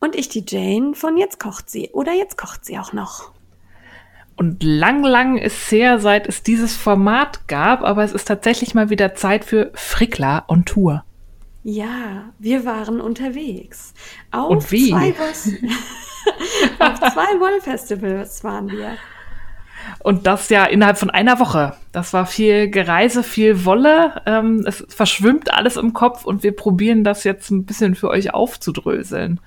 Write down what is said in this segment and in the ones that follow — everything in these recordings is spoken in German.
Und ich die Jane von Jetzt kocht sie oder Jetzt kocht sie auch noch. Und lang, lang ist her, seit es dieses Format gab, aber es ist tatsächlich mal wieder Zeit für Frickler on Tour. Ja, wir waren unterwegs. Auf Und wie? Zwei Auf zwei Wollfestivals waren wir. Und das ja innerhalb von einer Woche. Das war viel Gereise, viel Wolle. Ähm, es verschwimmt alles im Kopf und wir probieren das jetzt ein bisschen für euch aufzudröseln.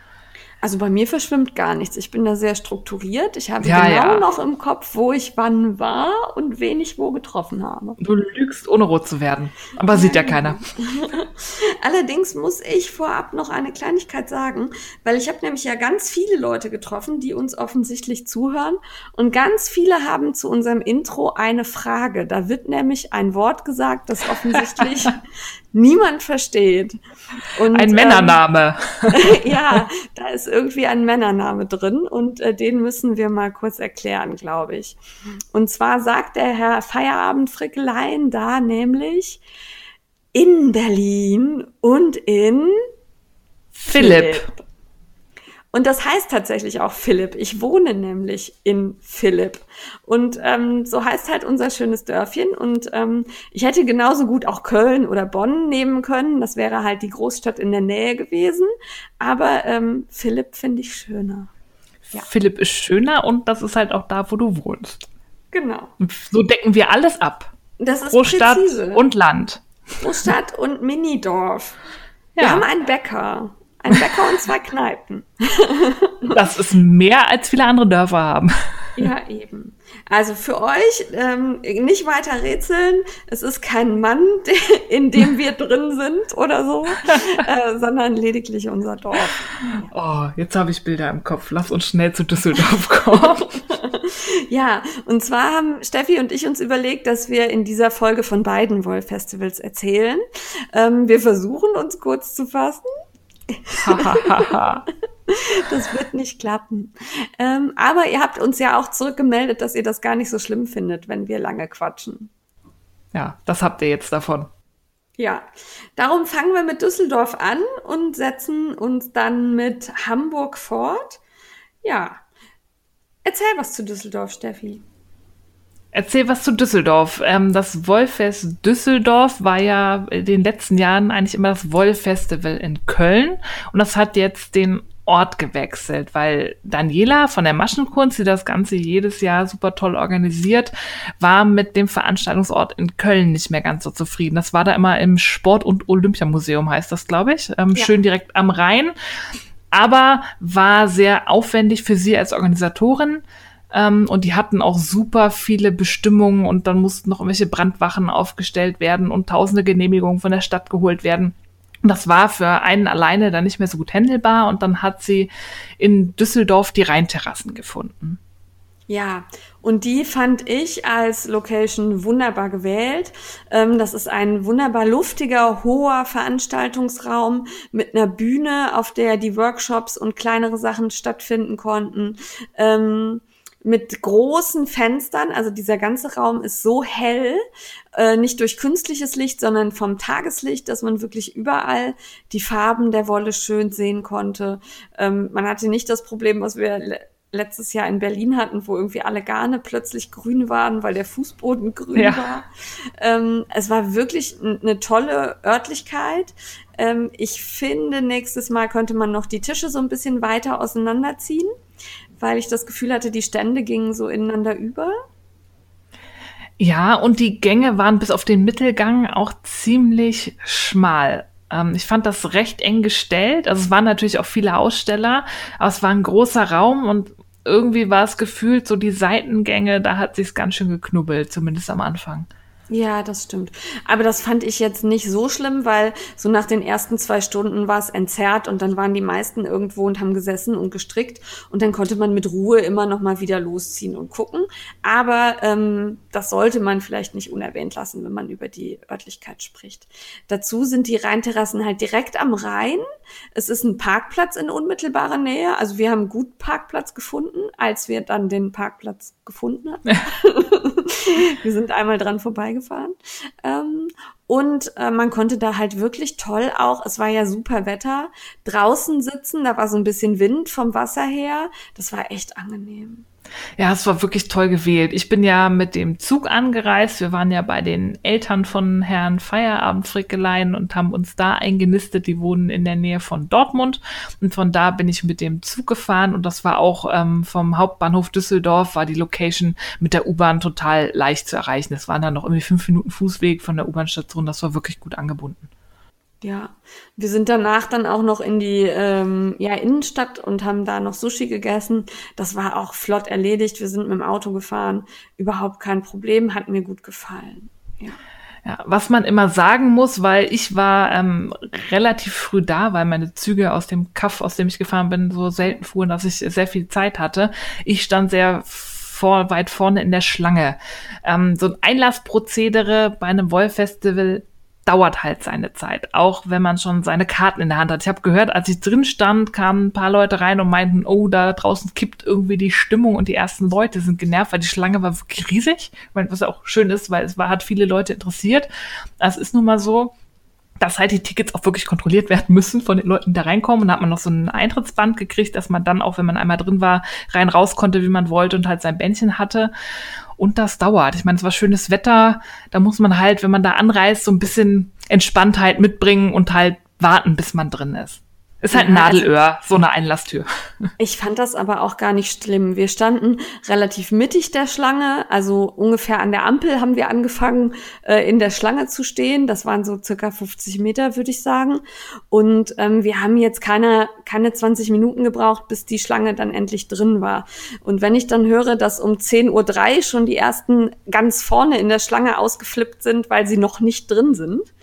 Also bei mir verschwimmt gar nichts. Ich bin da sehr strukturiert. Ich habe ja, genau ja. noch im Kopf, wo ich wann war und wen ich wo getroffen habe. Du lügst, ohne rot zu werden. Aber sieht ja keiner. Allerdings muss ich vorab noch eine Kleinigkeit sagen, weil ich habe nämlich ja ganz viele Leute getroffen, die uns offensichtlich zuhören. Und ganz viele haben zu unserem Intro eine Frage. Da wird nämlich ein Wort gesagt, das offensichtlich niemand versteht. Und, ein Männername. Ähm, ja, da ist irgendwie ein Männername drin und äh, den müssen wir mal kurz erklären, glaube ich. Und zwar sagt der Herr Feierabendfrickelein da nämlich in Berlin und in Philipp. Philipp. Und das heißt tatsächlich auch Philipp. Ich wohne nämlich in Philipp. Und ähm, so heißt halt unser schönes Dörfchen. Und ähm, ich hätte genauso gut auch Köln oder Bonn nehmen können. Das wäre halt die Großstadt in der Nähe gewesen. Aber ähm, Philipp finde ich schöner. Ja. Philipp ist schöner und das ist halt auch da, wo du wohnst. Genau. So decken wir alles ab. Das ist Großstadt präzise. und Land. Großstadt und Minidorf. Ja. Wir haben einen Bäcker ein Bäcker und zwei Kneipen. Das ist mehr, als viele andere Dörfer haben. Ja, eben. Also für euch ähm, nicht weiter rätseln. Es ist kein Mann, in dem wir drin sind oder so, äh, sondern lediglich unser Dorf. Oh, jetzt habe ich Bilder im Kopf. Lass uns schnell zu Düsseldorf kommen. ja, und zwar haben Steffi und ich uns überlegt, dass wir in dieser Folge von beiden Woll-Festivals erzählen. Ähm, wir versuchen uns kurz zu fassen. das wird nicht klappen. Ähm, aber ihr habt uns ja auch zurückgemeldet, dass ihr das gar nicht so schlimm findet, wenn wir lange quatschen. Ja, das habt ihr jetzt davon. Ja, darum fangen wir mit Düsseldorf an und setzen uns dann mit Hamburg fort. Ja, erzähl was zu Düsseldorf, Steffi. Erzähl was zu Düsseldorf. Ähm, das Wollfest Düsseldorf war ja in den letzten Jahren eigentlich immer das Wollfestival in Köln. Und das hat jetzt den Ort gewechselt, weil Daniela von der Maschenkunst, die das Ganze jedes Jahr super toll organisiert, war mit dem Veranstaltungsort in Köln nicht mehr ganz so zufrieden. Das war da immer im Sport- und Olympiamuseum, heißt das, glaube ich. Ähm, ja. Schön direkt am Rhein. Aber war sehr aufwendig für sie als Organisatorin. Ähm, und die hatten auch super viele Bestimmungen und dann mussten noch irgendwelche Brandwachen aufgestellt werden und tausende Genehmigungen von der Stadt geholt werden. Das war für einen alleine dann nicht mehr so gut handelbar und dann hat sie in Düsseldorf die Rheinterrassen gefunden. Ja, und die fand ich als Location wunderbar gewählt. Ähm, das ist ein wunderbar luftiger, hoher Veranstaltungsraum mit einer Bühne, auf der die Workshops und kleinere Sachen stattfinden konnten. Mit großen Fenstern. Also dieser ganze Raum ist so hell, äh, nicht durch künstliches Licht, sondern vom Tageslicht, dass man wirklich überall die Farben der Wolle schön sehen konnte. Ähm, man hatte nicht das Problem, was wir le letztes Jahr in Berlin hatten, wo irgendwie alle Garne plötzlich grün waren, weil der Fußboden grün ja. war. Ähm, es war wirklich eine tolle Örtlichkeit. Ähm, ich finde, nächstes Mal könnte man noch die Tische so ein bisschen weiter auseinanderziehen weil ich das Gefühl hatte, die Stände gingen so ineinander über. Ja, und die Gänge waren bis auf den Mittelgang auch ziemlich schmal. Ähm, ich fand das recht eng gestellt. Also es waren natürlich auch viele Aussteller, aber es war ein großer Raum und irgendwie war es gefühlt so die Seitengänge, da hat sich's ganz schön geknubbelt, zumindest am Anfang. Ja, das stimmt. Aber das fand ich jetzt nicht so schlimm, weil so nach den ersten zwei Stunden war es entzerrt und dann waren die meisten irgendwo und haben gesessen und gestrickt und dann konnte man mit Ruhe immer noch mal wieder losziehen und gucken. Aber ähm, das sollte man vielleicht nicht unerwähnt lassen, wenn man über die Örtlichkeit spricht. Dazu sind die Rheinterrassen halt direkt am Rhein. Es ist ein Parkplatz in unmittelbarer Nähe. Also wir haben gut Parkplatz gefunden, als wir dann den Parkplatz gefunden hatten. wir sind einmal dran vorbeigefahren. Ähm, und äh, man konnte da halt wirklich toll auch, es war ja super Wetter, draußen sitzen, da war so ein bisschen Wind vom Wasser her. Das war echt angenehm. Ja, es war wirklich toll gewählt. Ich bin ja mit dem Zug angereist. Wir waren ja bei den Eltern von Herrn Feierabend Frickelein und haben uns da eingenistet. Die wohnen in der Nähe von Dortmund. Und von da bin ich mit dem Zug gefahren. Und das war auch ähm, vom Hauptbahnhof Düsseldorf, war die Location mit der U-Bahn total leicht zu erreichen. Es waren dann noch irgendwie fünf Minuten Fußweg von der U-Bahn-Station. Das war wirklich gut angebunden. Ja, wir sind danach dann auch noch in die ähm, ja, Innenstadt und haben da noch Sushi gegessen. Das war auch flott erledigt. Wir sind mit dem Auto gefahren. Überhaupt kein Problem, hat mir gut gefallen. Ja. Ja, was man immer sagen muss, weil ich war ähm, relativ früh da, weil meine Züge aus dem Kaff, aus dem ich gefahren bin, so selten fuhren, dass ich sehr viel Zeit hatte. Ich stand sehr vor, weit vorne in der Schlange. Ähm, so ein Einlassprozedere bei einem Wollfestival dauert halt seine Zeit, auch wenn man schon seine Karten in der Hand hat. Ich habe gehört, als ich drin stand, kamen ein paar Leute rein und meinten, oh, da draußen kippt irgendwie die Stimmung und die ersten Leute sind genervt, weil die Schlange war wirklich riesig, was auch schön ist, weil es war, hat viele Leute interessiert. Das ist nun mal so, dass halt die Tickets auch wirklich kontrolliert werden müssen von den Leuten, die da reinkommen. Und da hat man noch so ein Eintrittsband gekriegt, dass man dann auch, wenn man einmal drin war, rein raus konnte, wie man wollte und halt sein Bändchen hatte. Und das dauert. Ich meine, es war schönes Wetter. Da muss man halt, wenn man da anreist, so ein bisschen Entspanntheit mitbringen und halt warten, bis man drin ist. Ist halt ein Nadelöhr, so eine Einlasstür. Ich fand das aber auch gar nicht schlimm. Wir standen relativ mittig der Schlange, also ungefähr an der Ampel haben wir angefangen, äh, in der Schlange zu stehen. Das waren so circa 50 Meter, würde ich sagen. Und ähm, wir haben jetzt keine, keine 20 Minuten gebraucht, bis die Schlange dann endlich drin war. Und wenn ich dann höre, dass um 10.03 Uhr schon die ersten ganz vorne in der Schlange ausgeflippt sind, weil sie noch nicht drin sind,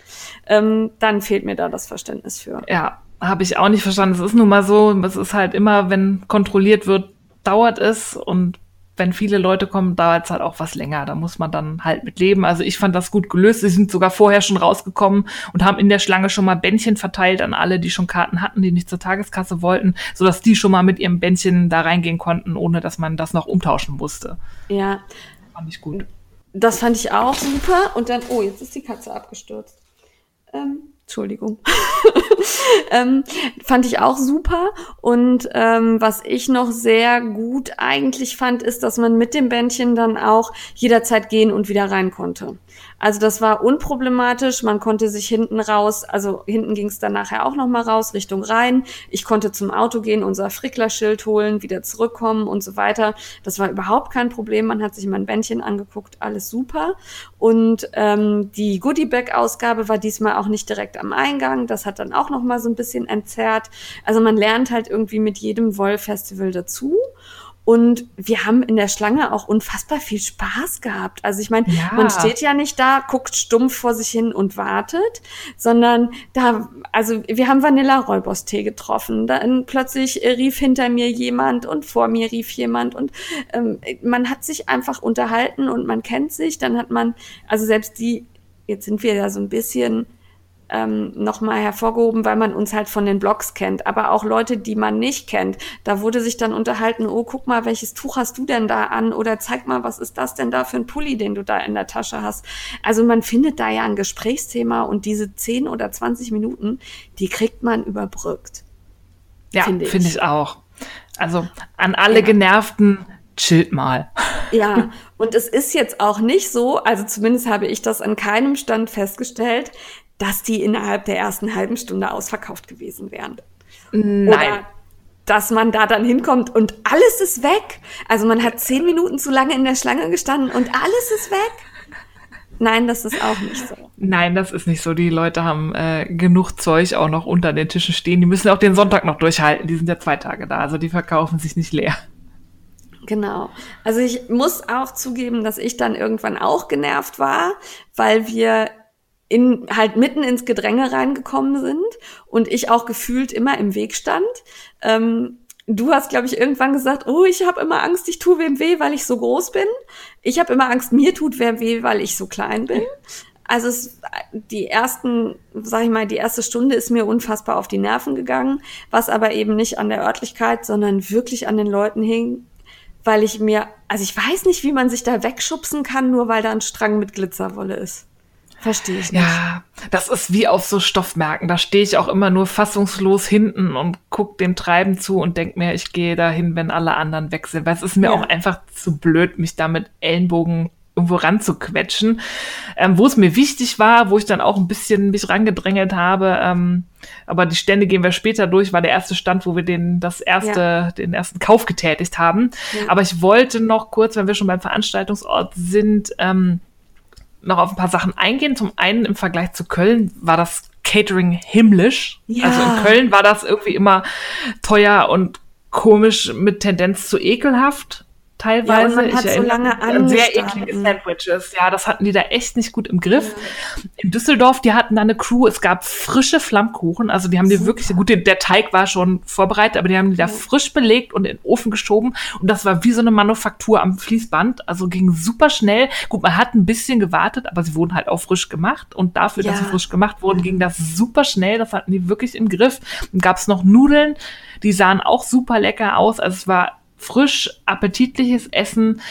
ähm, dann fehlt mir da das Verständnis für. Ja, habe ich auch nicht verstanden. Es ist nun mal so, es ist halt immer, wenn kontrolliert wird, dauert es und wenn viele Leute kommen, dauert es halt auch was länger. Da muss man dann halt mit leben. Also ich fand das gut gelöst. Sie sind sogar vorher schon rausgekommen und haben in der Schlange schon mal Bändchen verteilt an alle, die schon Karten hatten, die nicht zur Tageskasse wollten, sodass die schon mal mit ihrem Bändchen da reingehen konnten, ohne dass man das noch umtauschen musste. Ja. Fand ich gut. Das fand ich auch super. Und dann, oh, jetzt ist die Katze abgestürzt. Ähm, Entschuldigung. ähm, fand ich auch super. Und ähm, was ich noch sehr gut eigentlich fand, ist, dass man mit dem Bändchen dann auch jederzeit gehen und wieder rein konnte. Also das war unproblematisch. Man konnte sich hinten raus, also hinten ging es dann nachher auch noch mal raus Richtung Rhein. Ich konnte zum Auto gehen, unser Fricklerschild holen, wieder zurückkommen und so weiter. Das war überhaupt kein Problem. Man hat sich mein Bändchen angeguckt, alles super. Und ähm, die Goodiebag-Ausgabe war diesmal auch nicht direkt am Eingang. Das hat dann auch noch mal so ein bisschen entzerrt. Also man lernt halt irgendwie mit jedem Woll-Festival dazu. Und wir haben in der Schlange auch unfassbar viel Spaß gehabt. Also ich meine, ja. man steht ja nicht da, guckt stumpf vor sich hin und wartet, sondern da, also wir haben Vanilla-Räubos-Tee getroffen. Dann plötzlich rief hinter mir jemand und vor mir rief jemand und ähm, man hat sich einfach unterhalten und man kennt sich. Dann hat man, also selbst die, jetzt sind wir ja so ein bisschen ähm, nochmal hervorgehoben, weil man uns halt von den Blogs kennt, aber auch Leute, die man nicht kennt. Da wurde sich dann unterhalten, oh, guck mal, welches Tuch hast du denn da an? Oder zeig mal, was ist das denn da für ein Pulli, den du da in der Tasche hast? Also man findet da ja ein Gesprächsthema und diese 10 oder 20 Minuten, die kriegt man überbrückt. Ja, finde ich. Find ich auch. Also an alle ja. Genervten, chillt mal. Ja, und es ist jetzt auch nicht so, also zumindest habe ich das an keinem Stand festgestellt, dass die innerhalb der ersten halben Stunde ausverkauft gewesen wären. Nein. Oder dass man da dann hinkommt und alles ist weg. Also man hat zehn Minuten zu lange in der Schlange gestanden und alles ist weg. Nein, das ist auch nicht so. Nein, das ist nicht so. Die Leute haben äh, genug Zeug auch noch unter den Tischen stehen. Die müssen auch den Sonntag noch durchhalten. Die sind ja zwei Tage da, also die verkaufen sich nicht leer. Genau. Also ich muss auch zugeben, dass ich dann irgendwann auch genervt war, weil wir in, halt mitten ins Gedränge reingekommen sind und ich auch gefühlt immer im Weg stand. Ähm, du hast, glaube ich, irgendwann gesagt, oh, ich habe immer Angst, ich tue wem weh, weil ich so groß bin. Ich habe immer Angst, mir tut wer weh, weil ich so klein bin. Also es, die ersten, sag ich mal, die erste Stunde ist mir unfassbar auf die Nerven gegangen, was aber eben nicht an der Örtlichkeit, sondern wirklich an den Leuten hing, weil ich mir, also ich weiß nicht, wie man sich da wegschubsen kann, nur weil da ein Strang mit Glitzerwolle ist. Verstehe ich nicht. Ja, das ist wie auf so Stoffmärkten. Da stehe ich auch immer nur fassungslos hinten und guck dem Treiben zu und denk mir, ich gehe dahin, wenn alle anderen weg sind. Weil es ist mir ja. auch einfach zu blöd, mich da mit Ellenbogen irgendwo ranzuquetschen. Ähm, wo es mir wichtig war, wo ich dann auch ein bisschen mich rangedrängelt habe, ähm, aber die Stände gehen wir später durch, war der erste Stand, wo wir den, das erste, ja. den ersten Kauf getätigt haben. Ja. Aber ich wollte noch kurz, wenn wir schon beim Veranstaltungsort sind, ähm, noch auf ein paar Sachen eingehen. Zum einen im Vergleich zu Köln war das Catering himmlisch. Ja. Also in Köln war das irgendwie immer teuer und komisch mit Tendenz zu ekelhaft teilweise. Ja, und man hat so lange an sehr eklige Sandwiches. Ja, das hatten die da echt nicht gut im Griff. Ja. In Düsseldorf, die hatten da eine Crew. Es gab frische Flammkuchen. Also die haben die wirklich, gut, der Teig war schon vorbereitet, aber die haben die da frisch belegt und in den Ofen geschoben. Und das war wie so eine Manufaktur am Fließband. Also ging super schnell. Gut, man hat ein bisschen gewartet, aber sie wurden halt auch frisch gemacht. Und dafür, ja. dass sie frisch gemacht wurden, ging das super schnell. Das hatten die wirklich im Griff. Dann gab es noch Nudeln. Die sahen auch super lecker aus. Also es war frisch, appetitliches Essen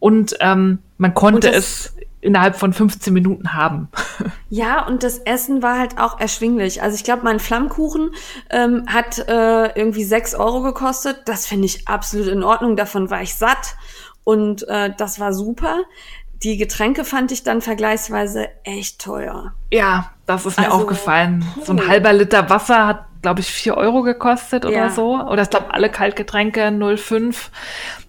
und ähm, man konnte es innerhalb von 15 Minuten haben. Ja, und das Essen war halt auch erschwinglich. Also ich glaube, mein Flammkuchen ähm, hat äh, irgendwie sechs Euro gekostet. Das finde ich absolut in Ordnung. Davon war ich satt und äh, das war super. Die Getränke fand ich dann vergleichsweise echt teuer. Ja, das ist mir also, aufgefallen. Cool. So ein halber Liter Wasser hat glaube ich, vier Euro gekostet oder ja. so. Oder ich glaube, alle Kaltgetränke 0,5.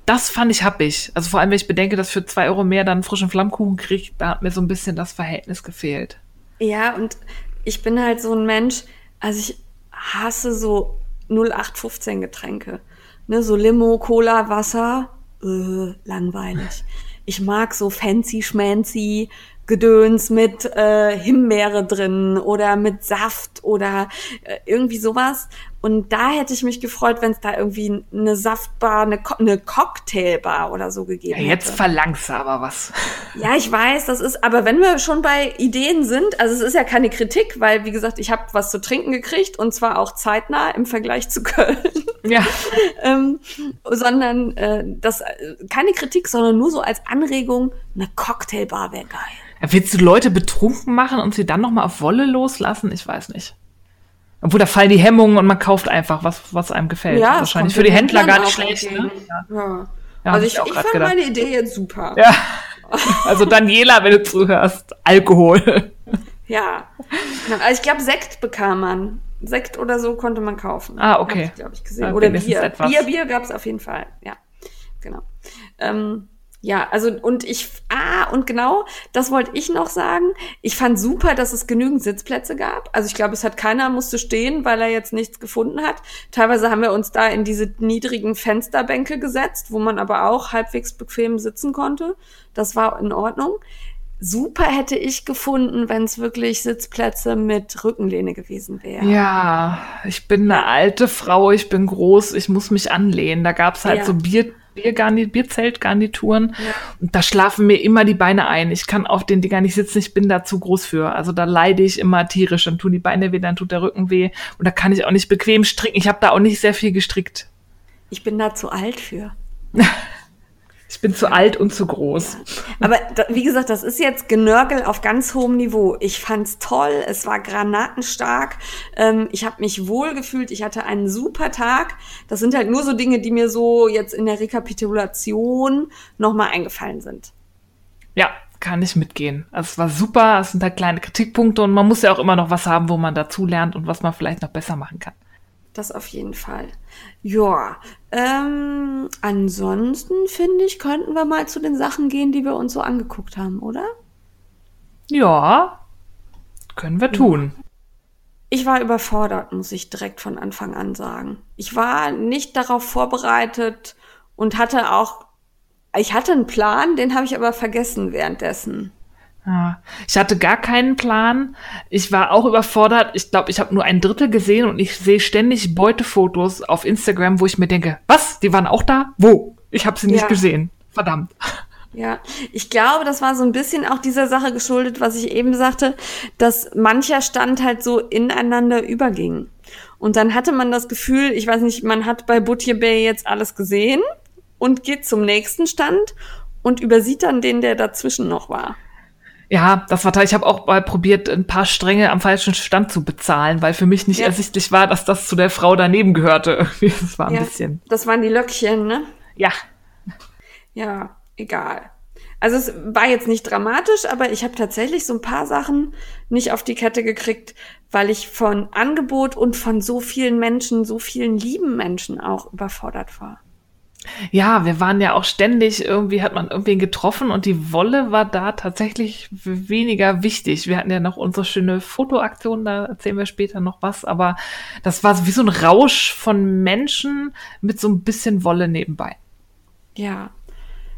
Das fand ich happig. Also vor allem, wenn ich bedenke, dass für zwei Euro mehr dann frischen Flammkuchen kriegt, da hat mir so ein bisschen das Verhältnis gefehlt. Ja, und ich bin halt so ein Mensch, also ich hasse so 0815 Getränke. Ne, so Limo, Cola, Wasser, äh, langweilig. Ich mag so fancy schmancy Gedöns mit äh, Himbeere drin oder mit Saft oder äh, irgendwie sowas. Und da hätte ich mich gefreut, wenn es da irgendwie eine Saftbar, eine, Co eine Cocktailbar oder so gegeben hätte. Ja, jetzt verlangst du aber was. Ja, ich weiß, das ist, aber wenn wir schon bei Ideen sind, also es ist ja keine Kritik, weil, wie gesagt, ich habe was zu trinken gekriegt und zwar auch zeitnah im Vergleich zu Köln. Ja. ähm, sondern äh, das keine Kritik, sondern nur so als Anregung, eine Cocktailbar wäre geil. Willst du Leute betrunken machen und sie dann nochmal auf Wolle loslassen? Ich weiß nicht. Obwohl, da fallen die Hemmungen und man kauft einfach, was, was einem gefällt. Ja, Wahrscheinlich für die Händler gar nicht schlecht. Ne? Ja. ja. also ich, ich, ich fand gedacht. meine Idee jetzt super. Ja. Also Daniela, wenn du zuhörst, Alkohol. Ja. Also ich glaube, Sekt bekam man. Sekt oder so konnte man kaufen. Ah, okay. Glaube ich, gesehen. Ja, oder Bier. Bier, Bier gab es auf jeden Fall. Ja, genau. Ähm, ja, also und ich, ah, und genau, das wollte ich noch sagen. Ich fand super, dass es genügend Sitzplätze gab. Also ich glaube, es hat keiner musste stehen, weil er jetzt nichts gefunden hat. Teilweise haben wir uns da in diese niedrigen Fensterbänke gesetzt, wo man aber auch halbwegs bequem sitzen konnte. Das war in Ordnung. Super hätte ich gefunden, wenn es wirklich Sitzplätze mit Rückenlehne gewesen wäre. Ja, ich bin eine alte Frau, ich bin groß, ich muss mich anlehnen. Da gab's halt ja. so Bier Biergarnit Bierzeltgarnituren. Ja. Und da schlafen mir immer die Beine ein. Ich kann auf den Dinger nicht sitzen, ich bin da zu groß für. Also da leide ich immer tierisch. Dann tun die Beine weh, dann tut der Rücken weh. Und da kann ich auch nicht bequem stricken. Ich habe da auch nicht sehr viel gestrickt. Ich bin da zu alt für. Ich bin zu alt und zu groß. Aber wie gesagt, das ist jetzt Genörgel auf ganz hohem Niveau. Ich fand's toll, es war granatenstark. Ähm, ich habe mich wohl gefühlt, ich hatte einen super Tag. Das sind halt nur so Dinge, die mir so jetzt in der Rekapitulation nochmal eingefallen sind. Ja, kann ich mitgehen. Also es war super, es sind halt kleine Kritikpunkte und man muss ja auch immer noch was haben, wo man dazu lernt und was man vielleicht noch besser machen kann. Das auf jeden Fall. Ja, ähm, ansonsten finde ich, könnten wir mal zu den Sachen gehen, die wir uns so angeguckt haben, oder? Ja, können wir tun. Ich war überfordert, muss ich direkt von Anfang an sagen. Ich war nicht darauf vorbereitet und hatte auch, ich hatte einen Plan, den habe ich aber vergessen währenddessen. Ja, ich hatte gar keinen Plan. Ich war auch überfordert. Ich glaube, ich habe nur ein Drittel gesehen und ich sehe ständig Beutefotos auf Instagram, wo ich mir denke, was? Die waren auch da? Wo? Ich habe sie nicht Ja. gesehen. Verdammt. Ja, ich glaube, das war so ein bisschen auch dieser Sache geschuldet, was ich eben sagte, dass mancher Stand halt so ineinander überging. Und dann hatte man das Gefühl, ich weiß nicht, man hat bei Butcher Bay jetzt alles gesehen und geht zum nächsten Stand und übersieht dann den, der dazwischen noch war. Ja, das war toll. Ich habe auch mal probiert, ein paar Stränge am falschen Stand zu bezahlen, weil für mich nicht Ja. ersichtlich war, dass das zu der Frau daneben gehörte. Das war ein Ja, bisschen. Das waren die Löckchen, ne? Ja. Ja, egal. Also es war jetzt nicht dramatisch, aber ich habe tatsächlich so ein paar Sachen nicht auf die Kette gekriegt, weil ich von Angebot und von so vielen Menschen, so vielen lieben Menschen auch überfordert war. Ja, wir waren ja auch ständig, irgendwie hat man irgendwen getroffen und die Wolle war da tatsächlich weniger wichtig. Wir hatten ja noch unsere schöne Fotoaktion, da erzählen wir später noch was, aber das war wie so ein Rausch von Menschen mit so ein bisschen Wolle nebenbei. Ja,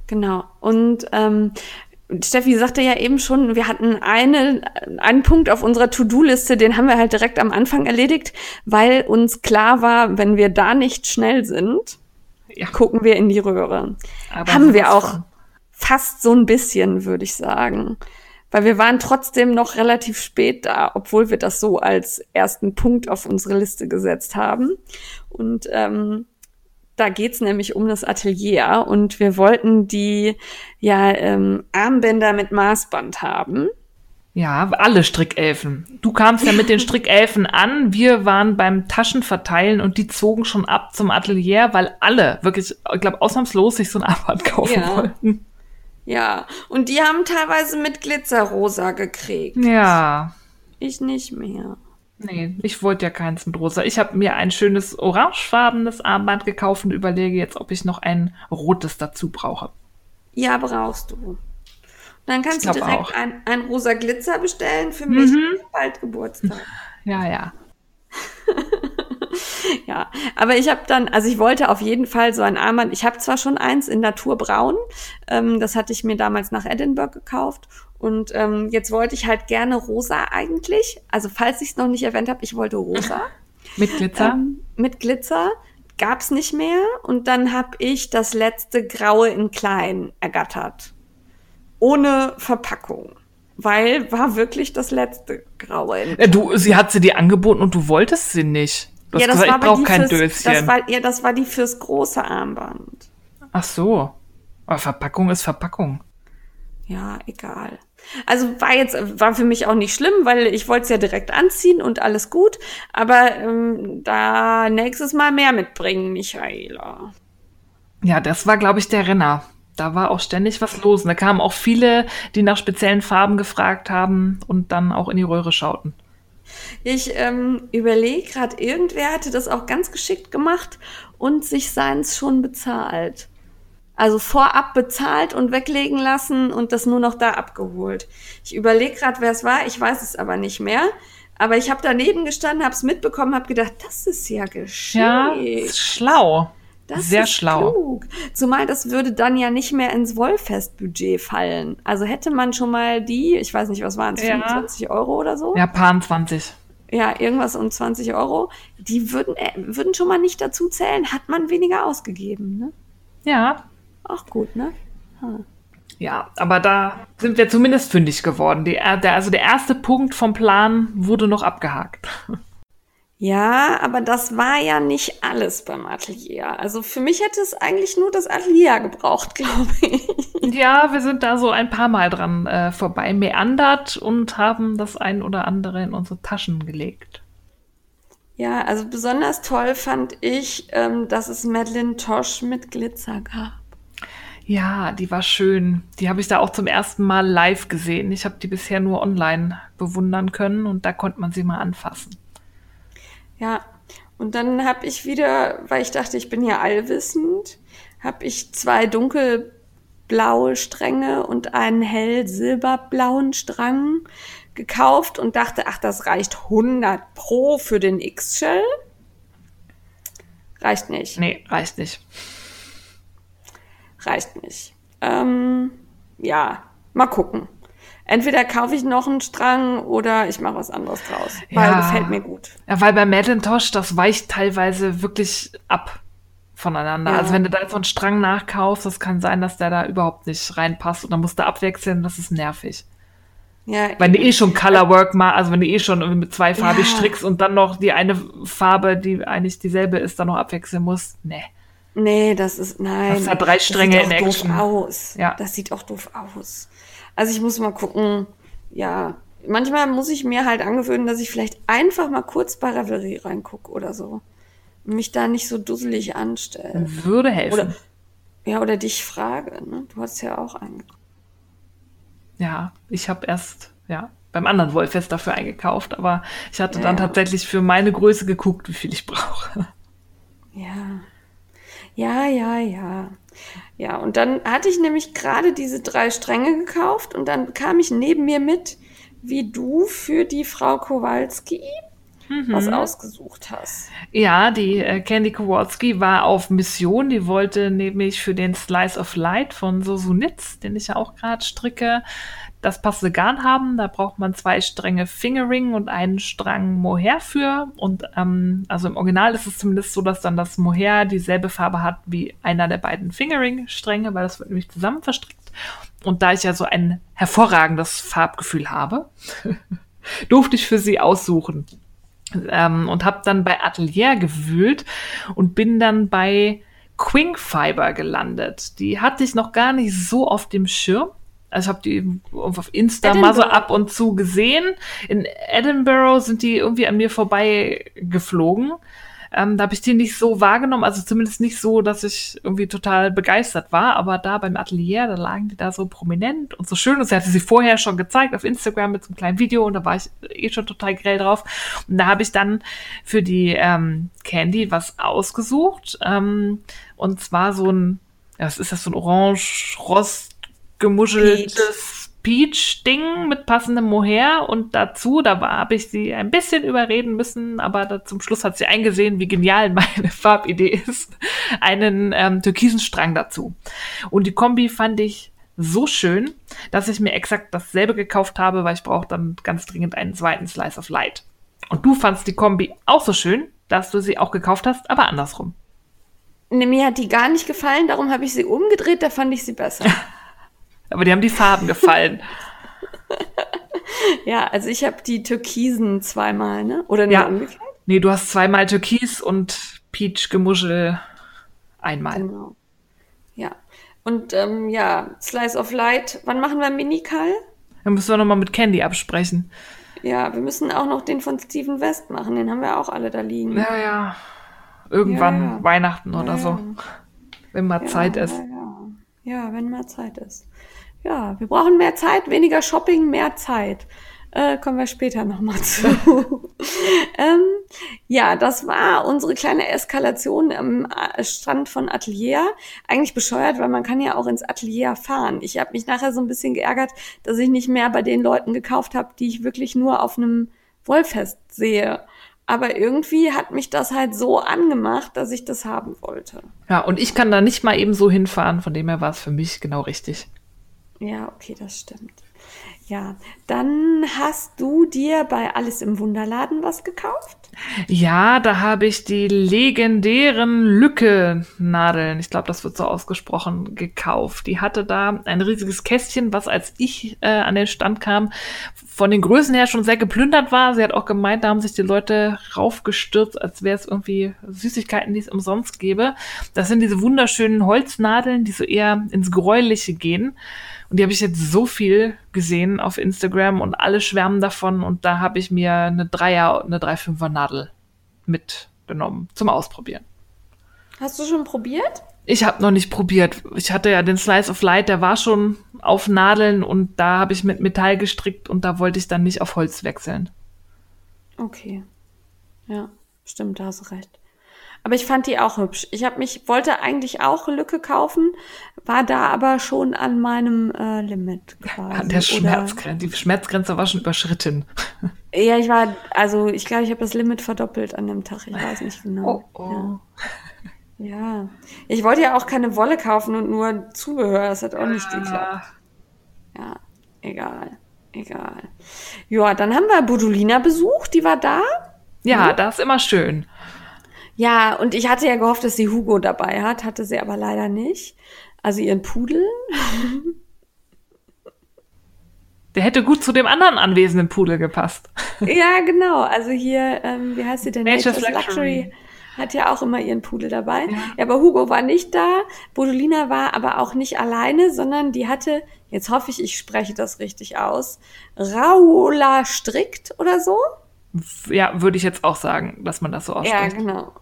genau. Und ähm, Steffi sagte ja eben schon, wir hatten eine, einen Punkt auf unserer To-Do-Liste, den haben wir halt direkt am Anfang erledigt, weil uns klar war, wenn wir da nicht schnell sind, Ja, gucken wir in die Röhre. aber haben wir auch von. fast so ein bisschen, würde ich sagen. Weil wir waren trotzdem noch relativ spät da, obwohl wir das so als ersten Punkt auf unsere Liste gesetzt haben. Und ähm, da geht's nämlich um das Atelier und wir wollten die ja ähm, Armbänder mit Maßband haben. Ja, alle Strickelfen. Du kamst ja mit den Strickelfen an. Wir waren beim Taschenverteilen und die zogen schon ab zum Atelier, weil alle, wirklich, ich glaube, ausnahmslos sich so ein Armband kaufen Ja. wollten. Ja, und die haben teilweise mit Glitzerrosa gekriegt. Ja. Ich nicht mehr. Nee, ich wollte ja keins mit rosa. Ich habe mir ein schönes orangefarbenes Armband gekauft und überlege jetzt, ob ich noch ein rotes dazu brauche. Ja, brauchst du. Dann kannst du direkt ein, ein rosa Glitzer bestellen für mich. Mhm. Bald Geburtstag. Ja, ja. ja, aber ich habe dann, also ich wollte auf jeden Fall so ein Armband. Ich habe zwar schon eins in Naturbraun, ähm, das hatte ich mir damals nach Edinburgh gekauft. Und ähm, jetzt wollte ich halt gerne rosa eigentlich. Also falls ich es noch nicht erwähnt habe, ich wollte rosa. Mit Glitzer. Ähm, mit Glitzer gab's nicht mehr. Und dann habe ich das letzte Graue in klein ergattert. Ohne Verpackung. Weil war wirklich das letzte Graue in Äh, du, sie hat sie dir angeboten und du wolltest sie nicht. Du hast gesagt, ich aber brauche kein fürs, Döschen. Das war, ja, das war die fürs große Armband. Ach so. Aber Verpackung ist Verpackung. Ja, egal. Also war jetzt war für mich auch nicht schlimm, weil ich wollte es ja direkt anziehen und alles gut. Aber ähm, da nächstes Mal mehr mitbringen, Michaela. Ja, das war, glaube ich, der Renner. Da war auch ständig was los. Und da kamen auch viele, die nach speziellen Farben gefragt haben und dann auch in die Röhre schauten. Ich ähm, überlege gerade, irgendwer hatte das auch ganz geschickt gemacht und sich seins schon bezahlt. Also vorab bezahlt und weglegen lassen und das nur noch da abgeholt. Ich überlege gerade, wer es war, ich weiß es aber nicht mehr. Aber ich habe daneben gestanden, habe es mitbekommen, habe gedacht, das ist ja geschickt. Ja, ist schlau. Das Sehr schlau. Klug. Zumal das würde dann ja nicht mehr ins Wollfest-Budget fallen. Also hätte man schon mal die, ich weiß nicht, was waren es, Ja. 25 Euro oder so? Ja, Pan 20. Ja, irgendwas um 20 Euro. Die würden, äh, würden schon mal nicht dazu zählen, hat man weniger ausgegeben. Ne? Ja. Auch gut, ne? Ja, aber da sind wir zumindest fündig geworden. Die, äh, der, also der erste Punkt vom Plan wurde noch abgehakt. Ja, aber das war ja nicht alles beim Atelier. Also für mich hätte es eigentlich nur das Atelier gebraucht, glaube ich. Ja, wir sind da so ein paar Mal dran äh, vorbei meandert und haben das ein oder andere in unsere Taschen gelegt. Ja, also besonders toll fand ich, ähm, dass es Madeline Tosh mit Glitzer gab. Ja, die war schön. Die habe ich da auch zum ersten Mal live gesehen. Ich habe die bisher nur online bewundern können und da konnte man sie mal anfassen. Ja, und dann habe ich wieder, weil ich dachte, ich bin ja allwissend, habe ich zwei dunkelblaue Stränge und einen hell silberblauen Strang gekauft und dachte, ach, das reicht 100 pro für den X-Shell. Reicht nicht. Nee, reicht nicht. reicht nicht. Ähm, ja, mal gucken. Entweder kaufe ich noch einen Strang oder ich mache was anderes draus. Weil Ja. gefällt mir gut. Ja, weil bei Macintosh, das weicht teilweise wirklich ab voneinander. Ja. Also wenn du da so einen Strang nachkaufst, das kann sein, dass der da überhaupt nicht reinpasst und dann musst du abwechseln, das ist nervig. Ja, Wenn du eh schon Colorwork mal, also wenn du eh schon irgendwie mit zweifarbig Ja. strickst und dann noch die eine Farbe, die eigentlich dieselbe ist, dann noch abwechseln musst, nee. Nee, das ist, nein. Das hat drei Stränge das sieht in auch Action. Doof aus. Ja. Das sieht auch doof aus. Also ich muss mal gucken, ja. Manchmal muss ich mir halt angewöhnen, dass ich vielleicht einfach mal kurz bei Revelry reingucke oder so. Und mich da nicht so dusselig anstelle. Würde helfen. Oder, ja, oder dich frage, ne? Du hast ja auch einen. Ja, ich habe erst, ja, beim anderen Wollfest dafür eingekauft, aber ich hatte dann Ja. tatsächlich für meine Größe geguckt, wie viel ich brauche. Ja. Ja, ja, ja. Ja, und dann hatte ich nämlich gerade diese drei Stränge gekauft und dann kam ich neben mir mit, wie du für die Frau Kowalski was ausgesucht hast. Ja, die äh, Candy Kowalski war auf Mission. Die wollte nämlich für den Slice of Light von Sosunitz, den ich ja auch gerade stricke, das passende Garn haben. Da braucht man zwei Stränge Fingering und einen Strang Mohair für. Und ähm, also im Original ist es zumindest so, dass dann das Mohair dieselbe Farbe hat wie einer der beiden Fingering-Stränge, weil das wird nämlich zusammen verstrickt. Und da ich ja so ein hervorragendes Farbgefühl habe, durfte ich für sie aussuchen ähm, und habe dann bei Atelier gewühlt und bin dann bei Quink Fiber gelandet. Die hatte ich noch gar nicht so auf dem Schirm. Also ich habe die auf Insta mal so ab und zu gesehen. In Edinburgh sind die irgendwie an mir vorbei geflogen. Ähm, da habe ich die nicht so wahrgenommen, also zumindest nicht so, dass ich irgendwie total begeistert war. Aber da beim Atelier, da lagen die da so prominent und so schön. Und sie hatte sie vorher schon gezeigt auf Instagram mit so einem kleinen Video und da war ich eh schon total grell drauf. Und da habe ich dann für die ähm, Candy was ausgesucht. Ähm, und zwar so ein, ja, was ist das, so ein orange-rost gemuscheltes Peach-Ding mit passendem Mohair und dazu, da habe ich sie ein bisschen überreden müssen, aber da, zum Schluss hat sie eingesehen, wie genial meine Farbidee ist, einen ähm, türkisen Strang dazu. Und die Kombi fand ich so schön, dass ich mir exakt dasselbe gekauft habe, weil ich brauche dann ganz dringend einen zweiten Slice of Light. Und du fandst die Kombi auch so schön, dass du sie auch gekauft hast, aber andersrum. Nee, mir hat die gar nicht gefallen, darum habe ich sie umgedreht, da fand ich sie besser. Aber die haben die Farben gefallen. ja, also ich habe die Türkisen zweimal, ne? Oder nee, Ja. umgekehrt? Nee, du hast zweimal Türkis und Peach Gemuschel einmal. Genau. Ja. Und ähm, ja, Slice of Light, wann machen wir Minikal? Dann müssen wir nochmal mit Candy absprechen. Ja, wir müssen auch noch den von Steven West machen, den haben wir auch alle da liegen. Ja, ja. Irgendwann Ja, ja. Weihnachten oder Ja, so. Wenn mal Zeit ist. Ja, wenn mal Zeit ist. Ja, wir brauchen mehr Zeit, weniger Shopping, mehr Zeit. Äh, kommen wir später nochmal zu. ähm, ja, das war unsere kleine Eskalation am äh, Strand von Atelier. Eigentlich bescheuert, weil man kann ja auch ins Atelier fahren. Ich habe mich nachher so ein bisschen geärgert, dass ich nicht mehr bei den Leuten gekauft habe, die ich wirklich nur auf einem Wollfest sehe. Aber irgendwie hat mich das halt so angemacht, dass ich das haben wollte. Ja, und ich kann da nicht mal eben so hinfahren, von dem her war es für mich genau richtig. Ja, okay, das stimmt. Ja, dann hast du dir bei Alles im Wunderladen was gekauft? Ja, da habe ich die legendären Lücke-Nadeln, ich glaube, das wird so ausgesprochen, gekauft. Die hatte da ein riesiges Kästchen, was als ich äh, an den Stand kam, von den Größen her schon sehr geplündert war. Sie hat auch gemeint, da haben sich die Leute raufgestürzt, als wäre es irgendwie Süßigkeiten, die es umsonst gäbe. Das sind diese wunderschönen Holznadeln, die so eher ins Gräuliche gehen. Und die habe ich jetzt so viel gesehen auf Instagram und alle schwärmen davon. Und da habe ich mir eine Dreier, eine 3,5er Nadel mitgenommen zum Ausprobieren. Hast du schon probiert? Ich habe noch nicht probiert. Ich hatte ja den Slice of Light, der war schon auf Nadeln und da habe ich mit Metall gestrickt und da wollte ich dann nicht auf Holz wechseln. Okay. Ja, stimmt, da hast du recht. Aber ich fand die auch hübsch. Ich habe mich wollte eigentlich auch Lücke kaufen, war da aber schon an meinem äh, Limit quasi. An der Schmerzgrenze, die Schmerzgrenze war schon überschritten. Ja, ich war, also ich glaube, ich habe das Limit verdoppelt an dem Tag. Ich weiß nicht genau. Oh, oh. Ja. Ja. Ich wollte ja auch keine Wolle kaufen und nur Zubehör. Das hat auch nicht geklappt. Ja, egal. Egal. Ja, dann haben wir Budulina besucht, die war da. Ja, mhm. das ist immer schön. Ja, und ich hatte ja gehofft, dass sie Hugo dabei hat, hatte sie aber leider nicht. Also ihren Pudel. Der hätte gut zu dem anderen anwesenden Pudel gepasst. Ja, genau. Also hier, ähm, wie heißt sie denn? Nature's, Nature's Luxury. Luxury. Hat ja auch immer ihren Pudel dabei. Ja. ja. aber Hugo war nicht da. Bodolina war aber auch nicht alleine, sondern die hatte, jetzt hoffe ich, ich spreche das richtig aus, Raula Strickt oder so? Ja, würde ich jetzt auch sagen, dass man das so ausspricht. Ja, genau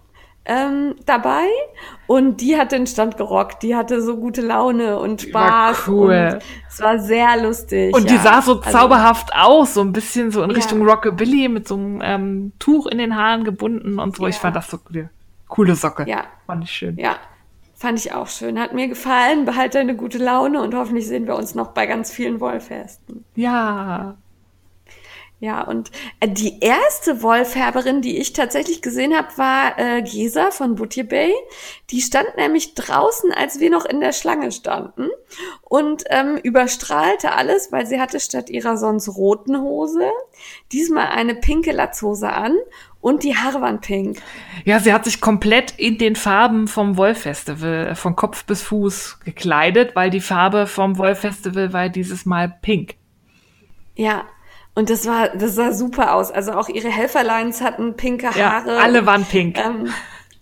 ähm, dabei und die hat den Stand gerockt. Die hatte so gute Laune und Spaß. War cool. Es war sehr lustig. Und ja. die sah so also, zauberhaft aus, so ein bisschen so in Richtung ja. Rockabilly mit so einem ähm, Tuch in den Haaren gebunden und so. Ja. Ich fand das so eine coole Socke. Ja. Fand ich schön. Ja. Fand ich auch schön. Hat mir gefallen. Behalte eine gute Laune und hoffentlich sehen wir uns noch bei ganz vielen Wollfesten. Ja. Ja, und äh, die erste Wollfärberin, die ich tatsächlich gesehen habe, war äh, Gesa von Butcher Bay. Die stand nämlich draußen, als wir noch in der Schlange standen und ähm, überstrahlte alles, weil sie hatte statt ihrer sonst roten Hose diesmal eine pinke Latzhose an und die Haare waren pink. Ja, sie hat sich komplett in den Farben vom Wollfestival äh, von Kopf bis Fuß gekleidet, weil die Farbe vom Wollfestival war dieses Mal pink. Ja, und das war, das sah super aus. Also auch ihre Helferlines hatten pinke Haare. Ja, alle waren pink. Ähm,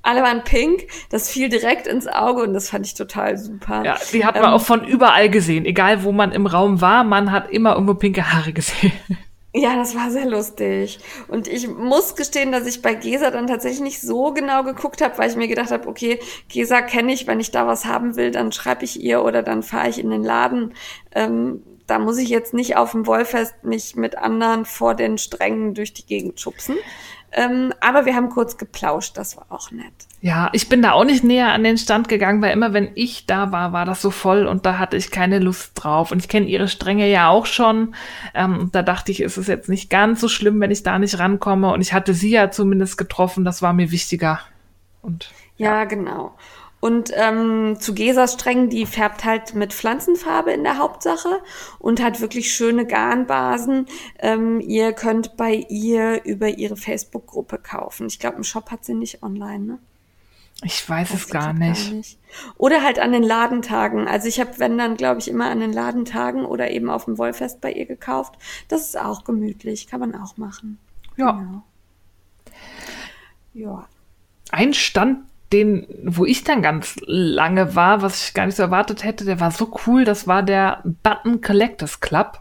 alle waren pink. Das fiel direkt ins Auge und das fand ich total super. Ja, die hat man ähm, auch von überall gesehen. Egal, wo man im Raum war, man hat immer irgendwo pinke Haare gesehen. Ja, das war sehr lustig. Und ich muss gestehen, dass ich bei Gesa dann tatsächlich nicht so genau geguckt habe, weil ich mir gedacht habe, okay, Gesa kenne ich, wenn ich da was haben will, dann schreibe ich ihr oder dann fahre ich in den Laden. Ähm, da muss ich jetzt nicht auf dem Wollfest mich mit anderen vor den Strängen durch die Gegend schubsen. Ähm, aber wir haben kurz geplauscht, das war auch nett. Ja, ich bin da auch nicht näher an den Stand gegangen, weil immer wenn ich da war, war das so voll und da hatte ich keine Lust drauf. Und ich kenne ihre Stränge ja auch schon. Ähm, da dachte ich, ist es jetzt nicht ganz so schlimm, wenn ich da nicht rankomme. Und ich hatte sie ja zumindest getroffen, das war mir wichtiger. Und ja, ja genau. Und ähm, zu Gesas Strängen, die färbt halt mit Pflanzenfarbe in der Hauptsache und hat wirklich schöne Garnbasen. Ähm, ihr könnt bei ihr über ihre Facebook-Gruppe kaufen. Ich glaube, im Shop hat sie nicht online, ne? Ich weiß, weiß es gar nicht. gar nicht. Oder halt an den Ladentagen. Also ich habe, wenn dann, glaube ich, immer an den Ladentagen oder eben auf dem Wollfest bei ihr gekauft. Das ist auch gemütlich, kann man auch machen. Ja. Genau. Ja. Ein Stand, den, wo ich dann ganz lange war, was ich gar nicht so erwartet hätte, der war so cool, das war der Button Collectors Club.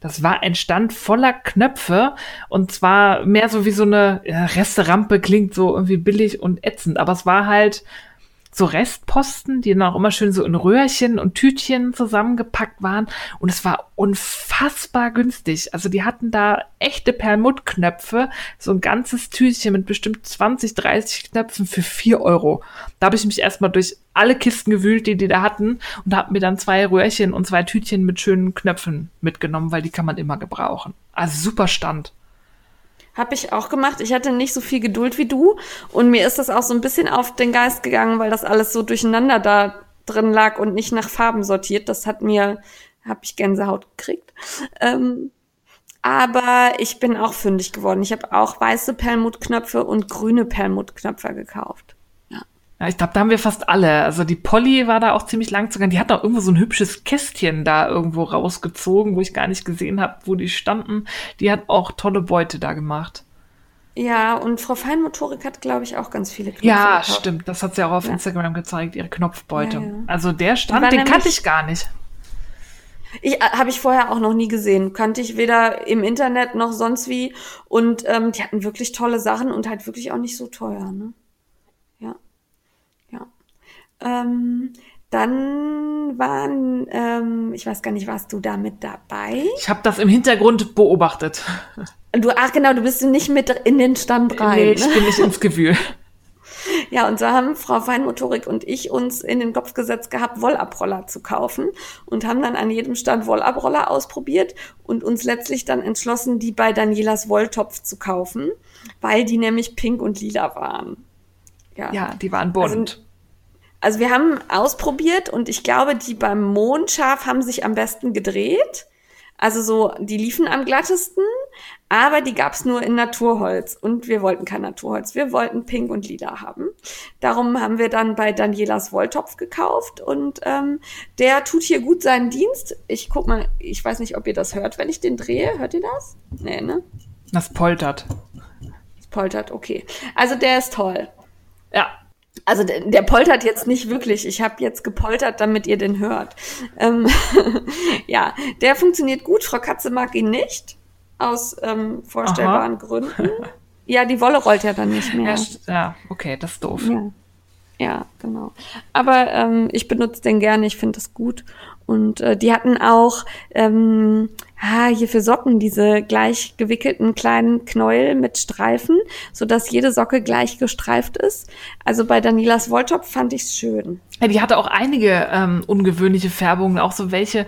Das war ein Stand voller Knöpfe und zwar mehr so wie so eine Resterampe klingt so irgendwie billig und ätzend, aber es war halt so Restposten, die dann auch immer schön so in Röhrchen und Tütchen zusammengepackt waren. Und es war unfassbar günstig. Also die hatten da echte Perlmuttknöpfe, so ein ganzes Tütchen mit bestimmt 20, 30 Knöpfen für 4 Euro. Da habe ich mich erstmal durch alle Kisten gewühlt, die die da hatten und habe mir dann zwei Röhrchen und zwei Tütchen mit schönen Knöpfen mitgenommen, weil die kann man immer gebrauchen. Also super Stand. Habe ich auch gemacht. Ich hatte nicht so viel Geduld wie du. Und mir ist das auch so ein bisschen auf den Geist gegangen, weil das alles so durcheinander da drin lag und nicht nach Farben sortiert. Das hat mir, habe ich Gänsehaut gekriegt. Ähm, aber ich bin auch fündig geworden. Ich habe auch weiße Perlmuttknöpfe und grüne Perlmuttknöpfe gekauft. Ja, ich glaube, da haben wir fast alle. Also die Polly war da auch ziemlich lang zu gehen. Die hat auch irgendwo so ein hübsches Kästchen da irgendwo rausgezogen, wo ich gar nicht gesehen habe, wo die standen. Die hat auch tolle Beute da gemacht. Ja, und Frau Feinmotorik hat, glaube ich, auch ganz viele Knöpfe. Ja, gekauft. stimmt. Das hat sie auch auf ja. Instagram gezeigt, ihre Knopfbeute. Ja, ja. Also der Stand, den kannte ich gar nicht. Ich äh, habe ich vorher auch noch nie gesehen. Kannte ich weder im Internet noch sonst wie. Und ähm, die hatten wirklich tolle Sachen und halt wirklich auch nicht so teuer. Ne? Ähm, dann waren, ähm, ich weiß gar nicht, warst du da mit dabei? Ich habe das im Hintergrund beobachtet. Du, ach genau, du bist nicht mit in den Stand rein. Nee, ich bin nicht ins Gewühl. Ja, und so haben Frau Feinmotorik und ich uns in den Kopf gesetzt gehabt, Wollabroller zu kaufen und haben dann an jedem Stand Wollabroller ausprobiert und uns letztlich dann entschlossen, die bei Danielas Wolltopf zu kaufen, weil die nämlich pink und lila waren. Ja, ja die waren bunt. Also, Also wir haben ausprobiert und ich glaube, die beim Mondschaf haben sich am besten gedreht. Also so, die liefen am glattesten, aber die gab's nur in Naturholz und wir wollten kein Naturholz. Wir wollten Pink und Lila haben. Darum haben wir dann bei Danielas Wolltopf gekauft und ähm, der tut hier gut seinen Dienst. Ich guck mal, ich weiß nicht, ob ihr das hört, wenn ich den drehe. Hört ihr das? Nee, ne? Das poltert. Das poltert, okay. Also der ist toll. Ja, also der, poltert jetzt nicht wirklich. Ich habe jetzt gepoltert, damit ihr den hört. Ähm, ja, der funktioniert gut. Frau Katze mag ihn nicht. Aus ähm, vorstellbaren Aha. Gründen. Ja, die Wolle rollt ja dann nicht mehr. ja, okay, das ist doof. Ja, ja genau. Aber ähm, ich benutze den gerne, ich finde das gut. Und äh, die hatten auch ähm, ah, hier für Socken diese gleich gewickelten kleinen Knäuel mit Streifen, sodass jede Socke gleich gestreift ist. Also bei Danielas Wolltopf fand ich's schön. Ja, die hatte auch einige ähm, ungewöhnliche Färbungen, auch so welche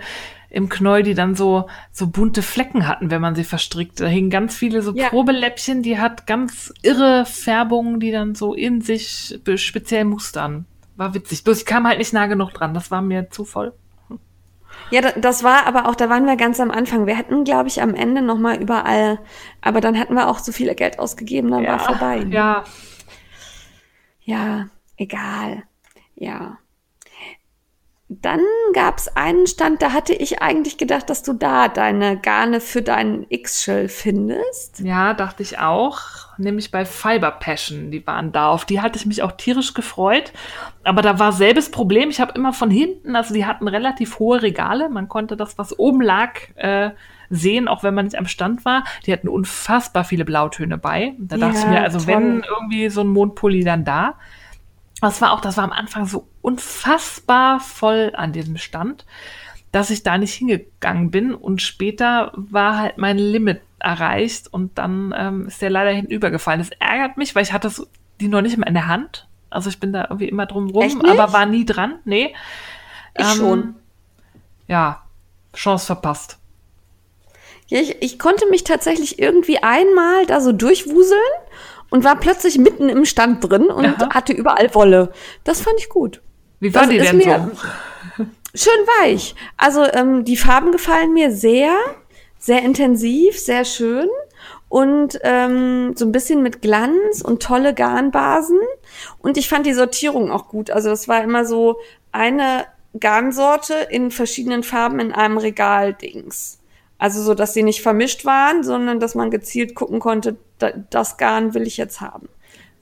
im Knäuel, die dann so, so bunte Flecken hatten, wenn man sie verstrickt. Da hingen ganz viele so Ja. Probeläppchen, die hat ganz irre Färbungen, die dann so in sich speziell mustern. War witzig. Bloß ich kam halt nicht nah genug dran. Das war mir zu voll. Ja, da- das war aber auch, da waren wir ganz am Anfang. Wir hätten, glaube ich, am Ende noch mal überall, aber dann hatten wir auch so viel Geld ausgegeben, dann war vorbei. ne? Ja, Ja, egal. Ja. Dann gab's einen Stand, da hatte ich eigentlich gedacht, dass du da deine Garne für deinen X-Shell findest. Ja, dachte ich auch. Nämlich bei Fiber Passion, die waren da. Auf die hatte ich mich auch tierisch gefreut. Aber da war selbes Problem. Ich habe immer von hinten, also die hatten relativ hohe Regale. Man konnte das, was oben lag, äh, sehen, auch wenn man nicht am Stand war. Die hatten unfassbar viele Blautöne bei. Da dachte ich Ja, mir, also toll. wenn irgendwie so ein Mondpulli dann da. Das war auch, das war am Anfang so unfassbar voll an diesem Stand, dass ich da nicht hingegangen bin und später war halt mein Limit erreicht und dann ähm, ist der leider hinübergefallen. Das ärgert mich, weil ich hatte so, die noch nicht mal in der Hand. Also ich bin da irgendwie immer drum rum, aber war nie dran. Nee. Ich Ähm, schon. Ja, Chance verpasst. Ja, ich, ich konnte mich tatsächlich irgendwie einmal da so durchwuseln und war plötzlich mitten im Stand drin und Aha. hatte überall Wolle. Das fand ich gut. Wie war Das die denn so? Schön weich. Also ähm, die Farben gefallen mir sehr, sehr intensiv, sehr schön und ähm, so ein bisschen mit Glanz und tolle Garnbasen. Und ich fand die Sortierung auch gut. Also es war immer so eine Garnsorte in verschiedenen Farben in einem Regal-Dings. Also so, dass sie nicht vermischt waren, sondern dass man gezielt gucken konnte, da, das Garn will ich jetzt haben.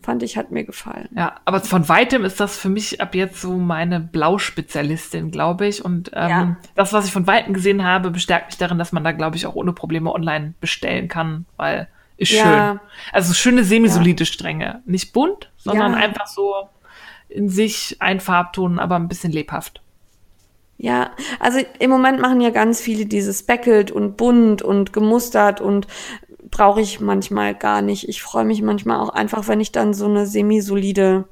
Fand ich, hat mir gefallen. Ja, aber von weitem ist das für mich ab jetzt so meine Blauspezialistin, glaube ich. Und ähm, Ja. das, was ich von weitem gesehen habe, bestärkt mich darin, dass man da, glaube ich, auch ohne Probleme online bestellen kann, weil ist Ja. schön. Also schöne semisolide Stränge. Nicht bunt, sondern Ja. einfach so in sich ein Farbton, aber ein bisschen lebhaft. Ja, also im Moment machen ja ganz viele dieses speckelt und bunt und gemustert und brauche ich manchmal gar nicht. Ich freue mich manchmal auch einfach, wenn ich dann so eine semi-solide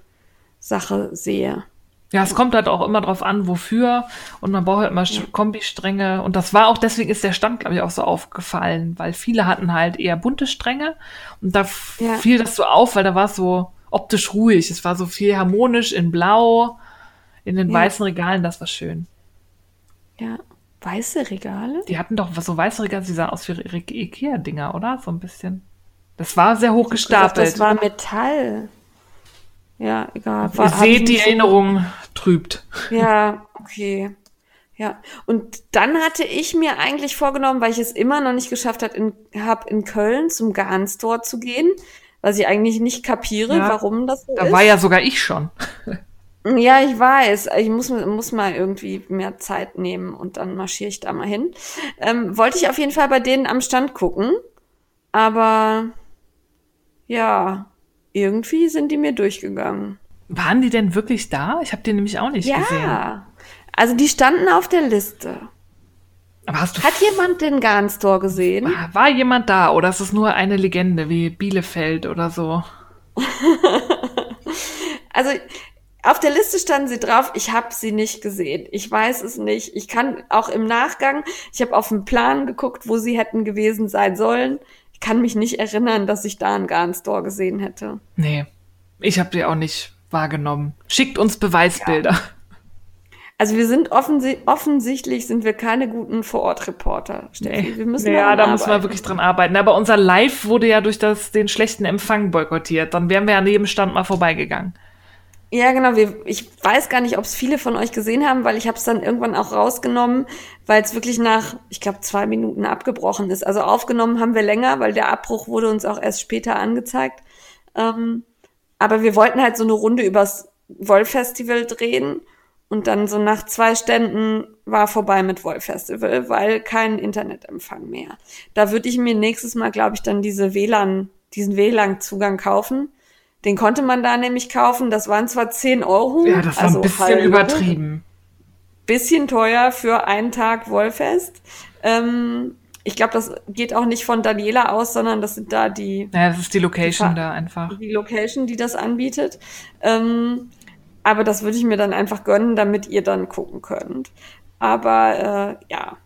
Sache sehe. Ja, es kommt halt auch immer drauf an, wofür. Und man braucht halt immer Sch- Kombistränge. Und das war auch, deswegen ist der Stand, glaube ich, auch so aufgefallen, weil viele hatten halt eher bunte Stränge. Und da Ja. fiel das so auf, weil da war es so optisch ruhig. Es war so viel harmonisch in Blau, in den Ja. weißen Regalen, das war schön. Ja, weiße Regale? Die hatten doch was so weiße Regale, die sahen aus wie Ikea-Dinger, oder? So ein bisschen. Das war sehr hoch Gesagt, gestapelt. Das war Metall. Ja, egal. Ihr War, ich seht, die so- Erinnerung trübt. Ja, okay. Ja, und dann hatte ich mir eigentlich vorgenommen, weil ich es immer noch nicht geschafft habe, in, hab in Köln zum Garnstore zu gehen, was ich eigentlich nicht kapiere, Ja, warum das so Da ist. war ja sogar ich schon. Ja, ich weiß. Ich muss, muss mal irgendwie mehr Zeit nehmen und dann marschiere ich da mal hin. Ähm, wollte ich auf jeden Fall bei denen am Stand gucken, aber ja, irgendwie sind die mir durchgegangen. Waren die denn wirklich da? Ich habe die nämlich auch nicht ja, gesehen. also die standen auf der Liste. Aber hast du Hat jemand den Garnstore gesehen? War- War jemand da oder ist es nur eine Legende wie Bielefeld oder so? Also auf der Liste standen sie drauf. Ich habe sie nicht gesehen. Ich weiß es nicht. Ich kann auch im Nachgang, ich habe auf den Plan geguckt, wo sie hätten gewesen sein sollen. Ich kann mich nicht erinnern, dass ich da einen Garnstore gesehen hätte. Nee, ich habe die auch nicht wahrgenommen. Schickt uns Beweisbilder. Ja. Also wir sind offensi offensichtlich sind wir keine guten Vorortreporter, Steffi. Nee. Wir müssen ja, da müssen wir wirklich dran arbeiten. Aber unser Live wurde ja durch das, den schlechten Empfang boykottiert. Dann wären wir ja neben Stand mal vorbeigegangen. Ja, genau. Wir, ich weiß gar nicht, ob es viele von euch gesehen haben, weil ich habe es dann irgendwann auch rausgenommen, weil es wirklich nach, ich glaube, zwei Minuten abgebrochen ist. Also aufgenommen haben wir länger, weil der Abbruch wurde uns auch erst später angezeigt. Ähm, aber wir wollten halt so eine Runde übers Wolf-Festival drehen und dann so nach zwei Ständen war vorbei mit Wolf-Festival, weil kein Internetempfang mehr. Da würde ich mir nächstes Mal, glaube ich, dann diese WLAN, diesen WLAN-Zugang kaufen den konnte man da nämlich kaufen. Das waren zwar 10 Euro. Ja, das war also ein bisschen halbe, übertrieben. Bisschen teuer für einen Tag Wollfest. Ähm, ich glaube, das geht auch nicht von Daniela aus, sondern das sind da die. Ja, das ist die Location die, da einfach. Die Location, die das anbietet. Ähm, aber das würde ich mir dann einfach gönnen, damit ihr dann gucken könnt. Aber äh, ja,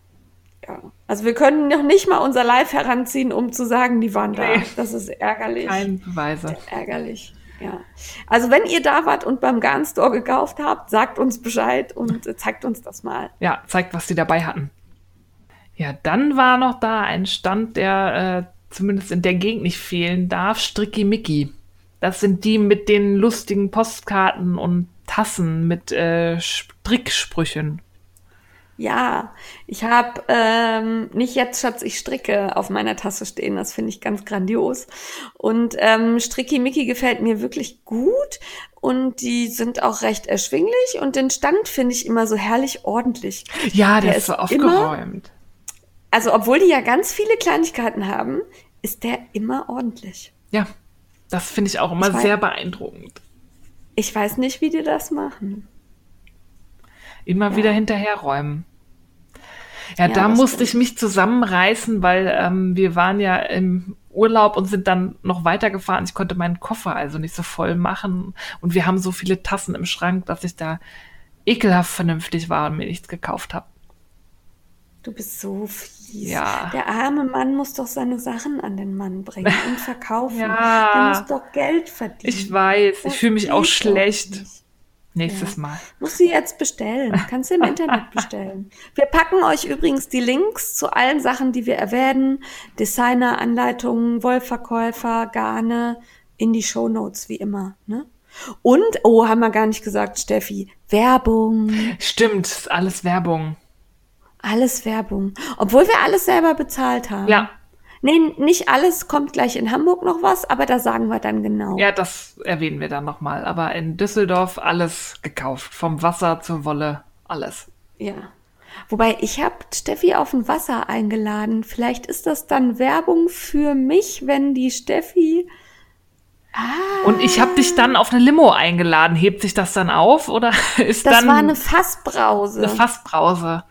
ja. Also wir können noch nicht mal unser Live heranziehen, um zu sagen, die waren da. Nee. Das ist ärgerlich. Keine Beweise. Ärgerlich. Ja. Also wenn ihr da wart und beim Garn Store gekauft habt, sagt uns Bescheid und zeigt uns das mal. Ja, zeigt, was sie dabei hatten. Ja, dann war noch da ein Stand, der äh, zumindest in der Gegend nicht fehlen darf, Stricky Mickey. Das sind die mit den lustigen Postkarten und Tassen mit äh, Stricksprüchen. Ja, ich habe ähm, nicht jetzt, Schatz, ich stricke auf meiner Tasse stehen. Das finde ich ganz grandios. Und ähm, Stricky Mickey gefällt mir wirklich gut und die sind auch recht erschwinglich und den Stand finde ich immer so herrlich ordentlich. Ja, der, der ist so aufgeräumt. Immer, also obwohl die ja ganz viele Kleinigkeiten haben, ist der immer ordentlich. Ja, das finde ich auch immer ich sehr weiß, beeindruckend. Ich weiß nicht, wie die das machen. Immer ja. wieder hinterherräumen. Ja, ja da musste ich mich zusammenreißen, weil ähm, wir waren ja im Urlaub und sind dann noch weitergefahren. Ich konnte meinen Koffer also nicht so voll machen. Und wir haben so viele Tassen im Schrank, dass ich da ekelhaft vernünftig war und mir nichts gekauft habe. Du bist so fies. Ja. Der arme Mann muss doch seine Sachen an den Mann bringen und verkaufen. ja. Der muss doch Geld verdienen. Ich weiß, das ich fühle mich auch schlecht. Nicht. Nächstes ja. Mal. Muss sie jetzt bestellen. Kannst du im Internet bestellen. Wir packen euch übrigens die Links zu allen Sachen, die wir erwähnen. Designer, Anleitungen, Wollverkäufer, Garne in die Show Notes wie immer. Ne? Und, oh, haben wir gar nicht gesagt, Steffi, Werbung. Stimmt, ist alles Werbung. Alles Werbung. Obwohl wir alles selber bezahlt haben. Ja, Nee, nicht alles kommt gleich in Hamburg noch was, aber da sagen wir dann genau. Ja, das erwähnen wir dann nochmal. Aber in Düsseldorf alles gekauft. Vom Wasser zur Wolle, alles. Ja. Wobei ich habe Steffi auf ein Wasser eingeladen. Vielleicht ist das dann Werbung für mich, wenn die Steffi. Ah. Und ich habe dich dann auf eine Limo eingeladen. Hebt sich das dann auf oder ist das dann? Das war eine Fassbrause. Eine Fassbrause.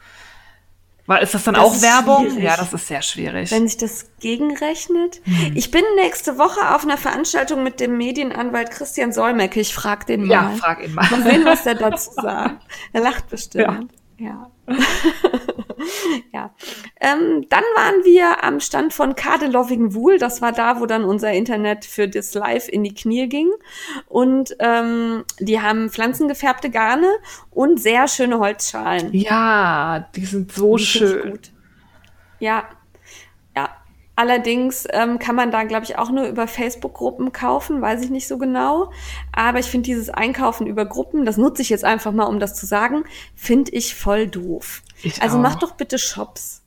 War, ist das dann das auch Werbung? Schwierig. Ja, das ist sehr schwierig. Wenn sich das gegenrechnet. Hm. Ich bin nächste Woche auf einer Veranstaltung mit dem Medienanwalt Christian Solmecke. Ich frag den mal. Ja, frag ihn mal. Mal sehen, was der dazu sagt. Er lacht bestimmt. Ja. Ja. ja. Ähm, dann waren wir am Stand von Kade Loving Wool. Das war da, wo dann unser Internet für das Live in die Knie ging. Und ähm, die haben pflanzengefärbte Garne und sehr schöne Holzschalen. Ja, die sind so die schön. Ja, Allerdings ähm, kann man da, glaube ich, auch nur über Facebook-Gruppen kaufen, weiß ich nicht so genau. Aber ich finde dieses Einkaufen über Gruppen, das nutze ich jetzt einfach mal, um das zu sagen, finde ich voll doof. Ich also auch. mach doch bitte Shops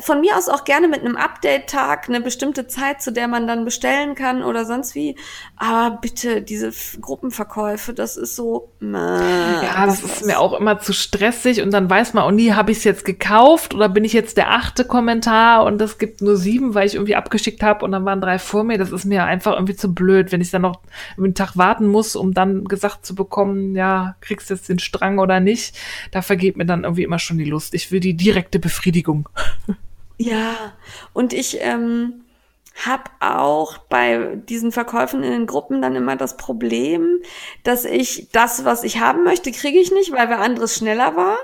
von mir aus auch gerne mit einem Update-Tag, eine bestimmte Zeit, zu der man dann bestellen kann oder sonst wie. Aber bitte, diese Gruppenverkäufe, das ist so. Äh, ja, das ist mir auch immer zu stressig und dann weiß man, oh nie, habe ich es jetzt gekauft oder bin ich jetzt der achte Kommentar und es gibt nur sieben, weil ich irgendwie abgeschickt habe und dann waren drei vor mir. Das ist mir einfach irgendwie zu blöd, wenn ich dann noch einen Tag warten muss, um dann gesagt zu bekommen, ja, kriegst du jetzt den Strang oder nicht. Da vergeht mir dann irgendwie immer schon die Lust. Ich will die direkte Befriedigung. Ja, und ich ähm, habe auch bei diesen Verkäufen in den Gruppen dann immer das Problem, dass ich das, was ich haben möchte, kriege ich nicht, weil wer anderes schneller war.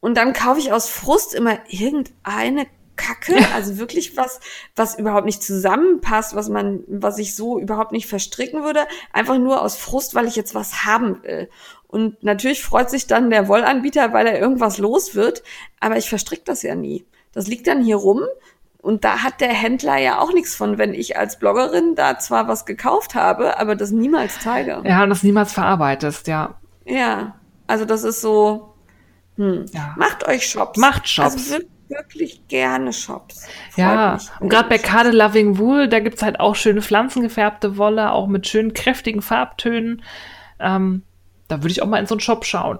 Und dann kaufe ich aus Frust immer irgendeine Kacke, also wirklich was, was überhaupt nicht zusammenpasst, was man, was ich so überhaupt nicht verstricken würde, einfach nur aus Frust, weil ich jetzt was haben will. Und natürlich freut sich dann der Wollanbieter, weil er irgendwas los wird, aber ich verstricke das ja nie. Das liegt dann hier rum und da hat der Händler ja auch nichts von, wenn ich als Bloggerin da zwar was gekauft habe, aber das niemals zeige. Ja, und das niemals verarbeitest, ja. Ja, also das ist so, hm. Ja. macht euch Shops. Macht Shops. Also wir- wirklich gerne Shops. Freut Ja, mich, und gerade bei. Cade Loving Wool, da gibt's halt auch schöne pflanzengefärbte Wolle, auch mit schönen kräftigen Farbtönen. Ähm, da würde ich auch mal in so einen Shop schauen.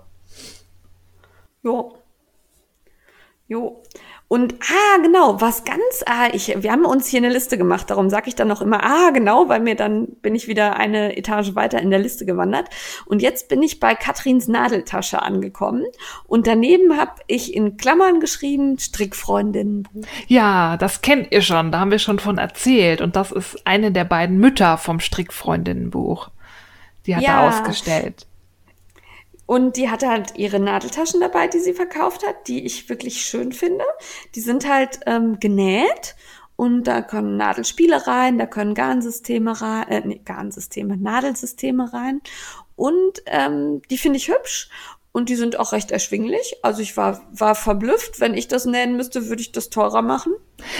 Jo. Jo. Und ah, genau, was ganz, ah, ich, wir haben uns hier eine Liste gemacht, darum sage ich dann noch immer, ah, genau, weil mir dann bin ich wieder eine Etage weiter in der Liste gewandert. Und jetzt bin ich bei Katrins Nadeltasche angekommen. Und daneben habe ich in Klammern geschrieben, Strickfreundin. Ja, das kennt ihr schon, da haben wir schon von erzählt. Und das ist eine der beiden Mütter vom Strickfreundinnenbuch. Die hat Ja. er ausgestellt. Und die hatte halt ihre Nadeltaschen dabei, die sie verkauft hat, die ich wirklich schön finde. Die sind halt ähm, genäht und da können Nadelspiele rein, da können Garnsysteme rein, äh, nee, Garnsysteme, Nadelsysteme rein. Und ähm, die finde ich hübsch und die sind auch recht erschwinglich. Also ich war, war verblüfft. Wenn ich das nähen müsste, würde ich das teurer machen.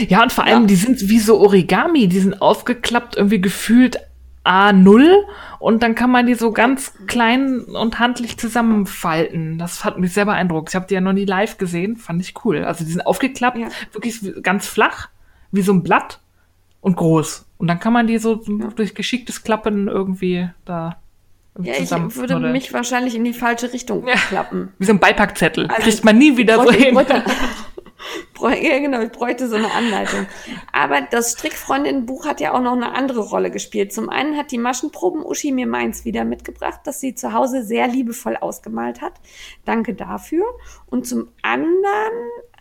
Ja, und vor allem, Ja. die sind wie so Origami, die sind aufgeklappt, irgendwie gefühlt A0 und dann kann man die so ganz klein und handlich zusammenfalten. Das hat mich sehr beeindruckt. Ich habe die ja noch nie live gesehen, fand ich cool. Also die sind aufgeklappt, Ja. wirklich ganz flach, wie so ein Blatt und groß. Und dann kann man die so durch geschicktes Klappen irgendwie da Ja, ich würde oder- mich wahrscheinlich in die falsche Richtung Ja. klappen. Wie so ein Beipackzettel. Also, Kriegt man nie wieder so hin. ja, genau, ich bräuchte so eine Anleitung. Aber das Strickfreundin-Buch hat ja auch noch eine andere Rolle gespielt. Zum einen hat die Maschenproben Uschi mir meins wieder mitgebracht, das sie zu Hause sehr liebevoll ausgemalt hat. Danke dafür. Und zum anderen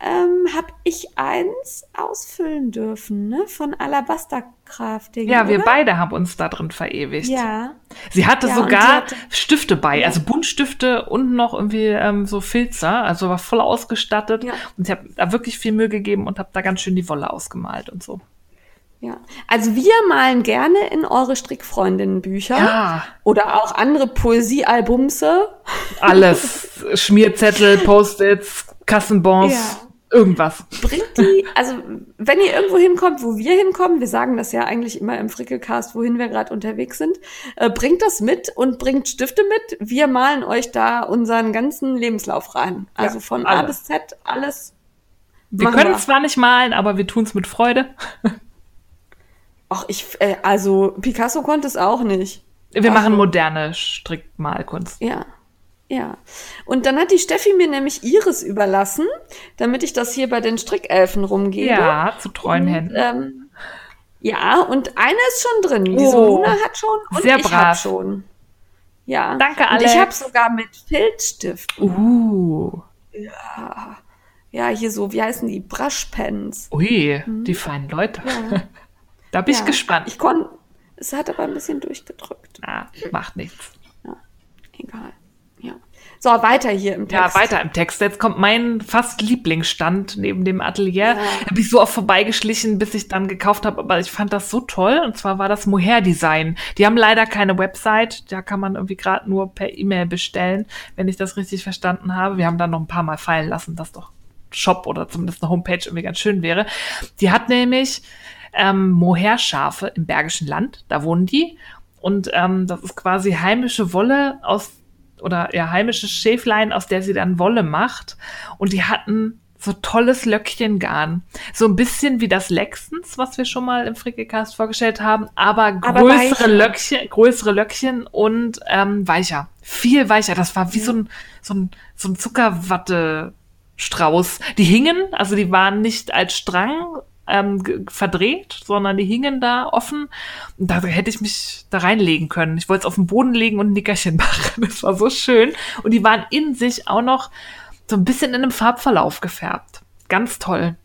ähm, habe ich eins ausfüllen dürfen, ne? Von Alabaster Crafting. Ja, wir oder? beide haben uns da drin verewigt. Ja. Sie hatte Ja, sogar hatte- Stifte bei, Ja. also Buntstifte und noch irgendwie ähm, so Filzer, also war voll ausgestattet. Ja. Und ich habe da wirklich viel Mühe gegeben und habe da ganz schön die Wolle ausgemalt und so. Ja, also wir malen gerne in eure Strickfreundinnen-Bücher Ja. oder auch andere Poesiealbumse. Alles. Schmierzettel, Post-its, Kassenbons, Ja. Irgendwas. Bringt die, also wenn ihr irgendwo hinkommt, wo wir hinkommen, wir sagen das ja eigentlich immer im Frickelcast, wohin wir gerade unterwegs sind, äh, bringt das mit und bringt Stifte mit. Wir malen euch da unseren ganzen Lebenslauf rein. Also Ja, von A alle. bis Z alles. Wir können wir. zwar nicht malen, aber wir tun's mit Freude. Ach, ich, äh, also Picasso konnte es auch nicht. Wir Ach machen moderne Strickmalkunst. Ja. Ja. Und dann hat die Steffi mir nämlich ihres überlassen, damit ich das hier bei den Strickelfen rumgebe. Ja, zu treuen Und, Händen. ähm, ja, und eine ist schon drin. Die Oh, Soluna hat schon und sehr ich brav. hab schon. Ja. Danke, Und Alex. ich habe sogar mit Filzstift. Uh. Ja, hier so, wie heißen die? Brushpens. Ui, die feinen Leute. Ja. Da bin ich Ja. gespannt. Ich konnte, es hat aber ein bisschen durchgedrückt. Ah, macht nichts. Egal. Ja. So, weiter hier im Text. Ja, weiter im Text. Jetzt kommt mein fast Lieblingsstand neben dem Atelier. Da bin ich so oft vorbeigeschlichen, bis ich dann gekauft habe. Aber ich fand das so toll. Und zwar war das Mohair Design. Die haben leider keine Website. Da kann man irgendwie gerade nur per E-Mail bestellen, wenn ich das richtig verstanden habe. Wir haben dann noch ein paar Mal fallen lassen, dass doch Shop oder zumindest eine Homepage irgendwie ganz schön wäre. Die hat nämlich ähm, Mohair-Schafe im Bergischen Land. Da wohnen die. Und ähm, das ist quasi heimische Wolle aus oder ja, heimisches Schäflein, aus der sie dann Wolle macht. Und die hatten so tolles Löckchengarn. So ein bisschen wie das Lexens, was wir schon mal im Frickelcast vorgestellt haben, aber Aber größere weicher. Löckchen, größere Löckchen und ähm, weicher. Viel weicher. Das war wie so ein, so ein, so ein Zuckerwatte-Strauß. Die hingen, also die waren nicht als Strang ähm, verdreht, sondern die hingen da offen. Und da hätte ich mich da reinlegen können. Ich wollte es auf den Boden legen und ein Nickerchen machen. Das war so schön. Und die waren in sich auch noch so ein bisschen in einem Farbverlauf gefärbt. Ganz toll.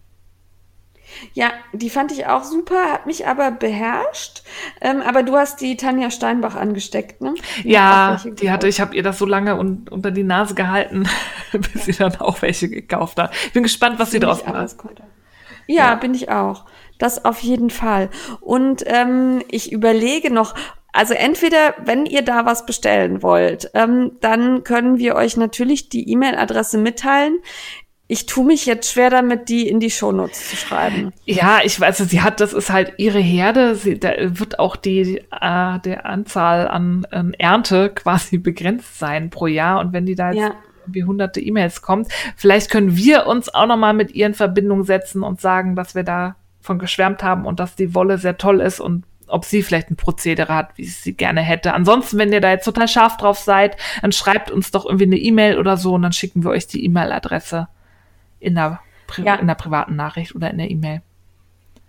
Ja, die fand ich auch super, hat mich aber beherrscht. Ähm, aber du hast die Tanja Steinbach angesteckt, ne? Die hat Ja, welche die hatte, ich habe ihr das so lange un unter die Nase gehalten, bis sie dann auch welche gekauft hat. Ich bin gespannt, was sie draus macht. Ja, Ja. bin ich auch. Das auf jeden Fall. Und ähm, ich überlege noch, also entweder, wenn ihr da was bestellen wollt, ähm, dann können wir euch natürlich die E-Mail-Adresse mitteilen. Ich tue mich jetzt schwer damit, die in die Shownotes zu schreiben. Ja, ich weiß, sie hat, das ist halt ihre Herde. Sie, da wird auch die äh, der Anzahl an ähm, Ernte quasi begrenzt sein pro Jahr. Und wenn die da jetzt Ja. Wie hunderte E-Mails kommt, vielleicht können wir uns auch noch mal mit ihr in Verbindung setzen und sagen, dass wir davon geschwärmt haben und dass die Wolle sehr toll ist und ob sie vielleicht ein Prozedere hat, wie sie sie gerne hätte. Ansonsten, wenn ihr da jetzt total scharf drauf seid, dann schreibt uns doch irgendwie eine E-Mail oder so und dann schicken wir euch die E-Mail-Adresse in der, Pri Ja. in der privaten Nachricht oder in der E-Mail.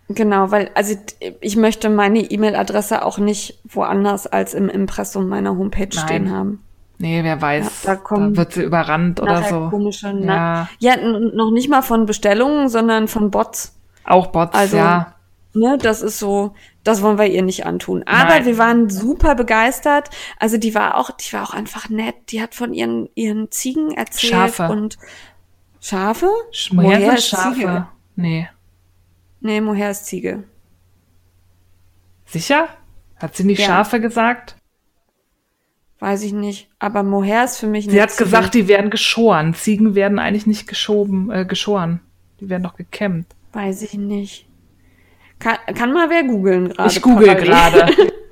Genau, weil, also ich möchte meine E-Mail-Adresse auch nicht woanders als im Impressum meiner Homepage Nein. stehen haben. Nee, wer weiß. Ja, da kommen wird sie überrannt oder so. komische, Ja. ja, noch nicht mal von Bestellungen, sondern von Bots. Auch Bots, Also, ja. Ne, das ist so, das wollen wir ihr nicht antun. Aber Nein. wir waren super begeistert. Also die war auch, die war auch einfach nett. Die hat von ihren ihren Ziegen erzählt Schafe. und Schafe? Sch- Moher sind ist Schafe. Ziege. Nee. Nee, Moher ist Ziege. Sicher? Hat sie nicht Ja. Schafe gesagt? Weiß ich nicht. Aber Moher ist für mich Sie eine hat gesagt, die werden geschoren. Ziegen werden eigentlich nicht geschoben, äh, geschoren. Die werden doch gekämmt. Weiß ich nicht. Kann, kann mal wer googeln gerade. Ich google gerade.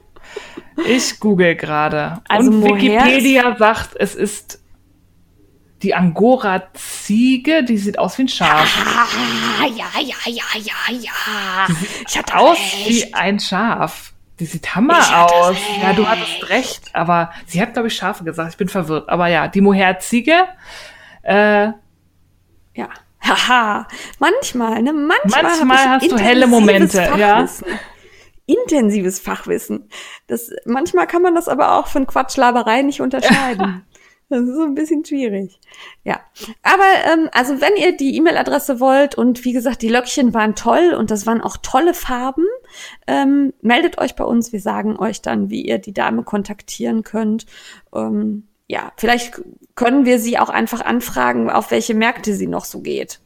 Ich google gerade. Also Und Wikipedia sagt, es ist die Angora-Ziege, die sieht aus wie ein Schaf. Ah, ja, ja, ja, ja, ja. Ich hatte aus recht. wie ein Schaf. Die sieht Hammer Ich aus. Ja, du hattest recht. Aber sie hat, glaube ich, Schafe gesagt. Ich bin verwirrt. Aber ja, die Moher-Ziege. Äh, Ja. Haha. Manchmal, ne? Manchmal, Manchmal hast du helle Momente, ja. Fachwissen. Intensives Fachwissen. Das, manchmal kann man das aber auch von Quatschlaberei nicht unterscheiden. Das ist so ein bisschen schwierig. Ja. Aber ähm, also wenn ihr die E-Mail-Adresse wollt und wie gesagt, die Löckchen waren toll und das waren auch tolle Farben, ähm, meldet euch bei uns. Wir sagen euch dann, wie ihr die Dame kontaktieren könnt. Ähm, ja, vielleicht können wir sie auch einfach anfragen, auf welche Märkte sie noch so geht.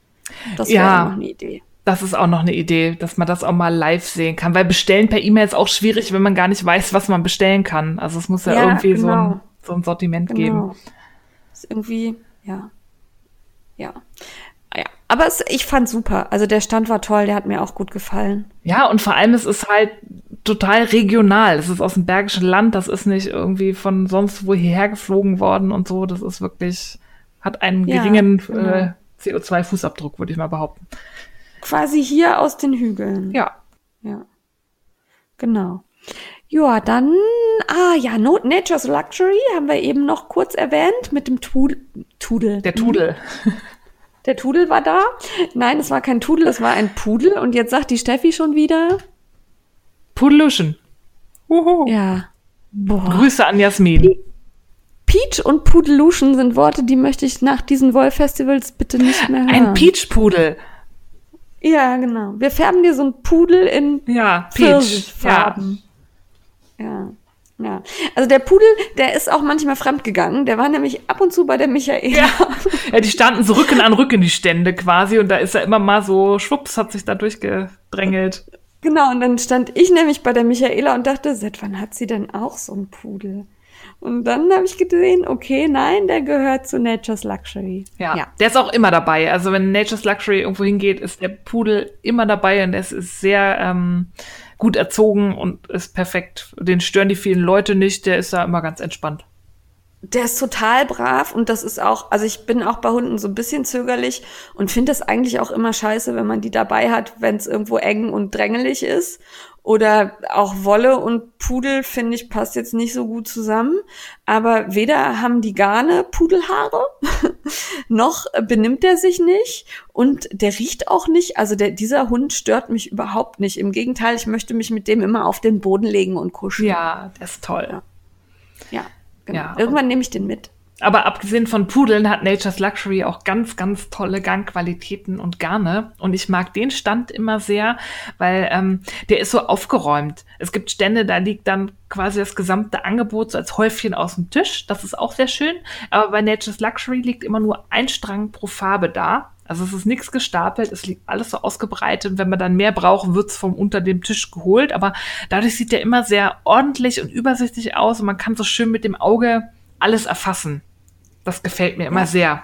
Das wäre Ja. noch eine Idee. das ist auch noch eine Idee, dass man das auch mal live sehen kann. Weil bestellen per E-Mail ist auch schwierig, wenn man gar nicht weiß, was man bestellen kann. Also es muss ja, Ja, irgendwie so, genau. ein, so ein Sortiment geben. Genau. Ist irgendwie, ja. Ja. Aber es, ich fand super. Also der Stand war toll, der hat mir auch gut gefallen. Ja, und vor allem es ist halt total regional. Es ist aus dem Bergischen Land, das ist nicht irgendwie von sonst wo hierher geflogen worden und so. Das ist wirklich, hat einen Ja, geringen genau. äh, CO2-Fußabdruck, würde ich mal behaupten. Quasi hier aus den Hügeln. Ja. Ja. Genau. Ja, dann, ah ja, no, Nature's Luxury haben wir eben noch kurz erwähnt mit dem Tudel. Tudel. Der Tudel. Der Tudel war da. Nein, es war kein Tudel, es war ein Pudel. Und jetzt sagt die Steffi schon wieder. Pudeluschen. Uhu. Ja. Boah. Grüße an Jasmin. Peach und Pudeluschen sind Worte, die möchte ich nach diesen Woll-Festivals bitte nicht mehr hören. Ein Peach-Pudel. Ja, genau. Wir färben dir so einen Pudel in Ja, Peach. Ja. Pfirsichfarben. Ja. Ja. Also der Pudel, der ist auch manchmal fremdgegangen. Der war nämlich ab und zu bei der Michaela. ja, die standen so Rücken an Rücken, die Stände quasi. Und da ist er immer mal so, schwupps, hat sich da durchgedrängelt. Genau, und dann stand ich nämlich bei der Michaela und dachte, seit wann hat sie denn auch so einen Pudel? Und dann habe ich gesehen, okay, nein, der gehört zu Nature's Luxury. Ja, ja. der ist auch immer dabei. Also wenn Nature's Luxury irgendwo hingeht, ist der Pudel immer dabei und ist- ist sehr ähm, gut erzogen und ist perfekt. Den stören die vielen Leute nicht. Der ist da immer ganz entspannt. Der ist total brav und das ist auch, also ich bin auch bei Hunden so ein bisschen zögerlich und finde das eigentlich auch immer scheiße, wenn man die dabei hat, wenn es irgendwo eng und drängelig ist. Oder auch Wolle und Pudel, finde ich, passt jetzt nicht so gut zusammen. Aber weder haben die Garne Pudelhaare, noch benimmt er sich nicht und der riecht auch nicht. Also der, dieser Hund stört mich überhaupt nicht. Im Gegenteil, ich möchte mich mit dem immer auf den Boden legen und kuscheln. Ja, der ist toll. Ja. Ja, genau. Ja, Irgendwann nehme ich den mit. Aber abgesehen von Pudeln hat Nature's Luxury auch ganz, ganz tolle Gangqualitäten und Garne. Und ich mag den Stand immer sehr, weil ähm, der ist so aufgeräumt. Es gibt Stände, da liegt dann quasi das gesamte Angebot so als Häufchen aus dem Tisch. Das ist auch sehr schön. Aber bei Nature's Luxury liegt immer nur ein Strang pro Farbe da. Also es ist nichts gestapelt, es liegt alles so ausgebreitet. Und wenn man dann mehr braucht, wird's vom unter dem Tisch geholt. Aber dadurch sieht der immer sehr ordentlich und übersichtlich aus und man kann so schön mit dem Auge alles erfassen. Das gefällt mir immer Ja. sehr.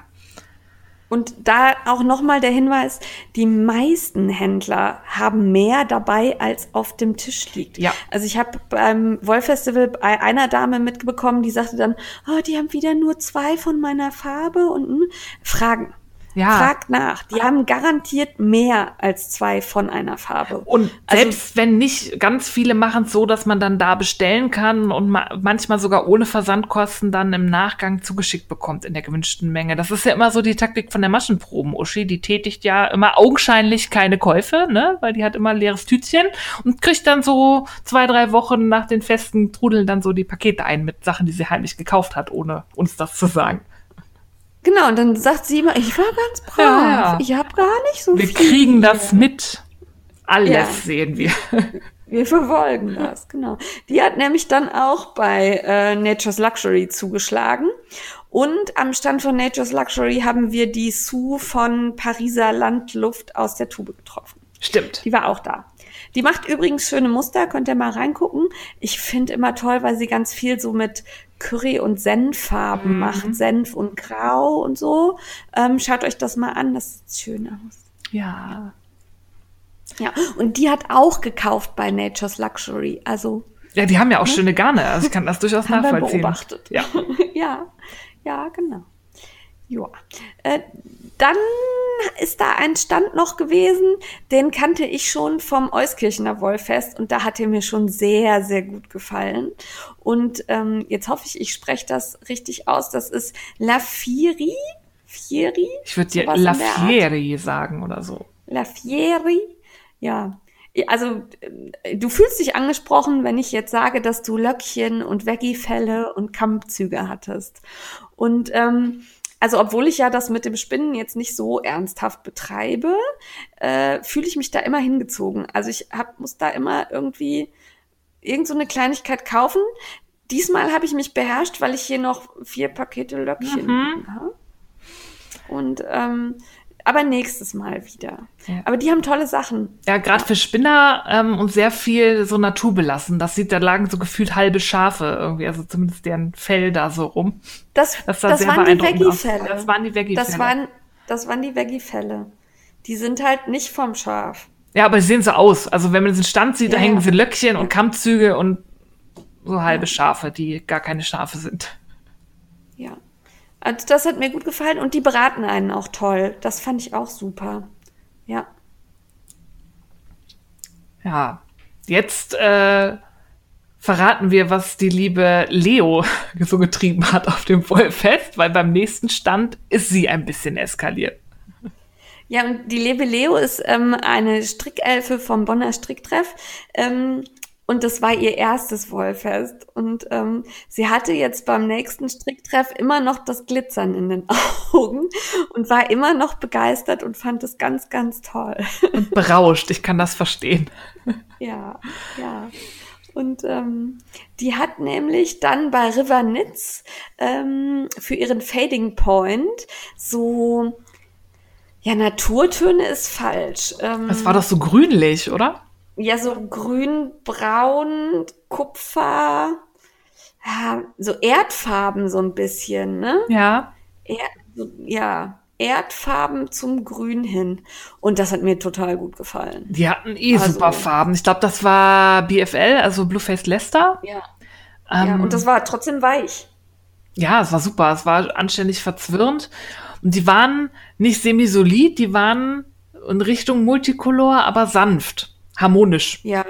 Und da auch nochmal der Hinweis, die meisten Händler haben mehr dabei, als auf dem Tisch liegt. Ja. Also ich habe beim Wollfestival bei einer Dame mitbekommen, die sagte dann, oh, die haben wieder nur zwei von meiner Farbe und hm, Fragen. Ja. Fragt nach. Die haben garantiert mehr als zwei von einer Farbe. Und Also- selbst wenn nicht, ganz viele machen es so, dass man dann da bestellen kann und ma manchmal sogar ohne Versandkosten dann im Nachgang zugeschickt bekommt in der gewünschten Menge. Das ist ja immer so die Taktik von der Maschenproben. Uschi, die tätigt ja immer augenscheinlich keine Käufe, ne, weil die hat immer ein leeres Tütchen und kriegt dann so zwei, drei Wochen nach den Festen trudeln dann so die Pakete ein mit Sachen, die sie heimlich gekauft hat, ohne uns das zu sagen. Genau, und dann sagt sie immer, ich war ganz brav. Ja, ja. Ich habe gar nicht so Wir viel. kriegen das mit. Alles Ja. sehen wir. Wir verfolgen das, genau. Die hat nämlich dann auch bei äh, Nature's Luxury zugeschlagen. Und am Stand von Nature's Luxury haben wir die Sue von Pariser Landluft aus der Tube getroffen. Stimmt. Die war auch da. Die macht übrigens schöne Muster, könnt ihr mal reingucken. Ich finde immer toll, weil sie ganz viel so mit Curry- und Senffarben macht. Senf und Grau und so. Ähm, schaut euch das mal an, das sieht schön aus. Ja. Ja, und die hat auch gekauft bei Nature's Luxury. Also Ja, die haben ja auch schöne Garne. Also ich kann das durchaus haben wir nachvollziehen. beobachtet. Ja. ja, ja, genau. Ja. Äh, dann ist da ein Stand noch gewesen, den kannte ich schon vom Euskirchener Wollfest und da hat er mir schon sehr, sehr gut gefallen. Und ähm, jetzt hoffe ich, ich spreche das richtig aus. Das ist La Fieri. Fieri? Ich würde dir La. Fieri sagen oder so. La Fieri. Ja. Also, äh, du fühlst dich angesprochen, wenn ich jetzt sage, dass du Löckchen und Veggie-Felle und Kammzüge hattest. Und ähm, also, obwohl ich ja das mit dem Spinnen jetzt nicht so ernsthaft betreibe, äh, fühle ich mich da immer hingezogen. Also ich hab, muss da immer irgendwie irgend so eine Kleinigkeit kaufen. Diesmal habe ich mich beherrscht, weil ich hier noch vier Pakete Löckchen Mhm. habe. Und ähm, aber nächstes Mal wieder. Ja. Aber die haben tolle Sachen. Ja, gerade für Spinner ähm, und sehr viel so naturbelassen. Das sieht, da lagen so gefühlt halbe Schafe irgendwie, also zumindest deren Fell da so rum. Das, Das das sehr waren die. Veggie-Fälle. Das waren die Veggie-Fälle. Das waren, das waren die Veggie-Fälle. Die sind halt nicht vom Schaf. Ja, aber sie sehen so aus. Also wenn man diesen Stand sieht, da Ja, hängen ja. diese Löckchen und Kammzüge und so halbe Schafe, die gar keine Schafe sind. Ja. Also das hat mir gut gefallen und die beraten einen auch toll. Das fand ich auch super. Ja. Ja, jetzt äh, verraten wir, was die liebe Leo so getrieben hat auf dem Vollfest, weil beim nächsten Stand ist sie ein bisschen eskaliert. Ja, und die Lebe Leo ist ähm, eine Strickelfe vom Bonner Stricktreff. Ähm, und das war ihr erstes Wollfest. Und ähm, sie hatte jetzt beim nächsten Stricktreff immer noch das Glitzern in den Augen und war immer noch begeistert und fand es ganz, ganz toll. Und berauscht, ich kann das verstehen. Ja, ja. Und ähm, die hat nämlich dann bei River Nitz ähm, für ihren Fading Point so, ja, Naturtöne ist falsch. Ähm, Es war doch so grünlich, oder? Ja, so grün, braun, Kupfer, ja, so Erdfarben so ein bisschen, ne? Ja. Erd, so, ja, Erdfarben zum Grün hin. Und das hat mir total gut gefallen. Die hatten eh Also- super Farben. Ich glaube, das war BFL, also Blueface Leicester. Ja. Ähm, ja, und das war trotzdem weich. Ja, es war super. Es war anständig verzwirrend. Und die waren nicht semisolid, die waren in Richtung Multicolor, aber sanft, harmonisch. Ja,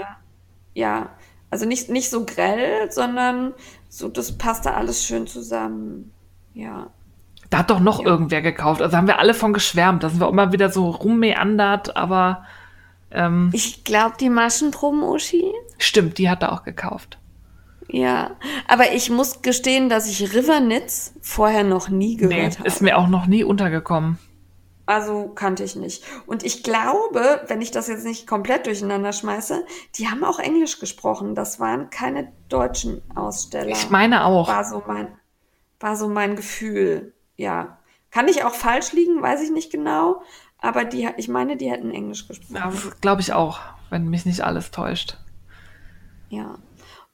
ja. Also nicht, nicht so grell, sondern so, das passte alles schön zusammen. Ja. Da hat doch noch irgendwer gekauft. Also haben wir alle von geschwärmt. Da sind wir auch immer wieder so rummeandert, aber ähm, Ich glaube, die Maschenproben, Uschi. stimmt, die hat er auch gekauft. Ja. Aber ich muss gestehen, dass ich Rivernitz vorher noch nie Nee, gehört habe. ist mir auch noch nie untergekommen. Also kannte ich nicht. Und ich glaube, wenn ich das jetzt nicht komplett durcheinander schmeiße, die haben auch Englisch gesprochen. Das waren keine deutschen Aussteller. Ich meine auch. War so mein, war so mein Gefühl. Ja. Kann ich auch falsch liegen, weiß ich nicht genau. Aber die, ich meine, die hätten Englisch gesprochen. Ja, glaube ich auch, wenn mich nicht alles täuscht. Ja.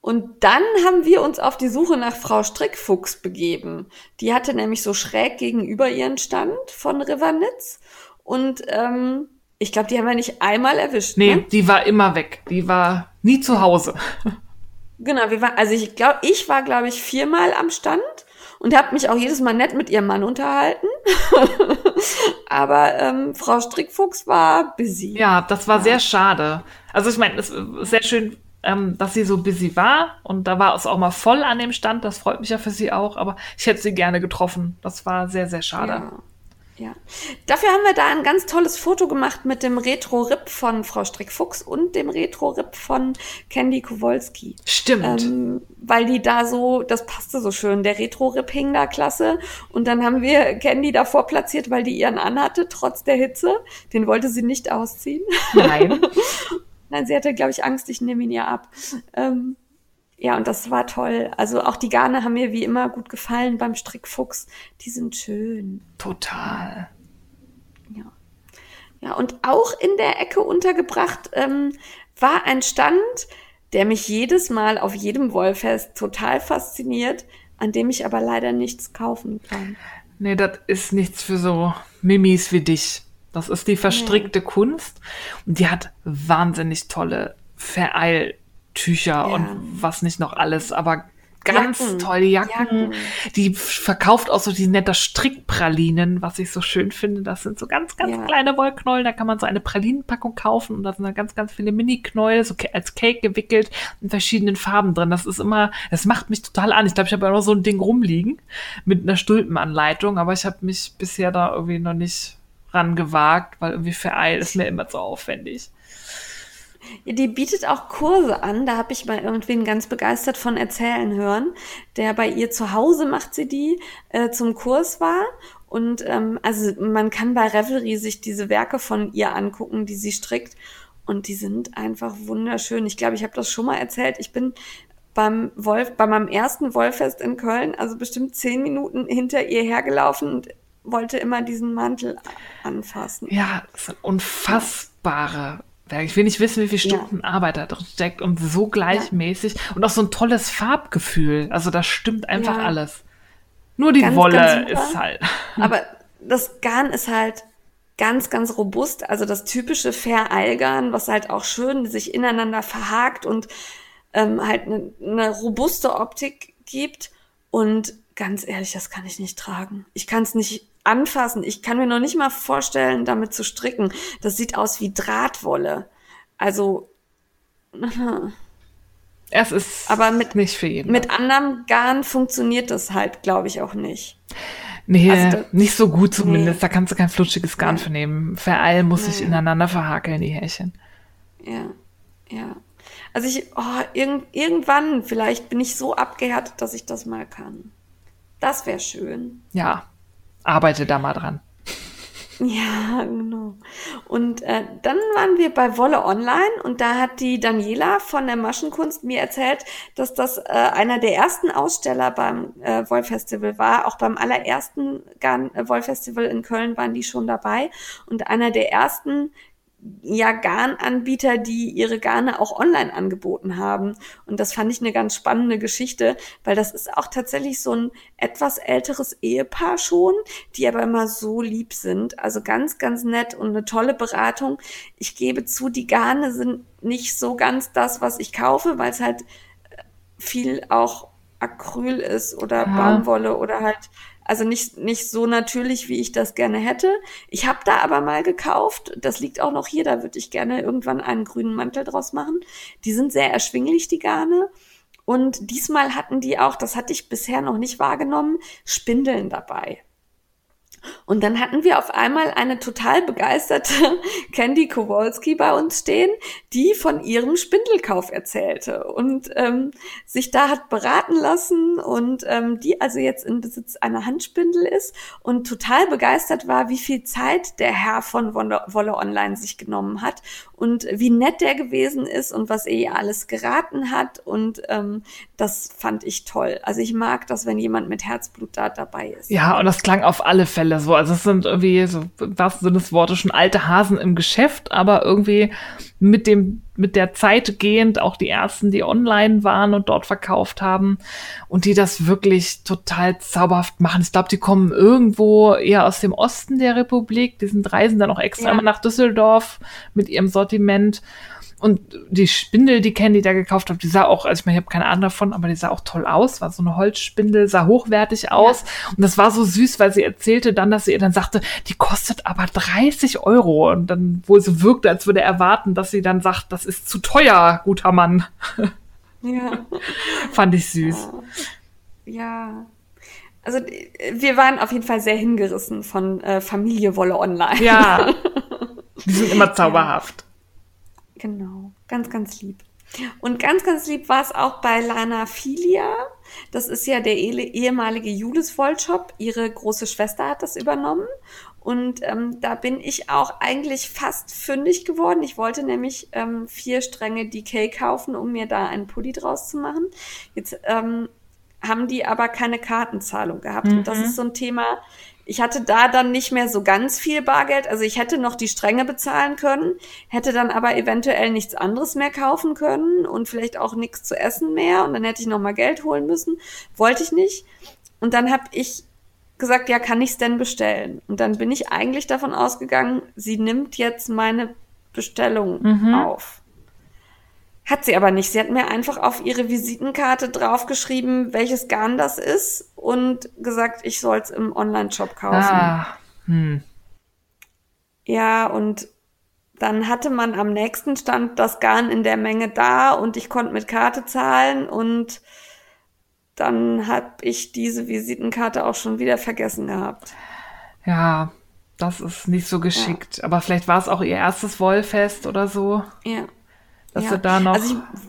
Und dann haben wir uns auf die Suche nach Frau Strickfuchs begeben. Die hatte nämlich so schräg gegenüber ihren Stand von Rivernitz. Und ähm, ich glaube, die haben wir nicht einmal erwischt. Nee, ne? die war immer weg. Die war nie zu Hause. Genau, wir waren, also ich glaube, ich war, glaube ich, viermal am Stand und habe mich auch jedes Mal nett mit ihrem Mann unterhalten. Aber ähm, Frau Strickfuchs war busy. Ja, das war ja. sehr schade. Also ich meine, es ist sehr schön, ähm, dass sie so busy war und da war es auch mal voll an dem Stand. Das freut mich ja für sie auch. Aber ich hätte sie gerne getroffen. Das war sehr, sehr schade. Ja. Ja. Dafür haben wir da ein ganz tolles Foto gemacht mit dem Retro-Rip von Frau Strickfuchs und dem Retro-Rip von Candy Kowalski. Stimmt. Ähm, weil die da so, das passte so schön. Der Retro-Rip hing da klasse. Und dann haben wir Candy davor platziert, weil die ihren anhatte, trotz der Hitze. Den wollte sie nicht ausziehen. Nein. Nein, sie hatte, glaube ich, Angst, ich nehme ihn ja ab. Ähm, ja, und das war toll. Also auch die Garne haben mir wie immer gut gefallen beim Strickfuchs. Die sind schön. Total. Ja. Ja, und auch in der Ecke untergebracht ähm, war ein Stand, der mich jedes Mal auf jedem Wollfest total fasziniert, an dem ich aber leider nichts kaufen kann. Nee, das ist nichts für so Mimis wie dich. Das ist die verstrickte nee. Kunst und die hat wahnsinnig tolle Vereil Tücher ja. und was nicht noch alles, aber ganz Jacken. tolle Jacken. Jacken. Die verkauft auch so diese nette Strickpralinen, was ich so schön finde. Das sind so ganz, ganz ja. kleine Wollknäuel. Da kann man so eine Pralinenpackung kaufen und da sind dann ganz, ganz viele Mini-Knäuel, so als Cake gewickelt in verschiedenen Farben drin. Das ist immer, das macht mich total an. Ich glaube, ich habe ja noch so ein Ding rumliegen mit einer Stulpenanleitung, aber ich habe mich bisher da irgendwie noch nicht rangewagt, weil irgendwie für Eil ist mir immer zu aufwendig. Die bietet auch Kurse an. Da habe ich mal irgendwen ganz begeistert von erzählen hören, der bei ihr zu Hause macht sie die äh, zum Kurs war. Und ähm, also man kann bei Revelry sich diese Werke von ihr angucken, die sie strickt. Und die sind einfach wunderschön. Ich glaube, ich habe das schon mal erzählt. Ich bin beim Wolf, bei meinem ersten Wollfest in Köln, also bestimmt zehn Minuten hinter ihr hergelaufen und wollte immer diesen Mantel anfassen. Ja, das sind unfassbare ich will nicht wissen, wie viele Stunden ja. Arbeit da drin steckt und so gleichmäßig ja. und auch so ein tolles Farbgefühl. Also da stimmt einfach ja. alles. Nur die ganz, Wolle ganz ist halt. Aber das Garn ist halt ganz, ganz robust. Also das typische Fair Eilgarn, was halt auch schön sich ineinander verhakt und ähm, halt eine, eine robuste Optik gibt. Und ganz ehrlich, das kann ich nicht tragen. Ich kann es nicht anfassen. Ich kann mir noch nicht mal vorstellen, damit zu stricken. Das sieht aus wie Drahtwolle. Also. Es ist aber mit, nicht für jeden. Mit anderem Garn funktioniert das halt, glaube ich, auch nicht. Nee, also nicht so gut zumindest. Nee. Da kannst du kein flutschiges Garn nee. für nehmen. Vereil muss nee. sich ineinander verhakeln, die Härchen. Ja, ja. Also ich, oh, irg irgendwann, vielleicht bin ich so abgehärtet, dass ich das mal kann. Das wäre schön. Ja, arbeite da mal dran. Ja, genau. Und äh, dann waren wir bei Wolle Online und da hat die Daniela von der Maschenkunst mir erzählt, dass das äh, einer der ersten Aussteller beim äh, Wollfestival war. Auch beim allerersten Garn äh, Wollfestival in Köln waren die schon dabei und einer der ersten ja Garnanbieter, die ihre Garne auch online angeboten haben. Und das fand ich eine ganz spannende Geschichte, weil das ist auch tatsächlich so ein etwas älteres Ehepaar schon, die aber immer so lieb sind. Also ganz, ganz nett und eine tolle Beratung. Ich gebe zu, die Garne sind nicht so ganz das, was ich kaufe, weil es halt viel auch Acryl ist oder ja. Baumwolle oder halt also nicht, nicht so natürlich, wie ich das gerne hätte. Ich habe da aber mal gekauft. Das liegt auch noch hier. Da würde ich gerne irgendwann einen grünen Mantel draus machen. Die sind sehr erschwinglich, die Garne. Und diesmal hatten die auch, das hatte ich bisher noch nicht wahrgenommen, Spindeln dabei. Und dann hatten wir auf einmal eine total begeisterte Candy Kowalski bei uns stehen, die von ihrem Spindelkauf erzählte und ähm, sich da hat beraten lassen und ähm, die also jetzt in Besitz einer Handspindel ist und total begeistert war, wie viel Zeit der Herr von Wolle, Online sich genommen hat und wie nett der gewesen ist und was er ihr alles geraten hat und ähm, das fand ich toll. Also ich mag das, wenn jemand mit Herzblut da dabei ist. Ja, und das klang auf alle Fälle so. Also es sind irgendwie so im wahrsten Sinne des Wortes schon alte Hasen im Geschäft, aber irgendwie mit dem mit der Zeit gehend auch die ersten, die online waren und dort verkauft haben und die das wirklich total zauberhaft machen. Ich glaube, die kommen irgendwo eher aus dem Osten der Republik. Die sind reisen dann auch extra Ja. immer nach Düsseldorf mit ihrem Sortiment. Und die Spindel, die Candy da gekauft hat, die sah auch, also ich meine, ich habe keine Ahnung davon, aber die sah auch toll aus. War so eine Holzspindel, sah hochwertig aus. Und das war so süß, weil sie erzählte dann, dass sie ihr dann sagte, die kostet aber 30 Euro. Und dann wohl so wirkte, als würde er erwarten, dass sie dann sagt, das ist zu teuer, guter Mann. Ja. Fand ich süß. Ja. Also wir waren auf jeden Fall sehr hingerissen von äh, Familie Wolle Online. Ja. Die sind immer zauberhaft. Genau, ganz, ganz lieb. Und ganz, ganz lieb war es auch bei Lana Filia. Das ist ja der ehemalige Julis Wollshop. Ihre große Schwester hat das übernommen. Und ähm, da bin ich auch eigentlich fast fündig geworden. Ich wollte nämlich ähm, vier Stränge DK kaufen, um mir da einen Pulli draus zu machen. Jetzt ähm, haben die aber keine Kartenzahlung gehabt. Und das ist so ein Thema. Ich hatte da dann nicht mehr so ganz viel Bargeld. Also ich hätte noch die Stränge bezahlen können, hätte dann aber eventuell nichts anderes mehr kaufen können und vielleicht auch nichts zu essen mehr. Und dann hätte ich noch mal Geld holen müssen. Wollte ich nicht. Und dann habe ich gesagt, ja, kann ich es denn bestellen? Und dann bin ich eigentlich davon ausgegangen, sie nimmt jetzt meine Bestellung auf. Hat sie aber nicht. Sie hat mir einfach auf ihre Visitenkarte draufgeschrieben, welches Garn das ist und gesagt, ich soll es im Online-Shop kaufen. Ah. Hm. Ja, und dann hatte man am nächsten Stand das Garn in der Menge da und ich konnte mit Karte zahlen und dann habe ich diese Visitenkarte auch schon wieder vergessen gehabt. Ja, das ist nicht so geschickt. Aber vielleicht war es auch ihr erstes Wollfest oder so, Ja. Dass ja. sie da noch. Also ich,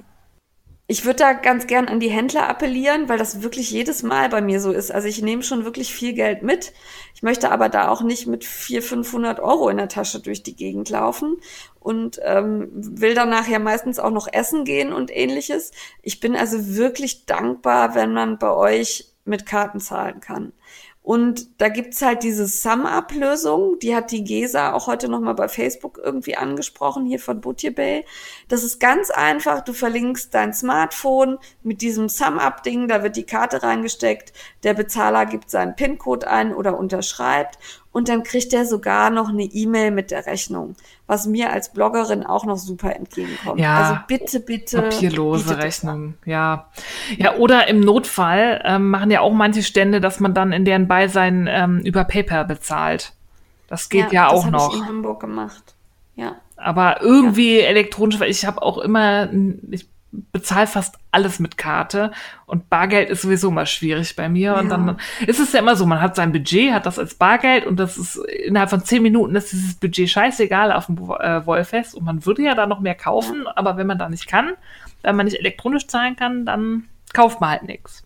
ich würde da ganz gern an die Händler appellieren, weil das wirklich jedes Mal bei mir so ist. Also ich nehme schon wirklich viel Geld mit. Ich möchte aber da auch nicht mit 400, 500 Euro in der Tasche durch die Gegend laufen und ähm, will danach ja meistens auch noch essen gehen und ähnliches. Ich bin also wirklich dankbar, wenn man bei euch mit Karten zahlen kann. Und da gibt's halt diese Sum-Up-Lösung, die hat die Gesa auch heute nochmal bei Facebook irgendwie angesprochen, hier von Butje Bay. Das ist ganz einfach, du verlinkst dein Smartphone mit diesem Sum-Up-Ding, da wird die Karte reingesteckt, der Bezahler gibt seinen PIN-Code ein oder unterschreibt und dann kriegt er sogar noch eine E-Mail mit der Rechnung, was mir als Bloggerin auch noch super entgegenkommt. Ja, also bitte, bitte. Papierlose das Rechnung, ja. Ja, oder im Notfall ähm, machen ja auch manche Stände, dass man dann in deren Beisein ähm, über PayPal bezahlt. Das geht ja, das auch hab noch. Ich in Hamburg gemacht. Ja. Aber irgendwie elektronisch, weil ich habe auch immer, ich bezahle fast alles mit Karte und Bargeld ist sowieso mal schwierig bei mir. Und Ja. dann ist es ja immer so, man hat sein Budget, hat das als Bargeld und das ist innerhalb von zehn Minuten ist dieses Budget scheißegal auf dem äh, Wollfest und man würde ja da noch mehr kaufen, aber wenn man da nicht kann, wenn man nicht elektronisch zahlen kann, dann kauft man halt nichts.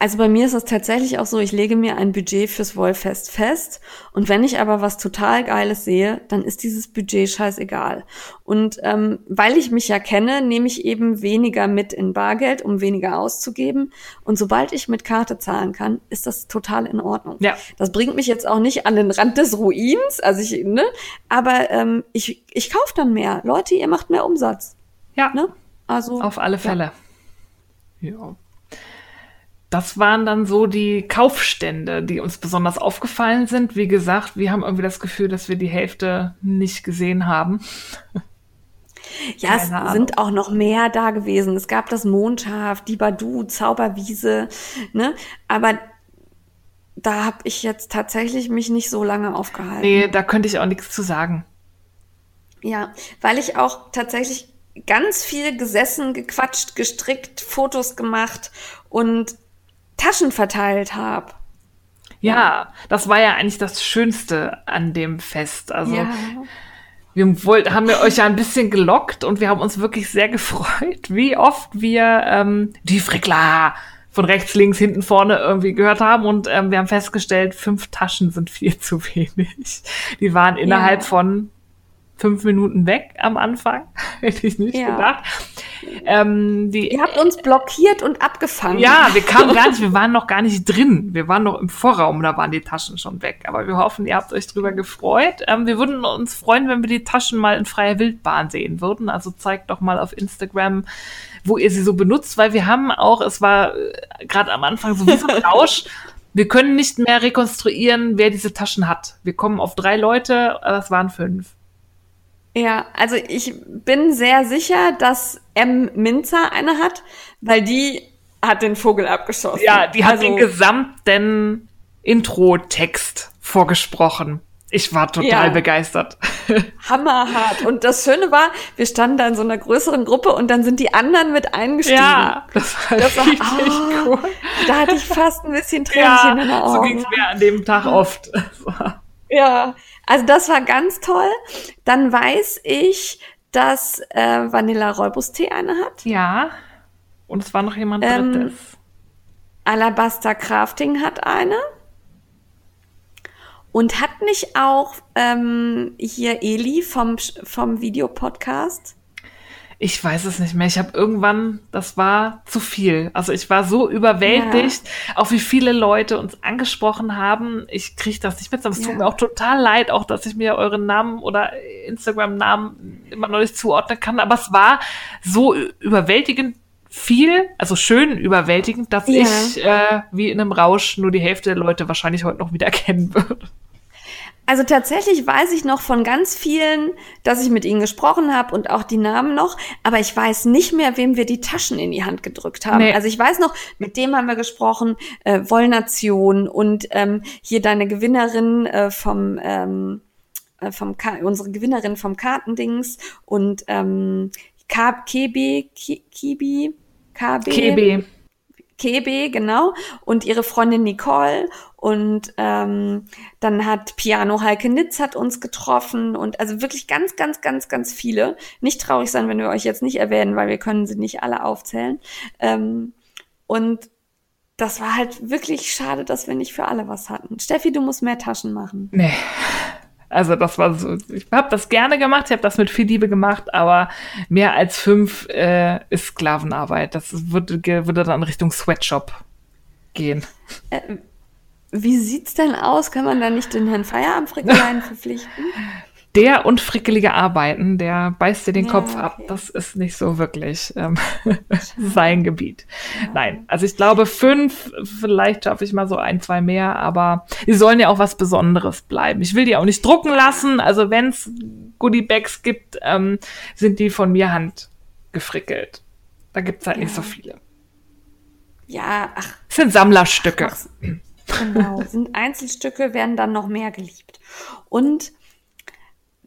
Also bei mir ist es tatsächlich auch so, ich lege mir ein Budget fürs Wollfest fest und wenn ich aber was total Geiles sehe, dann ist dieses Budget scheißegal. Und ähm, weil ich mich ja kenne, nehme ich eben weniger mit in Bargeld, um weniger auszugeben. Und sobald ich mit Karte zahlen kann, ist das total in Ordnung. Ja. Das bringt mich jetzt auch nicht an den Rand des Ruins, also ich, ne, aber ähm, ich, ich kaufe dann mehr. Leute, ihr macht mehr Umsatz, Ja, ne? Also auf alle Fälle. Ja. Das waren dann so die Kaufstände, die uns besonders aufgefallen sind. Wie gesagt, wir haben irgendwie das Gefühl, dass wir die Hälfte nicht gesehen haben. Ja, es sind auch noch mehr da gewesen. Es gab das Mondschaf, die Badu, Zauberwiese, ne? Aber da habe ich jetzt tatsächlich mich nicht so lange aufgehalten. Nee, da könnte ich auch nichts zu sagen. Ja, weil ich auch tatsächlich ganz viel gesessen, gequatscht, gestrickt, Fotos gemacht und Taschen verteilt habe. Ja, das war ja eigentlich das Schönste an dem Fest. Also ja. wir wollt, haben wir euch ja ein bisschen gelockt und wir haben uns wirklich sehr gefreut, wie oft wir ähm, die Frickler von rechts, links, hinten, vorne irgendwie gehört haben. Und ähm, wir haben festgestellt, fünf Taschen sind viel zu wenig. Die waren innerhalb ja. von fünf Minuten weg am Anfang. Hätte ich nicht ja. gedacht. Ähm, die, Ihr habt uns blockiert und abgefangen. Ja, wir kamen gar nicht, wir waren noch gar nicht drin. Wir waren noch im Vorraum, da waren die Taschen schon weg. Aber wir hoffen, ihr habt euch drüber gefreut. Ähm, wir würden uns freuen, wenn wir die Taschen mal in freier Wildbahn sehen würden. Also zeigt doch mal auf Instagram, wo ihr sie so benutzt, weil wir haben auch, es war äh, gerade am Anfang so wie so ein Rausch. Wir können nicht mehr rekonstruieren, wer diese Taschen hat. Wir kommen auf drei Leute, das waren fünf. Ja, also ich bin sehr sicher, dass M. Minzer eine hat, weil die hat den Vogel abgeschossen. Ja, die hat also, den gesamten Intro-Text vorgesprochen. Ich war total ja, begeistert. Hammerhart. Und das Schöne war, wir standen da in so einer größeren Gruppe und dann sind die anderen mit eingestiegen. Ja, das war das richtig oh, cool. Da hatte ich fast ein bisschen Tränchen ja, in den Augen. So ging's mir an dem Tag oft. ja, also das war ganz toll. Dann weiß ich, dass äh, Vanilla Räubustee eine hat. Ja. Und es war noch jemand ähm, drittes. Alabaster Crafting hat eine. Und hat nicht auch ähm, hier Eli vom, vom Videopodcast? Ich weiß es nicht mehr. Ich habe irgendwann, das war zu viel. Also ich war so überwältigt, ja. auch wie viele Leute uns angesprochen haben. Ich kriege das nicht mit. Es ja. tut mir auch total leid, auch dass ich mir euren Namen oder Instagram-Namen immer noch nicht zuordnen kann. Aber es war so überwältigend viel, also schön überwältigend, dass ja. ich äh, wie in einem Rausch nur die Hälfte der Leute wahrscheinlich heute noch wieder erkennen würde. Also tatsächlich weiß ich noch von ganz vielen, dass ich mit ihnen gesprochen habe und auch die Namen noch, aber ich weiß nicht mehr, wem wir die Taschen in die Hand gedrückt haben. Nee. Also ich weiß noch, mit dem haben wir gesprochen, äh, Wollnation und ähm, hier deine Gewinnerin äh, vom ähm, äh, vom Ka unsere Gewinnerin vom Kartendings und ähm, KB Kibi KB KB Kebe, genau, und ihre Freundin Nicole. Und ähm, dann hat Piano Heike Nitz hat uns getroffen und also wirklich ganz, ganz, ganz, ganz viele. Nicht traurig sein, wenn wir euch jetzt nicht erwähnen, weil wir können sie nicht alle aufzählen. Ähm, und das war halt wirklich schade, dass wir nicht für alle was hatten. Steffi, du musst mehr Taschen machen. Nee. Also das war so, ich habe das gerne gemacht, ich habe das mit viel Liebe gemacht, aber mehr als fünf äh, ist Sklavenarbeit. Das würde, würde dann Richtung Sweatshop gehen. Äh, wie sieht's denn aus? Kann man da nicht den Herrn Feierabendfrickelein verpflichten? Der und frickelige Arbeiten, der beißt dir den ja, Kopf okay. ab. Das ist nicht so wirklich ähm, sein Gebiet. Ja. Nein, also ich glaube fünf, vielleicht schaffe ich mal so ein, zwei mehr, aber die sollen ja auch was Besonderes bleiben. Ich will die auch nicht drucken lassen. Also wenn es Goodiebags gibt, ähm, sind die von mir handgefrickelt. Da gibt's halt ja. nicht so viele. Ja, ach. Das sind Sammlerstücke. Ach, genau, sind Einzelstücke, werden dann noch mehr geliebt. Und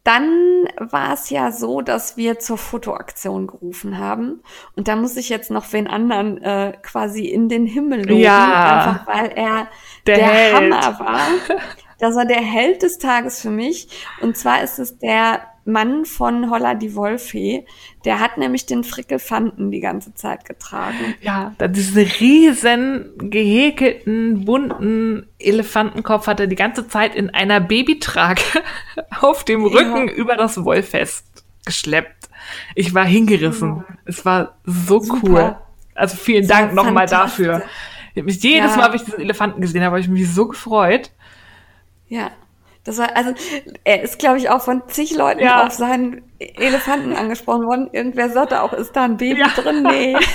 dann war es ja so, dass wir zur Fotoaktion gerufen haben. Und da muss ich jetzt noch wen anderen äh, quasi in den Himmel loben, ja, einfach weil er der, der Hammer war. Das war der Held des Tages für mich. Und zwar ist es der Mann von Holla die Wolfee, der hat nämlich den Frickelfanten die ganze Zeit getragen. Ja, diese riesen gehäkelten, bunten Elefantenkopf hat er die ganze Zeit in einer Babytrage auf dem Rücken ja. über das Wollfest geschleppt. Ich war hingerissen. Ja. Es war so Super. cool. Also vielen Dank nochmal dafür. Jedes ja. Mal, wenn ich diesen Elefanten gesehen habe, habe ich mich so gefreut. Ja, das war, also, er ist, glaube ich, auch von zig Leuten ja. auf seinen Elefanten angesprochen worden. Irgendwer sagte auch, ist da ein Baby ja. drin? Nee.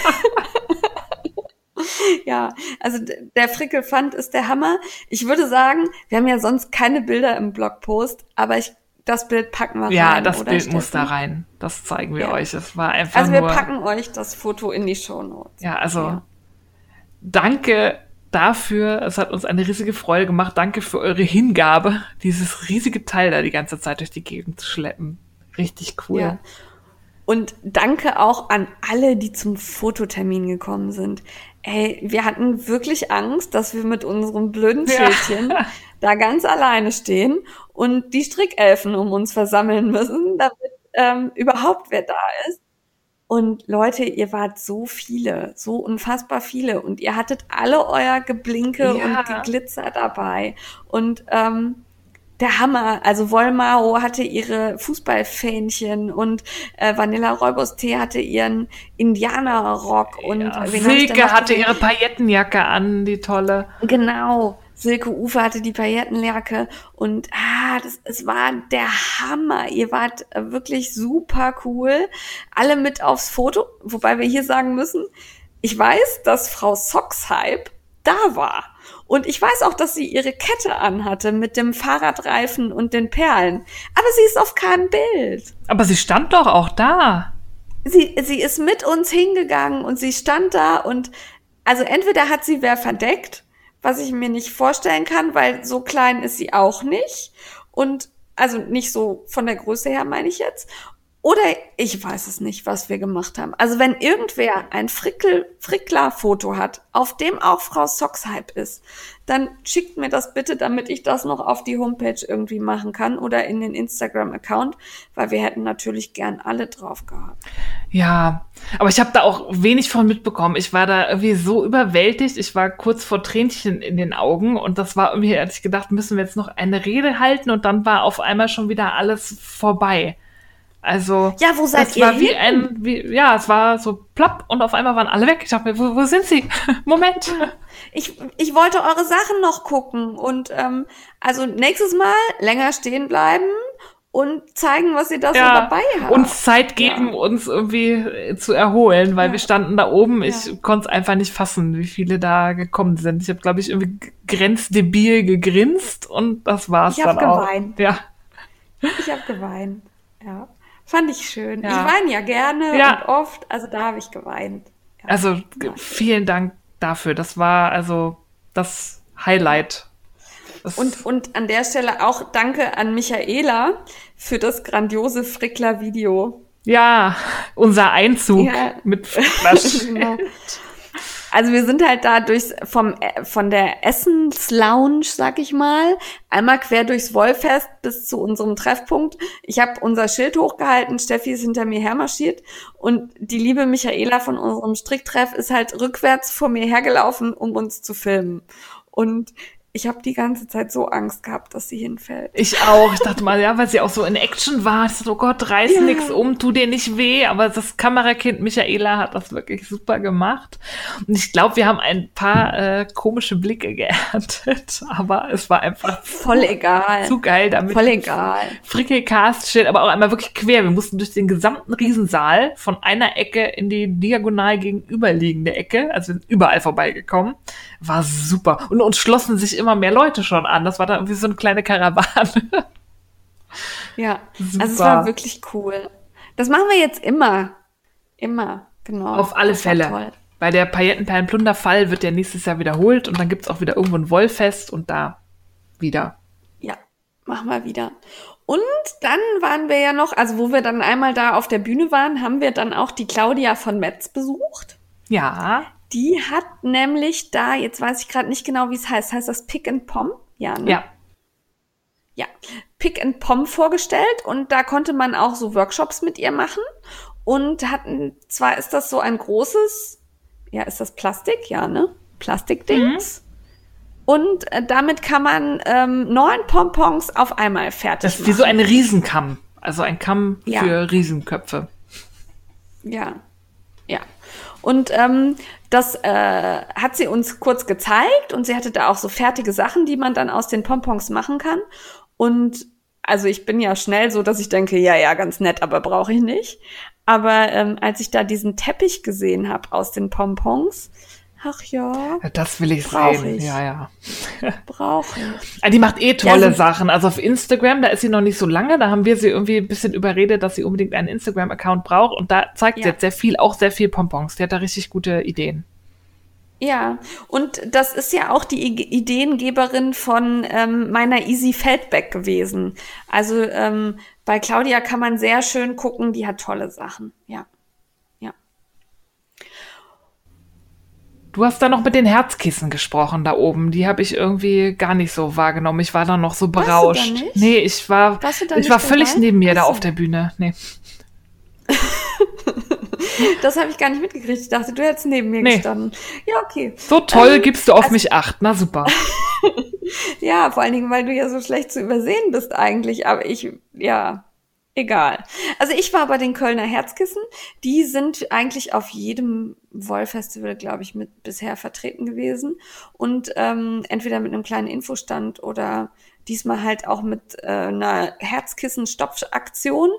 ja, also der Frickelfand ist der Hammer. Ich würde sagen, wir haben ja sonst keine Bilder im Blogpost, aber ich das Bild packen wir ja, rein. Ja, das Bild Steffen? muss da rein. Das zeigen wir ja. euch. Es war einfach Also wir nur, packen euch das Foto in die Show Notes. Ja, also danke dafür. Es hat uns eine riesige Freude gemacht. Danke für eure Hingabe, dieses riesige Teil da die ganze Zeit durch die Gegend zu schleppen. Richtig cool. Ja. Und danke auch an alle, die zum Fototermin gekommen sind. ey, wir hatten wirklich Angst, dass wir mit unserem blöden Schildchen ja. da ganz alleine stehen und die Strickelfen um uns versammeln müssen, damit ähm, überhaupt wer da ist. Und Leute, ihr wart so viele, so unfassbar viele und ihr hattet alle euer Geblinke ja. und Geglitzer dabei. Und ähm, der Hammer. Also Wolmao hatte ihre Fußballfähnchen und äh, Vanilla Räubus Tee hatte ihren Indianerrock und ja, Silke hatte ihre Paillettenjacke an, die tolle. Genau. Silke Ufer hatte die Paillettenjacke und ah, das, es war der Hammer. Ihr wart wirklich super cool. Alle mit aufs Foto, wobei wir hier sagen müssen, ich weiß, dass Frau Sockshype da war. Und ich weiß auch, dass sie ihre Kette anhatte mit dem Fahrradreifen und den Perlen. Aber sie ist auf keinem Bild. Aber sie stand doch auch da. Sie, sie ist mit uns hingegangen und sie stand da und also entweder hat sie wer verdeckt, was ich mir nicht vorstellen kann, weil so klein ist sie auch nicht. Und also nicht so von der Größe her meine ich jetzt. Oder ich weiß es nicht, was wir gemacht haben. Also wenn irgendwer ein Frickel, Frickler-Foto hat, auf dem auch Frau Sockshype ist, dann schickt mir das bitte, damit ich das noch auf die Homepage irgendwie machen kann oder in den Instagram-Account, weil wir hätten natürlich gern alle drauf gehabt. Ja, aber ich habe da auch wenig von mitbekommen. Ich war da irgendwie so überwältigt. Ich war kurz vor Tränchen in den Augen und das war irgendwie, hatte ich gedacht, müssen wir jetzt noch eine Rede halten und dann war auf einmal schon wieder alles vorbei. Also, ja, wo seid es ihr war wie ein, wie, ja, es war so plopp und auf einmal waren alle weg. Ich dachte mir, wo, wo sind sie? Moment. Ich, ich wollte eure Sachen noch gucken und ähm, also nächstes Mal länger stehen bleiben und zeigen, was ihr da ja, so dabei habt. Uns Zeit geben, ja. uns irgendwie zu erholen, weil ja. wir standen da oben. Ich konnte es einfach nicht fassen, wie viele da gekommen sind. Ich habe, glaube ich, irgendwie grenzdebil gegrinst und das war's ich dann auch. Ich habe geweint. Ja. Ich habe geweint. Ja. Fand ich schön. Ja. Ich weine ja gerne ja. und oft, also da habe ich geweint. Ja. Also vielen Dank dafür. Das war also das Highlight. Das und, und an der Stelle auch danke an Michaela für das grandiose Frickler-Video. Ja, unser Einzug mit Frickler. genau. Also wir sind halt da durchs, vom, äh, von der Essenslounge, sag ich mal, einmal quer durchs Wollfest bis zu unserem Treffpunkt. Ich habe unser Schild hochgehalten, Steffi ist hinter mir hermarschiert und die liebe Michaela von unserem Stricktreff ist halt rückwärts vor mir hergelaufen, um uns zu filmen. Und ich habe die ganze Zeit so Angst gehabt, dass sie hinfällt. Ich auch. Ich dachte mal, ja, weil sie auch so in Action war. Ich dachte, oh Gott, reiß ja. nix um, tu dir nicht weh. Aber das Kamerakind Michaela hat das wirklich super gemacht. Und ich glaube, wir haben ein paar äh, komische Blicke geerntet. Aber es war einfach voll egal. Zu geil damit. Voll egal. Frickelcast steht aber auch einmal wirklich quer. Wir mussten durch den gesamten Riesensaal von einer Ecke in die diagonal gegenüberliegende Ecke. Also sind überall vorbeigekommen. War super. Und uns schlossen sich immer mehr Leute schon an. Das war dann irgendwie so eine kleine Karawane. ja, Super. also es war wirklich cool. Das machen wir jetzt immer. Immer, genau. Auf alle Fälle. Toll. Bei der Paillettenperlenplunderfall wird der nächstes Jahr wiederholt und dann gibt es auch wieder irgendwo ein Wollfest und da wieder. Ja, machen wir wieder. Und dann waren wir ja noch, also wo wir dann einmal da auf der Bühne waren, haben wir dann auch die Claudia von Metz besucht. Ja. Die hat nämlich da, jetzt weiß ich gerade nicht genau, wie es heißt. Heißt das Pick and Pom? Ja, ne? Ja. Ja, Pick and Pom vorgestellt und da konnte man auch so Workshops mit ihr machen und hatten, zwar ist das so ein großes, ja, ist das Plastik? Ja, ne? Plastikdings. Mhm. Und äh, damit kann man ähm, neun Pompons auf einmal fertig Das ist wie so ein Riesenkamm. Also ein Kamm ja. für Riesenköpfe. Ja. Ja. Und ähm, das äh, hat sie uns kurz gezeigt und sie hatte da auch so fertige Sachen, die man dann aus den Pompons machen kann. Und also ich bin ja schnell so, dass ich denke, ja, ja, ganz nett, aber brauche ich nicht. Aber ähm, als ich da diesen Teppich gesehen habe aus den Pompons, Ach ja. Das will ich sehen. Ich. Ja, ja. Brauche ich. Ah, die macht eh tolle ja, so Sachen. Also auf Instagram, da ist sie noch nicht so lange. Da haben wir sie irgendwie ein bisschen überredet, dass sie unbedingt einen Instagram-Account braucht. Und da zeigt ja. sie jetzt sehr viel, auch sehr viel Pompons. Die hat da richtig gute Ideen. Ja, und das ist ja auch die Ideengeberin von ähm, meiner Easy Feldback gewesen. Also ähm, bei Claudia kann man sehr schön gucken, die hat tolle Sachen, ja. Du hast da noch mit den Herzkissen gesprochen da oben. Die habe ich irgendwie gar nicht so wahrgenommen. Ich war da noch so berauscht. Warst da? Nee, ich war, da ich war völlig dabei? neben mir da Ach so. auf der Bühne. Nee. Das habe ich gar nicht mitgekriegt. Ich dachte, du hättest neben mir Nee. gestanden. Ja, okay. So toll Ähm, gibst du auf also- mich acht. Na super. Ja, vor allen Dingen, weil du ja so schlecht zu übersehen bist eigentlich. Aber ich, ja, egal. Also ich war bei den Kölner Herzkissen. Die sind eigentlich auf jedem Woll-Festival, glaube ich, mit bisher vertreten gewesen. Und ähm, entweder mit einem kleinen Infostand oder diesmal halt auch mit äh, einer Herzkissen-Stopfaktion.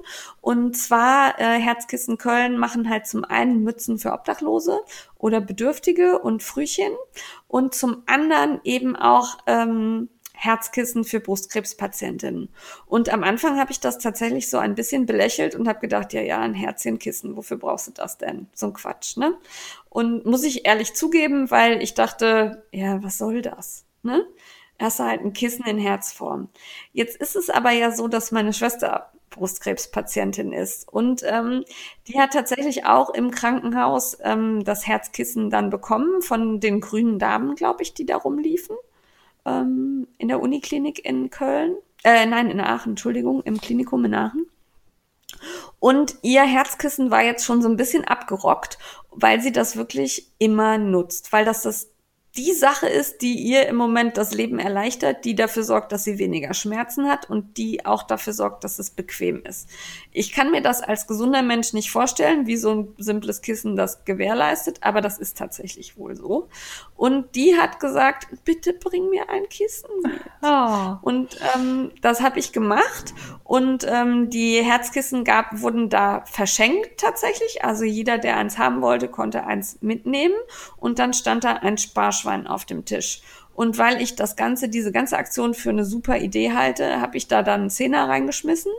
Und zwar äh, Herzkissen Köln machen halt zum einen Mützen für Obdachlose oder Bedürftige und Frühchen und zum anderen eben auch ähm, Herzkissen für Brustkrebspatientinnen. Und am Anfang habe ich das tatsächlich so ein bisschen belächelt und habe gedacht, ja, ja, ein Herzchenkissen, wofür brauchst du das denn? So ein Quatsch, ne? Und muss ich ehrlich zugeben, weil ich dachte, ja, was soll das, ne? Hast du halt ein Kissen in Herzform. Jetzt ist es aber ja so, dass meine Schwester Brustkrebspatientin ist. Und ähm, die hat tatsächlich auch im Krankenhaus ähm, das Herzkissen dann bekommen von den grünen Damen, glaube ich, die da rumliefen. Ähm, in der Uniklinik in Köln. Äh, nein, in Aachen, Entschuldigung, im Klinikum in Aachen. Und ihr Herzkissen war jetzt schon so ein bisschen abgerockt, weil sie das wirklich immer nutzt, weil das das die Sache ist, die ihr im Moment das Leben erleichtert, die dafür sorgt, dass sie weniger Schmerzen hat und die auch dafür sorgt, dass es bequem ist. Ich kann mir das als gesunder Mensch nicht vorstellen, wie so ein simples Kissen das gewährleistet, aber das ist tatsächlich wohl so. Und die hat gesagt, bitte bring mir ein Kissen mit. Oh. Und ähm, das habe ich gemacht. Und ähm, die Herzkissen gab, wurden da verschenkt tatsächlich. Also jeder, der eins haben wollte, konnte eins mitnehmen. Und dann stand da ein Sparschwein auf dem Tisch. Und weil ich das Ganze, diese ganze Aktion für eine super Idee halte, habe ich da dann einen Zehner reingeschmissen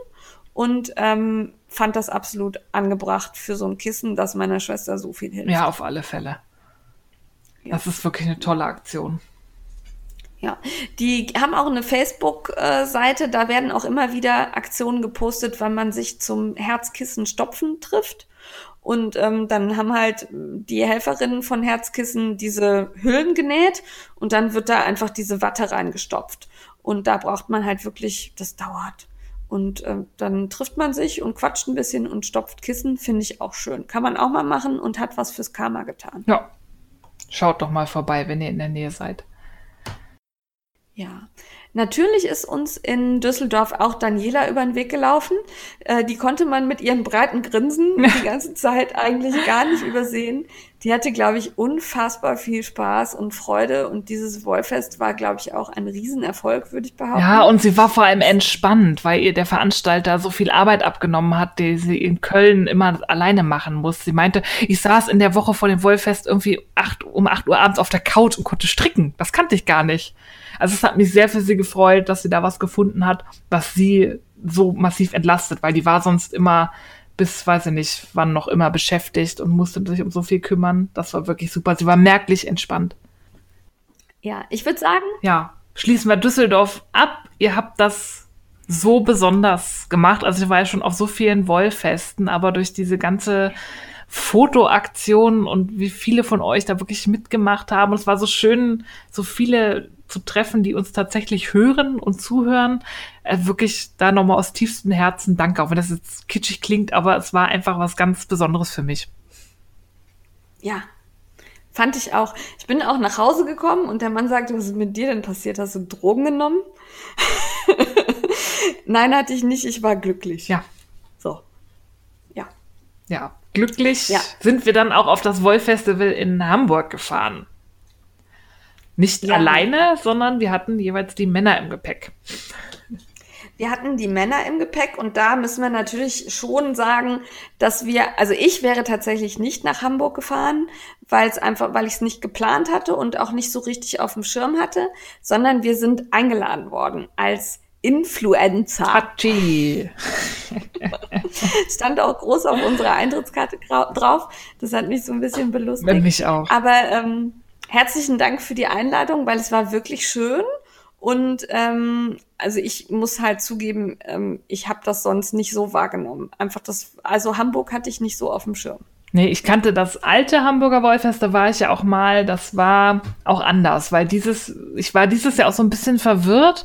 und ähm, fand das absolut angebracht für so ein Kissen, das meiner Schwester so viel hilft. Ja, auf alle Fälle. Das ist wirklich eine tolle Aktion. Ja, die haben auch eine Facebook-Seite, da werden auch immer wieder Aktionen gepostet, wann man sich zum Herzkissen stopfen trifft. Und ähm, dann haben halt die Helferinnen von Herzkissen diese Hüllen genäht und dann wird da einfach diese Watte reingestopft. Und da braucht man halt wirklich, das dauert. Und ähm, dann trifft man sich und quatscht ein bisschen und stopft Kissen, finde ich auch schön. Kann man auch mal machen und hat was fürs Karma getan. Ja. Schaut doch mal vorbei, wenn ihr in der Nähe seid. Ja, natürlich ist uns in Düsseldorf auch Daniela über den Weg gelaufen. Äh, die konnte man mit ihrem breiten Grinsen die ganze Zeit eigentlich gar nicht übersehen. Die hatte, glaube ich, unfassbar viel Spaß und Freude und dieses Wollfest war, glaube ich, auch ein Riesenerfolg, würde ich behaupten. Ja, und sie war vor allem entspannt, weil ihr der Veranstalter so viel Arbeit abgenommen hat, die sie in Köln immer alleine machen muss. Sie meinte, ich saß in der Woche vor dem Wollfest irgendwie acht, um 8 Uhr abends auf der Couch und konnte stricken. Das kannte ich gar nicht. Also es hat mich sehr für sie gefreut, dass sie da was gefunden hat, was sie so massiv entlastet, weil die war sonst immer bis, weiß ich nicht, wann noch immer beschäftigt und musste sich um so viel kümmern. Das war wirklich super. Sie war merklich entspannt. ja, ich würde sagen, Ja, schließen wir Düsseldorf ab. Ihr habt das so besonders gemacht. Also ich war ja schon auf so vielen Wollfesten, aber durch diese ganze Fotoaktion und wie viele von euch da wirklich mitgemacht haben. Und es war so schön, so viele zu treffen, die uns tatsächlich hören und zuhören. Äh, wirklich da nochmal aus tiefstem Herzen danke, auch wenn das jetzt kitschig klingt, aber es war einfach was ganz Besonderes für mich. ja, fand ich auch. Ich bin auch nach Hause gekommen und der Mann sagte, was ist mit dir denn passiert? Hast du Drogen genommen? Nein, hatte ich nicht. Ich war glücklich. Ja, So. Ja. ja. Glücklich Ja. sind wir dann auch auf das Wollfestival in Hamburg gefahren. Nicht Ja. alleine, sondern wir hatten jeweils die Männer im Gepäck. Wir hatten die Männer im Gepäck und da müssen wir natürlich schon sagen, dass wir, also ich wäre tatsächlich nicht nach Hamburg gefahren, weil es einfach, weil ich es nicht geplant hatte und auch nicht so richtig auf dem Schirm hatte, sondern wir sind eingeladen worden als Influencer. Hatschi. Stand auch groß auf unserer Eintrittskarte drauf. Das hat mich so ein bisschen belustigt. Mich auch. Aber ähm, herzlichen Dank für die Einladung, weil es war wirklich schön. Und ähm, also ich muss halt zugeben, ähm, ich habe das sonst nicht so wahrgenommen. Einfach das, also Hamburg hatte ich nicht so auf dem Schirm. Nee, ich kannte das alte Hamburger Wollfest, da war ich ja auch mal, das war auch anders, weil dieses, ich war dieses Jahr auch so ein bisschen verwirrt,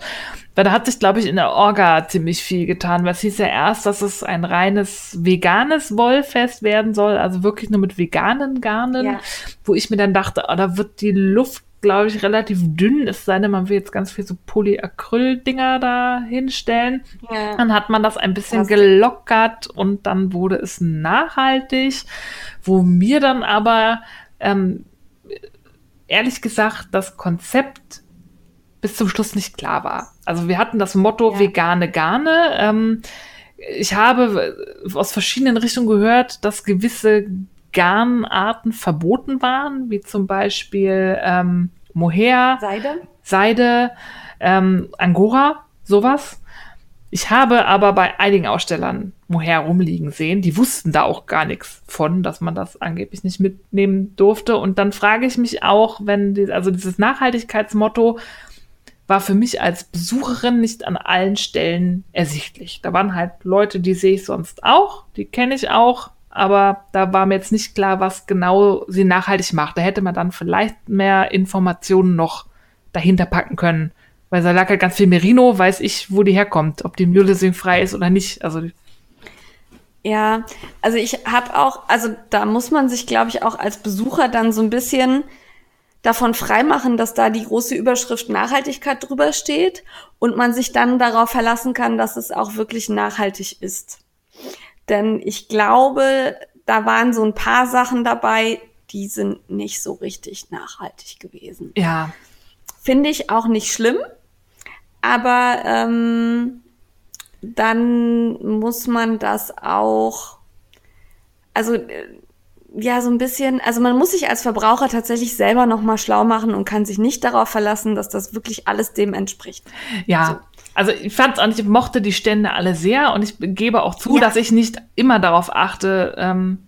weil da hat sich, glaube ich, in der Orga ziemlich viel getan, weil es hieß ja erst, dass es ein reines veganes Wollfest werden soll, also wirklich nur mit veganen Garnen, ja. wo ich mir dann dachte, oh, da wird die Luft glaube ich, relativ dünn, es sei denn, man will jetzt ganz viel so Polyacryl-Dinger da hinstellen. Ja. Dann hat man das ein bisschen Krass. gelockert und dann wurde es nachhaltig, wo mir dann aber ähm, ehrlich gesagt das Konzept bis zum Schluss nicht klar war. Also wir hatten das Motto ja. vegane Garne. Ähm, ich habe aus verschiedenen Richtungen gehört, dass gewisse Garnarten verboten waren, wie zum Beispiel ähm, Mohair, Seide, Seide ähm, Angora, sowas. Ich habe aber bei einigen Ausstellern Mohair rumliegen sehen. Die wussten da auch gar nichts von, dass man das angeblich nicht mitnehmen durfte. Und dann frage ich mich auch, wenn die, also dieses Nachhaltigkeitsmotto war für mich als Besucherin nicht an allen Stellen ersichtlich. Da waren halt Leute, die sehe ich sonst auch, die kenne ich auch, aber da war mir jetzt nicht klar, was genau sie nachhaltig macht. Da hätte man dann vielleicht mehr Informationen noch dahinter packen können. Weil da lag ja ganz viel Merino, weiß ich, wo die herkommt, ob die Mulesing frei ist oder nicht. Also ja, also ich habe auch, also da muss man sich, glaube ich, auch als Besucher dann so ein bisschen davon freimachen, dass da die große Überschrift Nachhaltigkeit drüber steht und man sich dann darauf verlassen kann, dass es auch wirklich nachhaltig ist. Denn ich glaube, da waren so ein paar Sachen dabei, die sind nicht so richtig nachhaltig gewesen. Ja. Finde ich auch nicht schlimm, aber ähm, dann muss man das auch, also äh, ja, so ein bisschen, also man muss sich als Verbraucher tatsächlich selber nochmal schlau machen und kann sich nicht darauf verlassen, dass das wirklich alles dem entspricht. Ja. Also ich fand es auch nicht, ich mochte die Stände alle sehr und ich gebe auch zu, ja. dass ich nicht immer darauf achte, ähm,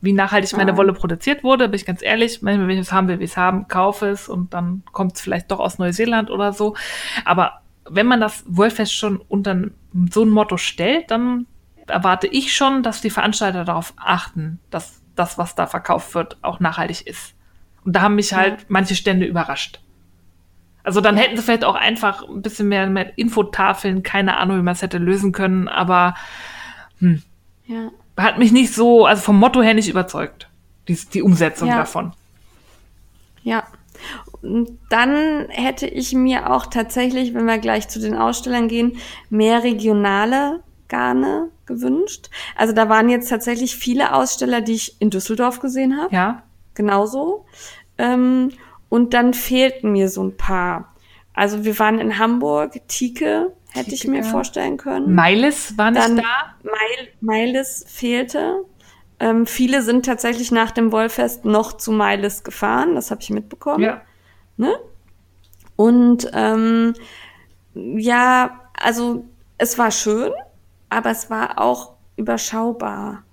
wie nachhaltig meine Wolle produziert wurde, bin ich ganz ehrlich. Wenn ich es haben will, wie es haben, kaufe es und dann kommt es vielleicht doch aus Neuseeland oder so. Aber wenn man das Wollfest schon unter so ein Motto stellt, dann erwarte ich schon, dass die Veranstalter darauf achten, dass das, was da verkauft wird, auch nachhaltig ist. Und da haben mich halt ja. manche Stände überrascht. Also dann hätten sie vielleicht auch einfach ein bisschen mehr mit Infotafeln, keine Ahnung, wie man es hätte lösen können, aber hm, ja. hat mich nicht so, also vom Motto her nicht überzeugt, die, die Umsetzung ja. davon. Ja. Und dann hätte ich mir auch tatsächlich, wenn wir gleich zu den Ausstellern gehen, mehr regionale Garne gewünscht. Also da waren jetzt tatsächlich viele Aussteller, die ich in Düsseldorf gesehen habe. Ja. Genauso. Ähm, und dann fehlten mir so ein paar. Also wir waren in Hamburg, Tike hätte ich mir vorstellen können. Meiles war nicht dann da? Meil, Meiles fehlte. Ähm, viele sind tatsächlich nach dem Wollfest noch zu Meiles gefahren, das habe ich mitbekommen. Ja. Ne? Und ähm, ja, also es war schön, aber es war auch überschaubar.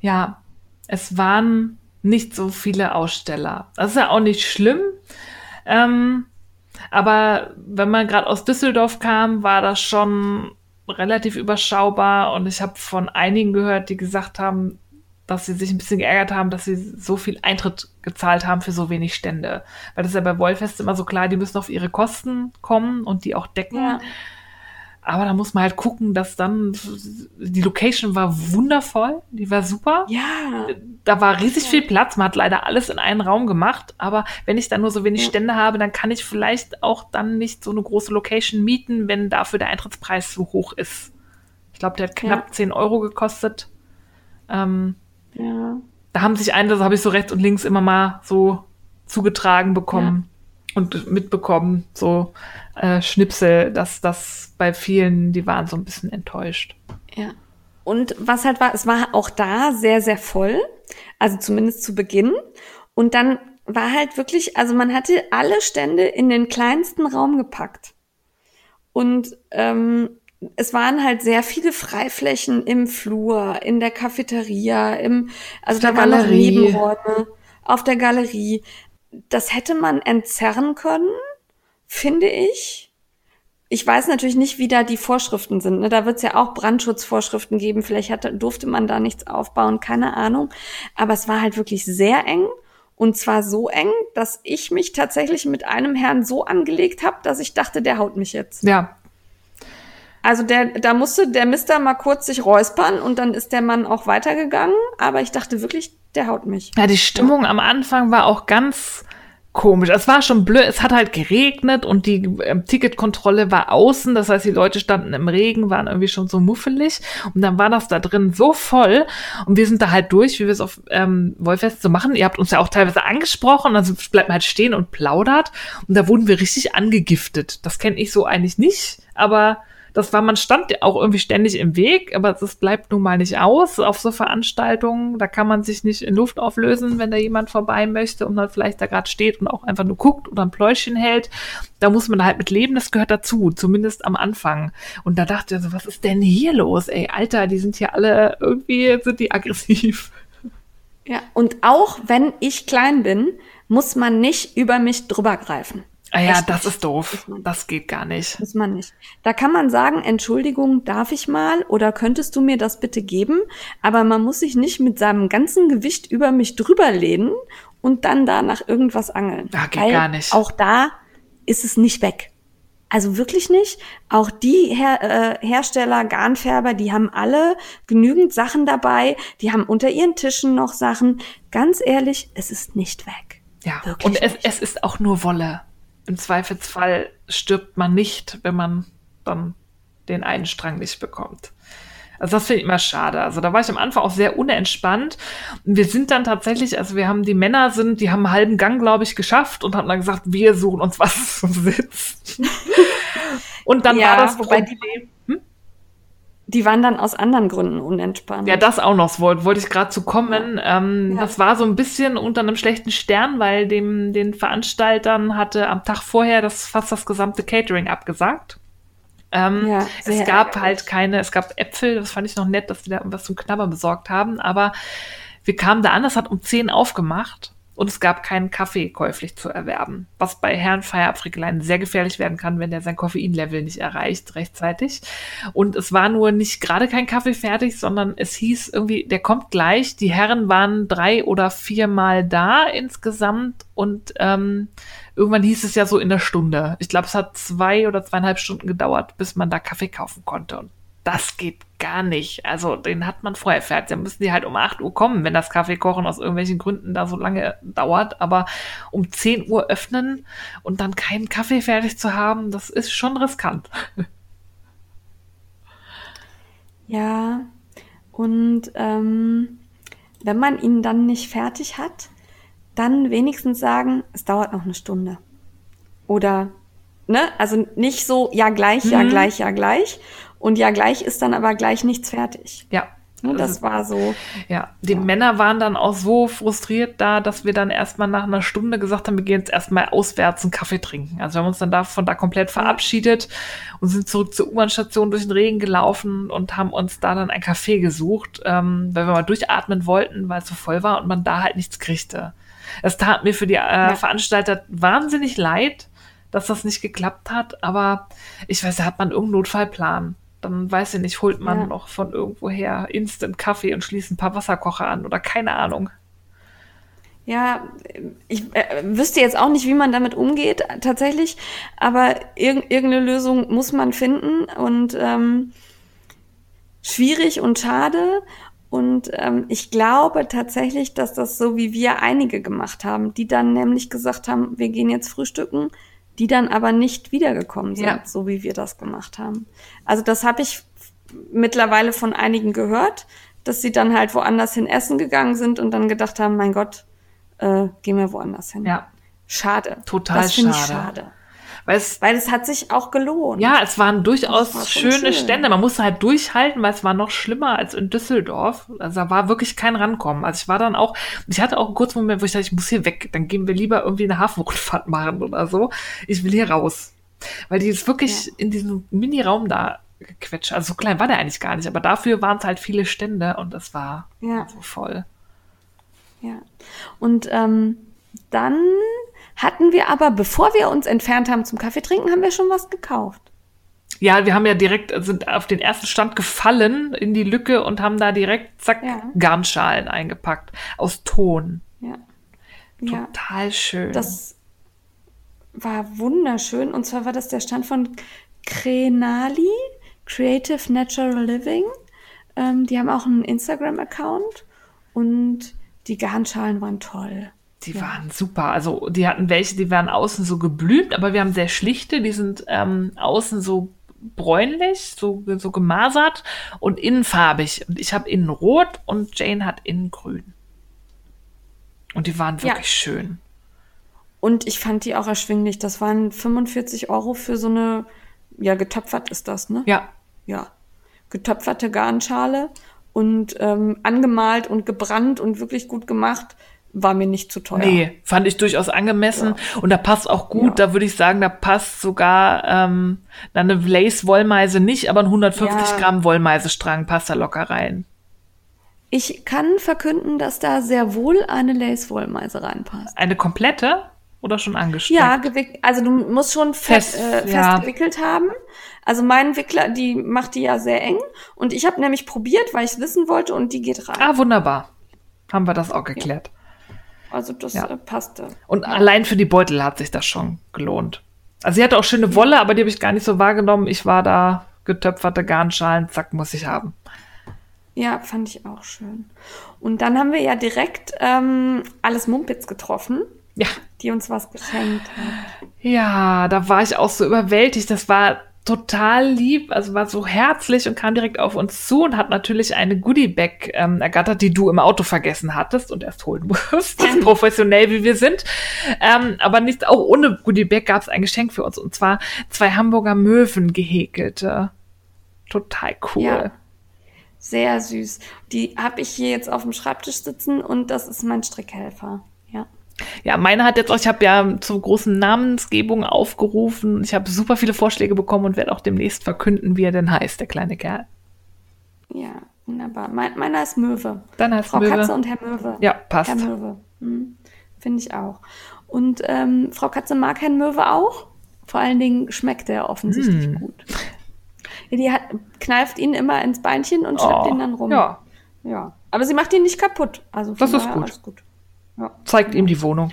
Ja, es waren nicht so viele Aussteller. Das ist ja auch nicht schlimm. Ähm, aber wenn man gerade aus Düsseldorf kam, war das schon relativ überschaubar. Und ich habe von einigen gehört, die gesagt haben, dass sie sich ein bisschen geärgert haben, dass sie so viel Eintritt gezahlt haben für so wenig Stände. Weil das ist ja bei Wollfest immer so klar, die müssen auf ihre Kosten kommen und die auch decken. Ja. Aber da muss man halt gucken, dass dann die Location war wundervoll, die war super. Ja. Da war riesig ja. viel Platz. Man hat leider alles in einen Raum gemacht. Aber wenn ich dann nur so wenig ja. Stände habe, dann kann ich vielleicht auch dann nicht so eine große Location mieten, wenn dafür der Eintrittspreis so hoch ist. Ich glaube, der hat knapp ja. 10 Euro gekostet. Ähm, ja. Da haben sich einige, das habe ich so rechts und links immer mal so zugetragen bekommen und mitbekommen, so äh, Schnipsel, dass das bei vielen, die waren so ein bisschen enttäuscht. Ja. Und was halt war, es war auch da sehr, sehr voll, also zumindest zu Beginn. Und dann war halt wirklich, also man hatte alle Stände in den kleinsten Raum gepackt. Und ähm, es waren halt sehr viele Freiflächen im Flur, in der Cafeteria, im, also da waren noch Nebenräume auf der Galerie das hätte man entzerren können, finde ich. ich weiß natürlich nicht, wie da die Vorschriften sind. Ne? Da wird es ja auch Brandschutzvorschriften geben. Vielleicht hatte, durfte man da nichts aufbauen, keine Ahnung. Aber es war halt wirklich sehr eng. Und zwar so eng, dass ich mich tatsächlich mit einem Herrn so angelegt habe, dass ich dachte, der haut mich jetzt. Ja. Also der, da musste der Mister mal kurz sich räuspern und dann ist der Mann auch weitergegangen. Aber ich dachte wirklich, der haut mich. Ja, die Stimmung am Anfang war auch ganz komisch. Es war schon blöd, es hat halt geregnet und die ähm, Ticketkontrolle war außen, das heißt, die Leute standen im Regen, waren irgendwie schon so muffelig und dann war das da drin so voll und wir sind da halt durch, wie wir es auf ähm, Wollfest so machen. Ihr habt uns ja auch teilweise angesprochen, also bleibt man halt stehen und plaudert und da wurden wir richtig angegiftet. Das kenne ich so eigentlich nicht, aber das war, man stand auch irgendwie ständig im Weg, aber das bleibt nun mal nicht aus auf so Veranstaltungen. Da kann man sich nicht in Luft auflösen, wenn da jemand vorbei möchte und dann vielleicht da gerade steht und auch einfach nur guckt oder ein Pläuschen hält. Da muss man halt mit leben, das gehört dazu, zumindest am Anfang. Und da dachte ich so, was ist denn hier los? Ey, Alter, die sind hier alle, irgendwie sind die aggressiv. Ja, und auch wenn ich klein bin, muss man nicht über mich drüber greifen. Ah ja, Echt das ist doof. Das geht gar nicht. Muss man nicht. Da kann man sagen, Entschuldigung, darf ich mal oder könntest du mir das bitte geben? Aber man muss sich nicht mit seinem ganzen Gewicht über mich drüber lehnen und dann da nach irgendwas angeln. Da geht Weil gar nicht. Auch da ist es nicht weg. Also wirklich nicht. Auch die Her äh, Hersteller, Garnfärber, die haben alle genügend Sachen dabei. Die haben unter ihren Tischen noch Sachen. Ganz ehrlich, es ist nicht weg. Ja, wirklich und es, es ist auch nur Wolle im Zweifelsfall stirbt man nicht, wenn man dann den einen Strang nicht bekommt. Also das finde ich immer schade. Also da war ich am Anfang auch sehr unentspannt. Und wir sind dann tatsächlich, also wir haben die Männer sind, die haben einen halben Gang, glaube ich, geschafft und haben dann gesagt, wir suchen uns was zum Sitz. und dann ja, war das wobei die, hm? Die waren dann aus anderen Gründen unentspannt. Ja, das auch noch, wollte wollt ich gerade zu kommen. Ja. Ähm, ja. Das war so ein bisschen unter einem schlechten Stern, weil dem den Veranstaltern hatte am Tag vorher das fast das gesamte Catering abgesagt. Ähm, ja, es gab ärgerlich. halt keine, es gab Äpfel, das fand ich noch nett, dass die da irgendwas zum Knabbern besorgt haben, aber wir kamen da an, das hat um 10 aufgemacht und es gab keinen Kaffee käuflich zu erwerben, was bei Herrn Feierabfrickelein sehr gefährlich werden kann, wenn er sein Koffeinlevel nicht erreicht rechtzeitig. Und es war nur nicht gerade kein Kaffee fertig, sondern es hieß irgendwie, der kommt gleich. Die Herren waren drei oder viermal da insgesamt und ähm, irgendwann hieß es ja so in der Stunde. Ich glaube, es hat zwei oder zweieinhalb Stunden gedauert, bis man da Kaffee kaufen konnte. Und das geht gar nicht. Also den hat man vorher fertig. Dann müssen die halt um 8 Uhr kommen, wenn das Kaffeekochen aus irgendwelchen Gründen da so lange dauert. Aber um 10 Uhr öffnen und dann keinen Kaffee fertig zu haben, das ist schon riskant. Ja, und ähm, wenn man ihn dann nicht fertig hat, dann wenigstens sagen, es dauert noch eine Stunde. Oder, ne, also nicht so, ja gleich, ja mhm. gleich, ja gleich, und ja, gleich ist dann aber gleich nichts fertig. Ja. Ne, das war so. Ja, die ja. Männer waren dann auch so frustriert da, dass wir dann erstmal nach einer Stunde gesagt haben, wir gehen jetzt erstmal auswärts einen Kaffee trinken. Also wir haben uns dann davon da komplett verabschiedet und sind zurück zur U-Bahn-Station durch den Regen gelaufen und haben uns da dann ein Café gesucht, ähm, weil wir mal durchatmen wollten, weil es so voll war und man da halt nichts kriegte. Es tat mir für die äh, ja. Veranstalter wahnsinnig leid, dass das nicht geklappt hat, aber ich weiß, da hat man irgendeinen Notfallplan dann weiß ich nicht, holt man ja. noch von irgendwoher Instant Kaffee und schließt ein paar Wasserkocher an oder keine Ahnung. Ja, ich äh, wüsste jetzt auch nicht, wie man damit umgeht, tatsächlich, aber irg irgendeine Lösung muss man finden und ähm, schwierig und schade. Und ähm, ich glaube tatsächlich, dass das so wie wir einige gemacht haben, die dann nämlich gesagt haben, wir gehen jetzt frühstücken, die dann aber nicht wiedergekommen sind, ja. so wie wir das gemacht haben. Also das habe ich mittlerweile von einigen gehört, dass sie dann halt woanders hin essen gegangen sind und dann gedacht haben, mein Gott, äh, gehen wir woanders hin. Ja. Schade. Total das schade. Ich schade. Weil es, weil es hat sich auch gelohnt. Ja, es waren durchaus war schöne schön. Stände. Man musste halt durchhalten, weil es war noch schlimmer als in Düsseldorf. Also da war wirklich kein Rankommen. Also ich war dann auch, ich hatte auch einen kurzen Moment, wo ich dachte, ich muss hier weg. Dann gehen wir lieber irgendwie eine Hafenrundfahrt machen oder so. Ich will hier raus. Weil die ist wirklich ja. in diesem Mini-Raum da gequetscht. Also so klein war der eigentlich gar nicht, aber dafür waren es halt viele Stände und es war ja. so voll. Ja. Und ähm, dann hatten wir aber, bevor wir uns entfernt haben zum Kaffee trinken, haben wir schon was gekauft. Ja, wir haben ja direkt, sind auf den ersten Stand gefallen in die Lücke und haben da direkt, zack, Ja. Garnschalen eingepackt. Aus Ton. Ja. Ja. Total schön. Das war wunderschön. Und zwar war das der Stand von Krenali, Creative Natural Living. Ähm, die haben auch einen Instagram-Account und die Garnschalen waren toll. Die waren super. Also die hatten welche, die waren außen so geblümt, aber wir haben sehr schlichte, die sind ähm, außen so bräunlich, so, so gemasert und innen farbig. Und ich habe innen rot und Jane hat innen grün. Und die waren Ja. wirklich schön. Und ich fand die auch erschwinglich. Das waren 45 Euro für so eine, ja, getöpfert ist das, ne? Ja, Ja. Getöpferte Garnschale und ähm, angemalt und gebrannt und wirklich gut gemacht, war mir nicht zu teuer. nee, fand ich durchaus angemessen. Und da passt auch gut, Ja. da würde ich sagen, da passt sogar ähm, eine Lace-Wollmeise nicht, aber ein 150 Ja. Gramm Wollmeisestrang passt da locker rein. Ich kann verkünden, dass da sehr wohl eine Lace-Wollmeise reinpasst. Eine komplette oder schon angestreckt? Ja, gewick also du musst schon fest, Fest, äh, fest ja. gewickelt haben. Also mein Wickler, die macht die ja sehr eng. Und ich habe nämlich probiert, weil ich es wissen wollte und die geht rein. Ah, wunderbar. Haben wir das auch geklärt. Also das Ja. äh, passte. Und allein für die Beutel hat sich das schon gelohnt. Also sie hatte auch schöne Wolle, aber die habe ich gar nicht so wahrgenommen. Ich war da getöpferte Garnschalen, zack, muss ich haben. Ja, fand ich auch schön. Und dann haben wir ja direkt ähm, alles Mumpitz getroffen, Ja. die uns was geschenkt hat. Ja, da war ich auch so überwältigt. Das war total lieb, also war so herzlich und kam direkt auf uns zu und hat natürlich eine Goodie-Bag ähm, ergattert, die du im Auto vergessen hattest und erst holen musst, professionell wie wir sind. Ähm, aber nicht, auch ohne Goodie-Bag gab es ein Geschenk für uns und zwar zwei Hamburger Möwen gehäkelte. Total cool. Ja. Sehr süß. Die habe ich hier jetzt auf dem Schreibtisch sitzen und das ist mein Strickhelfer. Ja. Meine hat jetzt auch, ich habe ja zur großen Namensgebung aufgerufen. Ich habe super viele Vorschläge bekommen und werde auch demnächst verkünden, wie er denn heißt, der kleine Kerl. Ja, wunderbar. Mein, meiner ist Möwe. Dann heißt Frau Möwe. Katze und Herr Möwe. Ja, passt. Herr Möwe. Hm, Finde ich auch. Und ähm, Frau Katze mag Herrn Möwe auch. Vor allen Dingen schmeckt er offensichtlich Hm. gut. Ja, die hat, kneift ihn immer ins Beinchen und schleppt Oh, ihn dann rum. Ja, ja. Aber sie macht ihn nicht kaputt. Also Das ist gut. gut. Ja. zeigt ihm die Wohnung.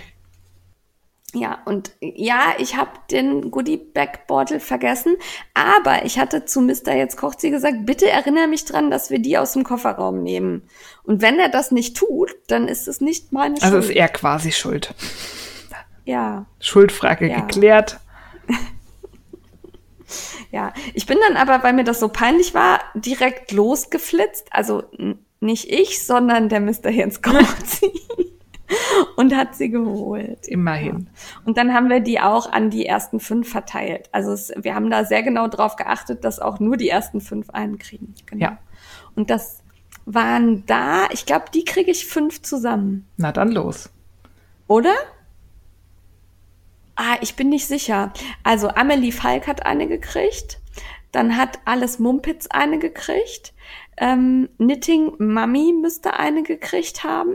Ja, und ja, ich habe den Goodie-Bag-Beutel vergessen, aber ich hatte zu Mr. Jetzt kocht sie gesagt, bitte erinnere mich dran, dass wir die aus dem Kofferraum nehmen. Und wenn er das nicht tut, dann ist es nicht meine Also Schuld. ist er quasi schuld. ja, Schuldfrage Ja. geklärt. ja. Ich bin dann aber, weil mir das so peinlich war, direkt losgeflitzt. Also nicht ich, sondern der Mr. Jens kocht sie. Und hat sie geholt. Immerhin. Und dann haben wir die auch an die ersten fünf verteilt. Also es, wir haben da sehr genau drauf geachtet, dass auch nur die ersten fünf einen kriegen. Genau. Ja. Und das waren da, ich glaube, die kriege ich fünf zusammen, Na dann los. oder? Ah, ich bin nicht sicher. Also Amelie Falk hat eine gekriegt. Dann hat Alles Mumpitz eine gekriegt. Ähm, Knitting Mummy müsste eine gekriegt haben.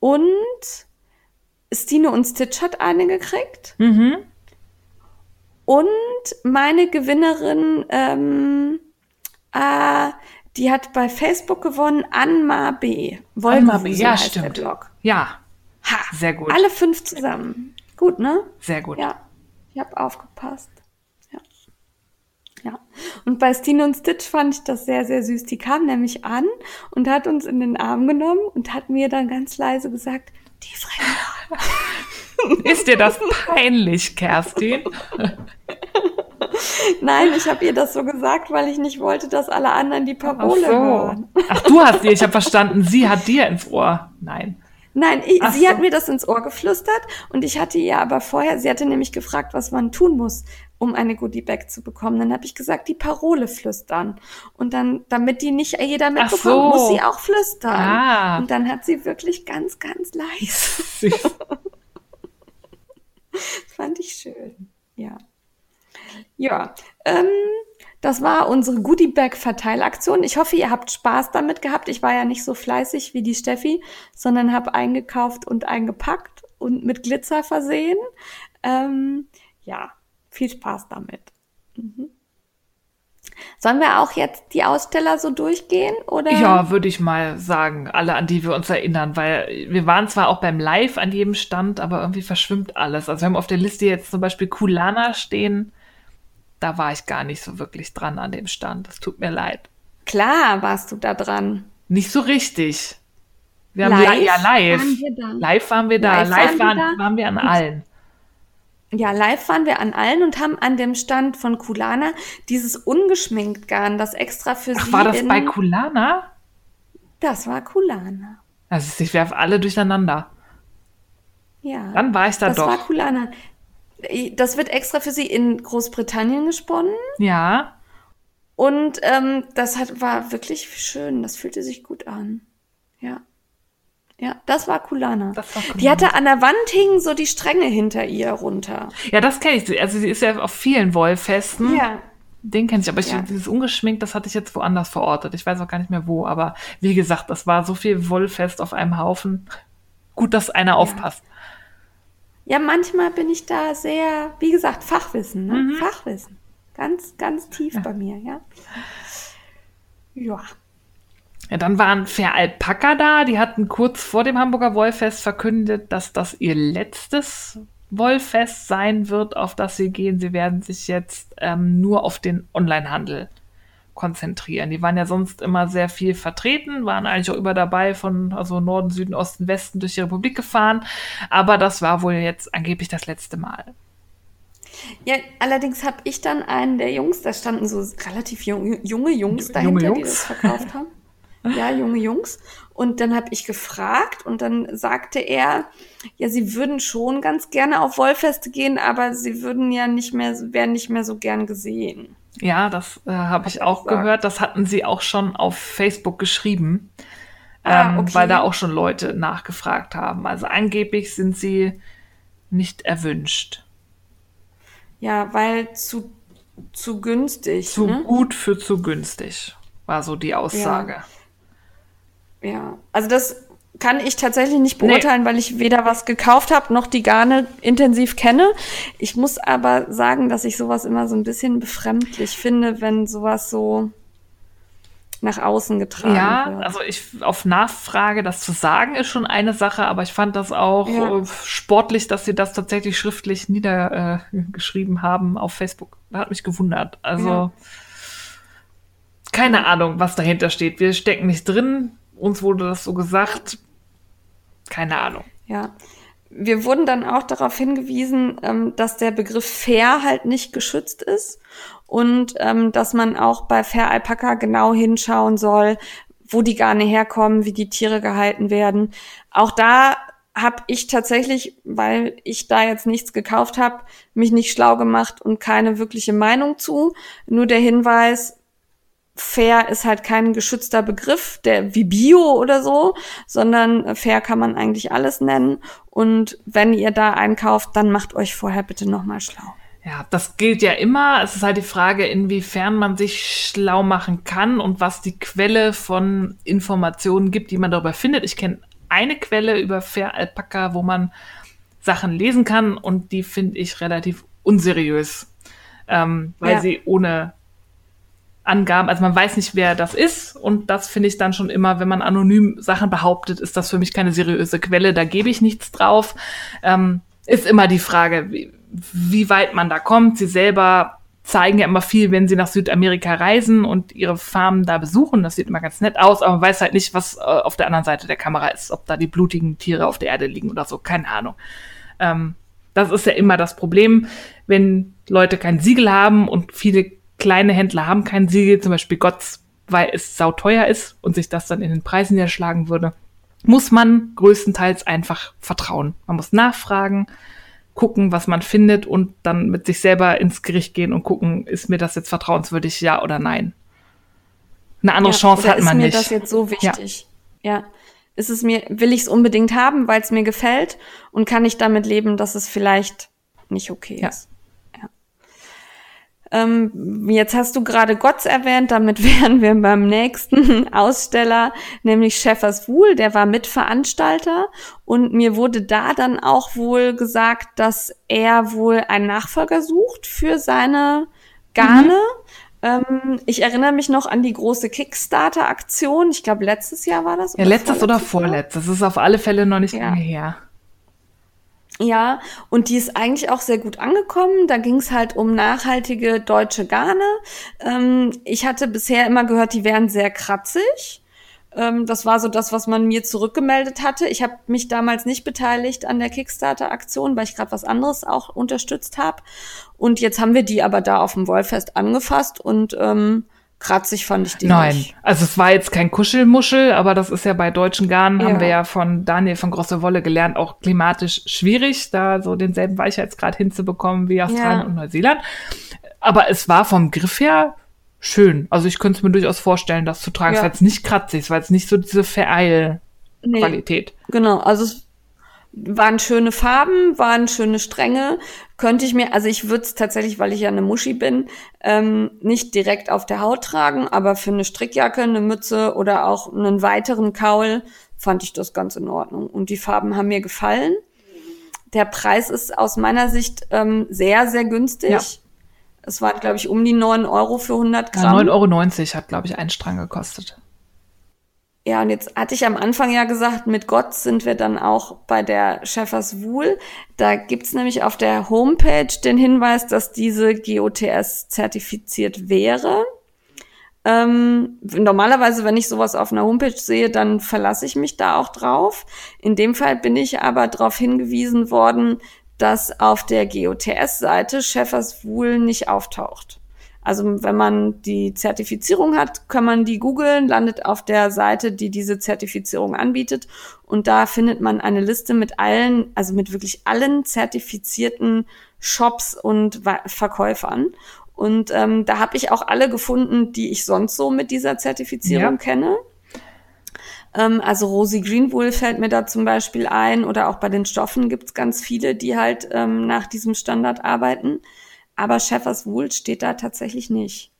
Und Stine und Stitch hat eine gekriegt. Mhm. Und meine Gewinnerin, ähm, äh, die hat bei Facebook gewonnen, Anma B. Anma B, ja, heißt stimmt. der Blog. Ja, Ha, sehr gut. alle fünf zusammen. Gut, ne? Sehr gut. Ja, ich habe aufgepasst. Ja. Und bei Stine und Stitch fand ich das sehr, sehr süß. Die kam nämlich an und hat uns in den Arm genommen und hat mir dann ganz leise gesagt, die Fremde. Ist dir das peinlich, Kerstin? Nein, ich habe ihr das so gesagt, weil ich nicht wollte, dass alle anderen die Ach Parole hören. so. Ach, du hast dir, ich habe verstanden, sie hat dir ins Ohr. Nein. Nein, ich, Ach sie so. hat mir das ins Ohr geflüstert und ich hatte ihr aber vorher, sie hatte nämlich gefragt, was man tun muss, um eine Goodie Bag zu bekommen. Dann habe ich gesagt, die Parole flüstern. Und dann, damit die nicht jeder mitbekommt, so. muss sie auch flüstern. Ah. Und dann hat sie wirklich ganz, ganz leise. Fand ich schön. Ja. Ja, ähm, das war unsere Goodie Bag Verteilaktion. Ich hoffe, ihr habt Spaß damit gehabt. Ich war ja nicht so fleißig wie die Steffi, sondern habe eingekauft und eingepackt und mit Glitzer versehen. Ähm, ja, viel Spaß damit. Sollen wir auch jetzt die Aussteller so durchgehen? Oder? Ja, würde ich mal sagen, alle, an die wir uns erinnern, weil wir waren zwar auch beim Live an jedem Stand, aber irgendwie verschwimmt alles. Also wir haben auf der Liste jetzt zum Beispiel Kulana stehen. Da war ich gar nicht so wirklich dran an dem Stand. Das tut mir leid. Klar warst du da dran. Nicht so richtig. Wir haben live ja live. Waren wir da. Live waren wir da. Live, live waren, waren, waren wir an allen. Ja, live waren wir an allen und haben an dem Stand von Kulana dieses ungeschminkt Garn, das extra für Ach, sie. War das bei Kulana? Das war Kulana. Also ich werfe alle durcheinander. Ja. Dann war ich da das doch. Das war Kulana. Das wird extra für sie in Großbritannien gesponnen. Ja. Und ähm, das hat, war wirklich schön. Das fühlte sich gut an. Ja. Ja, das war Kulana. Das war Kulana. Die hatte an der Wand hingen so die Stränge hinter ihr runter. Ja, das kenne ich. Also sie ist ja auf vielen Wollfesten. Ja. Den kenne ich, aber ich, ja. dieses ungeschminkt, das hatte ich jetzt woanders verortet. Ich weiß auch gar nicht mehr wo, aber wie gesagt, das war so viel Wollfest auf einem Haufen. Gut, dass einer ja. aufpasst. Ja, manchmal bin ich da sehr, wie gesagt, Fachwissen, ne? Mhm. Fachwissen. Ganz, ganz tief ja. bei mir, ja. Ja. Ja, dann waren Fair Alpaka da. Die hatten kurz vor dem Hamburger Wollfest verkündet, dass das ihr letztes Wollfest sein wird, auf das sie gehen. Sie werden sich jetzt ähm, nur auf den Onlinehandel konzentrieren. Die waren ja sonst immer sehr viel vertreten, waren eigentlich auch über dabei von also Norden, Süden, Osten, Westen durch die Republik gefahren. Aber das war wohl jetzt angeblich das letzte Mal. Ja, allerdings habe ich dann einen der Jungs, da standen so relativ junge, junge Jungs dahinter, junge Jungs. die das verkauft haben. Ja, junge Jungs. Und dann habe ich gefragt und dann sagte er, ja, sie würden schon ganz gerne auf Wollfeste gehen, aber sie würden ja nicht mehr, werden nicht mehr so gern gesehen. Ja, das äh, habe ich auch gesagt. gehört. Das hatten sie auch schon auf Facebook geschrieben, ah, ähm, okay. weil da auch schon Leute nachgefragt haben. Also angeblich sind sie nicht erwünscht. Ja, weil zu, zu günstig. Zu ne? gut für zu günstig, war so die Aussage. Ja. Ja, also das kann ich tatsächlich nicht beurteilen, nee. weil ich weder was gekauft habe noch die Garne intensiv kenne. Ich muss aber sagen, dass ich sowas immer so ein bisschen befremdlich finde, wenn sowas so nach außen getragen ja, wird. Ja, also ich auf Nachfrage das zu sagen ist schon eine Sache, aber ich fand das auch ja. Äh, sportlich, dass sie das tatsächlich schriftlich niedergeschrieben äh, haben auf Facebook. Das hat mich gewundert. Also ja. keine Ahnung, was dahinter steht. Wir stecken nicht drin uns wurde das so gesagt. Keine Ahnung. Ja. Wir wurden dann auch darauf hingewiesen, ähm, dass der Begriff fair halt nicht geschützt ist und ähm, dass man auch bei Fair Alpaka genau hinschauen soll, wo die Garne herkommen, wie die Tiere gehalten werden. Auch da habe ich tatsächlich, weil ich da jetzt nichts gekauft habe, mich nicht schlau gemacht und keine wirkliche Meinung zu. Nur der Hinweis, fair ist halt kein geschützter Begriff, der wie Bio oder so, sondern fair kann man eigentlich alles nennen. Und wenn ihr da einkauft, dann macht euch vorher bitte nochmal schlau. Ja, das gilt ja immer. Es ist halt die Frage, inwiefern man sich schlau machen kann und was die Quelle von Informationen gibt, die man darüber findet. Ich kenne eine Quelle über Fair Alpaka, wo man Sachen lesen kann und die finde ich relativ unseriös, ähm, weil ja. sie ohne Angaben, also man weiß nicht, wer das ist und das finde ich dann schon immer, wenn man anonym Sachen behauptet, ist das für mich keine seriöse Quelle, da gebe ich nichts drauf. Ähm, ist immer die Frage, wie, wie weit man da kommt. Sie selber zeigen ja immer viel, wenn sie nach Südamerika reisen und ihre Farmen da besuchen. Das sieht immer ganz nett aus, aber man weiß halt nicht, was äh, auf der anderen Seite der Kamera ist, ob da die blutigen Tiere auf der Erde liegen oder so, keine Ahnung. Ähm, das ist ja immer das Problem, wenn Leute kein Siegel haben und viele kleine Händler haben kein Siegel, zum Beispiel Gotts, weil es sauteuer ist und sich das dann in den Preisen niederschlagen würde, muss man größtenteils einfach vertrauen. Man muss nachfragen, gucken, was man findet und dann mit sich selber ins Gericht gehen und gucken, ist mir das jetzt vertrauenswürdig, ja oder nein. Eine andere ja, Chance hat man nicht. Ist mir das jetzt so wichtig? Ja. ja. Ist es mir, will ich es unbedingt haben, weil es mir gefällt und kann ich damit leben, dass es vielleicht nicht okay ist? Ähm, jetzt hast du gerade Gotts erwähnt, damit wären wir beim nächsten Aussteller, nämlich Schäffers Wohl, der war Mitveranstalter und mir wurde da dann auch wohl gesagt, dass er wohl einen Nachfolger sucht für seine Garne. Mhm. Ähm, ich erinnere mich noch an die große Kickstarter-Aktion. Ich glaube, letztes Jahr war das. Ja, letztes oder vorletztes. Das ist auf alle Fälle noch nicht ja. lange her. Ja, und die ist eigentlich auch sehr gut angekommen. Da ging es halt um nachhaltige deutsche Garne. Ähm, ich hatte bisher immer gehört, die wären sehr kratzig. Ähm, das war so das, was man mir zurückgemeldet hatte. Ich habe mich damals nicht beteiligt an der Kickstarter-Aktion, weil ich gerade was anderes auch unterstützt habe. Und jetzt haben wir die aber da auf dem Wollfest angefasst und ähm, kratzig fand ich die Nein, nicht. also es war jetzt kein Kuschelmuschel, aber das ist ja bei deutschen Garnen, ja. haben wir ja von Daniel von Grosse Wolle gelernt, auch klimatisch schwierig, da so denselben Weichheitsgrad hinzubekommen wie Australien ja. und Neuseeland. Aber es war vom Griff her schön. Also ich könnte es mir durchaus vorstellen, das zu tragen. Ja. Es war jetzt nicht kratzig, es war jetzt nicht so diese Vereil-Qualität. Nee, genau, also es waren schöne Farben, waren schöne Stränge. Könnte ich mir, also ich würde es tatsächlich, weil ich ja eine Muschi bin, ähm, nicht direkt auf der Haut tragen, aber für eine Strickjacke, eine Mütze oder auch einen weiteren Kaul fand ich das ganz in Ordnung. Und die Farben haben mir gefallen. Der Preis ist aus meiner Sicht ähm, sehr, sehr günstig. Ja. Es waren, glaube ich, um die 9 Euro für 100 Gramm. Ja, 9,90 Euro hat, glaube ich, ein Strang gekostet. Ja, und jetzt hatte ich am Anfang ja gesagt, mit Gott sind wir dann auch bei der Schäffers Wool. Da gibt's nämlich auf der Homepage den Hinweis, dass diese GOTS zertifiziert wäre. Ähm, normalerweise, wenn ich sowas auf einer Homepage sehe, dann verlasse ich mich da auch drauf. In dem Fall bin ich aber darauf hingewiesen worden, dass auf der GOTS-Seite Schäffers Wool nicht auftaucht. Also wenn man die Zertifizierung hat, kann man die googeln, landet auf der Seite, die diese Zertifizierung anbietet. Und da findet man eine Liste mit allen, also mit wirklich allen zertifizierten Shops und Verkäufern. Und ähm, da habe ich auch alle gefunden, die ich sonst so mit dieser Zertifizierung ja. kenne. Ähm, also Rosie Greenwool fällt mir da zum Beispiel ein oder auch bei den Stoffen gibt's ganz viele, die halt ähm, nach diesem Standard arbeiten aber Schäffers Wool steht da tatsächlich nicht.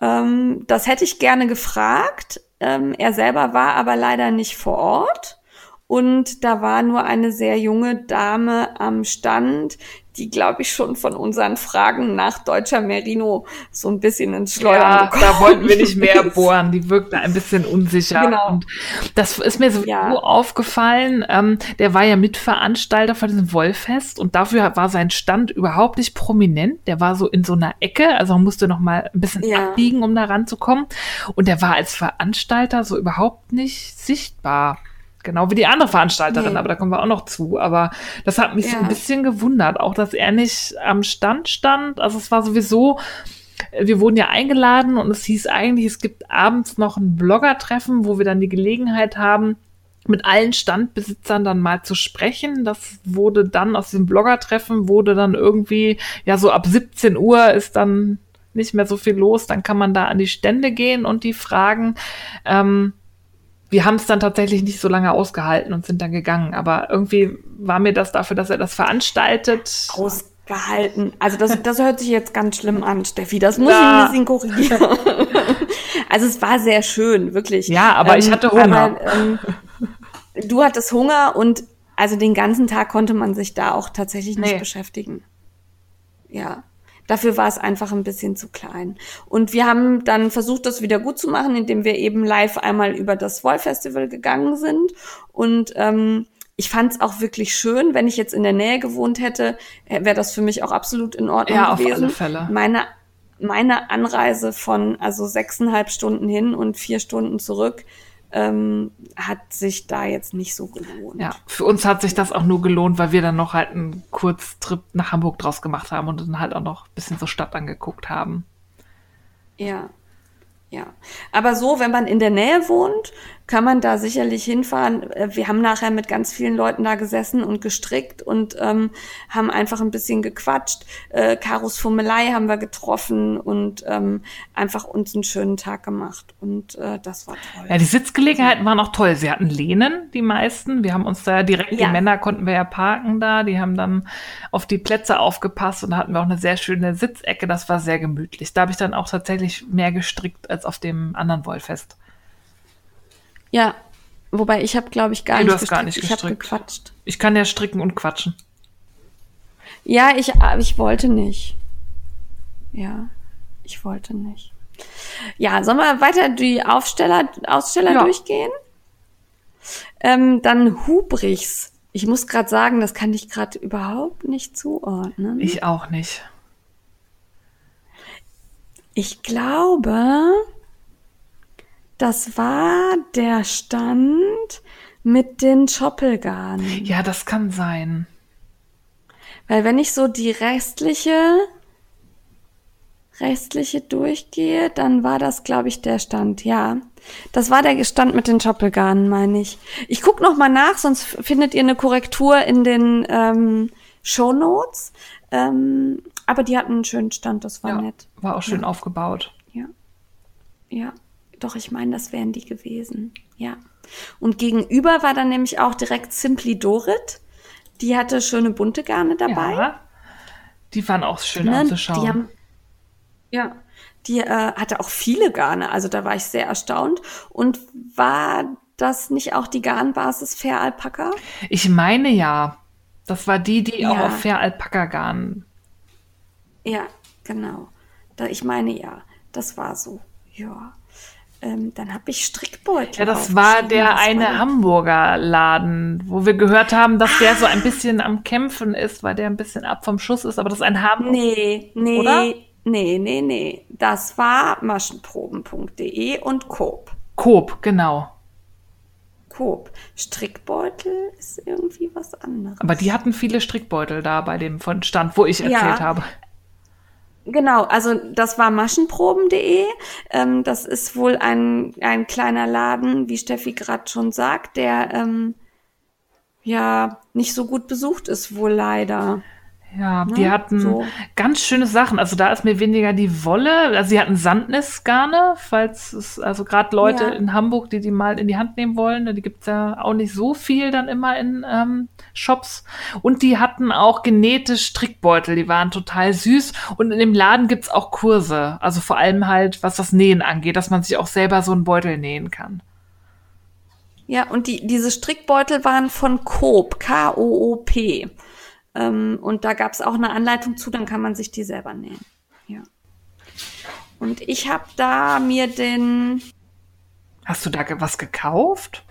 Ähm, das hätte ich gerne gefragt. Ähm, er selber war aber leider nicht vor Ort. Und da war nur eine sehr junge Dame am Stand, die, glaube ich, schon von unseren Fragen nach deutscher Merino so ein bisschen ins Schleudern ja, da wollten wir nicht mehr bohren. Die wirkte ein bisschen unsicher. Genau. Und das ist mir so ja. aufgefallen. Ähm, der war ja Mitveranstalter von diesem Wollfest und dafür war sein Stand überhaupt nicht prominent. Der war so in so einer Ecke, also man musste noch mal ein bisschen ja. abbiegen, um da ranzukommen. Und der war als Veranstalter so überhaupt nicht sichtbar. Genau wie die andere Veranstalterin, nee. aber da kommen wir auch noch zu. Aber das hat mich ja. so ein bisschen gewundert, auch dass er nicht am Stand stand. Also es war sowieso, wir wurden ja eingeladen und es hieß eigentlich, es gibt abends noch ein Blogger-Treffen, wo wir dann die Gelegenheit haben, mit allen Standbesitzern dann mal zu sprechen. Das wurde dann aus dem Blogger-Treffen wurde dann irgendwie, ja, so ab 17 Uhr ist dann nicht mehr so viel los. Dann kann man da an die Stände gehen und die fragen. Ähm, wir haben es dann tatsächlich nicht so lange ausgehalten und sind dann gegangen. Aber irgendwie war mir das dafür, dass er das veranstaltet. Ausgehalten. Also das, das hört sich jetzt ganz schlimm an, Steffi. Das muss ja. ich ein bisschen korrigieren. also es war sehr schön, wirklich. Ja, aber ähm, ich hatte Hunger. Aber, ähm, du hattest Hunger und also den ganzen Tag konnte man sich da auch tatsächlich nicht nee. beschäftigen. Ja. Dafür war es einfach ein bisschen zu klein. Und wir haben dann versucht, das wieder gut zu machen, indem wir eben live einmal über das Wollfestival gegangen sind. Und ähm, ich fand es auch wirklich schön. Wenn ich jetzt in der Nähe gewohnt hätte, wäre das für mich auch absolut in Ordnung ja, gewesen. Auf alle Fälle. Meine meine Anreise von also sechseinhalb Stunden hin und vier Stunden zurück ähm, hat sich da jetzt nicht so gelohnt. Ja, für uns hat sich das auch nur gelohnt, weil wir dann noch halt einen Kurztrip nach Hamburg draus gemacht haben und dann halt auch noch ein bisschen so Stadt angeguckt haben. Ja, ja. Aber so, wenn man in der Nähe wohnt, kann man da sicherlich hinfahren. Äh, wir haben nachher mit ganz vielen Leuten da gesessen und gestrickt und ähm, haben einfach ein bisschen gequatscht. Äh, Karos Fummelei haben wir getroffen und ähm, einfach uns einen schönen Tag gemacht. Und äh, das war toll. Ja, die Sitzgelegenheiten waren auch toll. Sie hatten Lehnen, die meisten. Wir haben uns da direkt, ja. die Männer konnten wir ja parken da. Die haben dann auf die Plätze aufgepasst und da hatten wir auch eine sehr schöne Sitzecke. Das war sehr gemütlich. Da habe ich dann auch tatsächlich mehr gestrickt als auf dem anderen Wollfest. Ja, wobei ich habe, glaube ich, gar, nee, nicht du hast gar nicht gestrickt. Ich habe gequatscht. Ich kann ja stricken und quatschen. Ja, ich, ich wollte nicht. Ja. Ich wollte nicht. Ja, sollen wir weiter die Aufsteller, Aussteller Ja. durchgehen? Ähm, dann Hubrichs. Ich muss gerade sagen, das kann ich gerade überhaupt nicht zuordnen. Ich auch nicht. Ich glaube, das war der Stand mit den Schoppelgarnen. Ja, das kann sein. Weil wenn ich so die restliche, restliche durchgehe, dann war das, glaube ich, der Stand. Ja, das war der Stand mit den Schoppelgarnen, meine ich. Ich guck noch mal nach, sonst findet ihr eine Korrektur in den ähm, Shownotes. Ähm, aber die hatten einen schönen Stand, das war Ja, nett. war auch schön aufgebaut. Ja. Ja. Doch, ich meine, das wären die gewesen. Ja. Und gegenüber war dann nämlich auch direkt Simply Dorit. Die hatte schöne bunte Garne dabei. Ja. Die waren auch schön Ne, anzuschauen. Die haben, ja, die äh, hatte auch viele Garne, also da war ich sehr erstaunt. Und war das nicht auch die Garnbasis Fair Alpaka? ich meine ja. Das war die, die auch Ja. auf Fair Alpaka Garn. Ja, genau. Da, ich meine ja, das war so. Ja. Ähm, dann habe ich Strickbeutel. Ja, das war der Das war eine der- Hamburger Laden, wo wir gehört haben, dass der so ein bisschen am Kämpfen ist, weil der ein bisschen ab vom Schuss ist, aber das ist ein Hamburger. Nee, nee, Oder? nee, nee, nee. Das war maschenproben.de und Coop. Coop, genau. Coop. Strickbeutel ist irgendwie was anderes. Aber die hatten viele Strickbeutel da bei dem von Stand, wo ich erzählt Ja. habe. Genau, also das war maschenproben.de. Ähm, das ist wohl ein, ein kleiner Laden, wie Steffi gerade schon sagt, der ähm, ja nicht so gut besucht ist, wohl leider. Ja, die hatten so. ganz schöne Sachen. Also da ist mir weniger die Wolle. Also sie hatten Sandnisgarne, falls es, also gerade Leute Ja. in Hamburg, die die mal in die Hand nehmen wollen. Die gibt's ja auch nicht so viel dann immer in ähm, Shops. Und die hatten auch genähte Strickbeutel, die waren total süß. Und in dem Laden gibt's auch Kurse. Also vor allem halt, was das Nähen angeht, dass man sich auch selber so einen Beutel nähen kann. Ja, und die, diese Strickbeutel waren von Coop, K-O-O-P. Ähm, und da gab es auch eine Anleitung zu, dann kann man sich die selber nähen. Ja. Und ich habe da mir den, Hast du da was gekauft?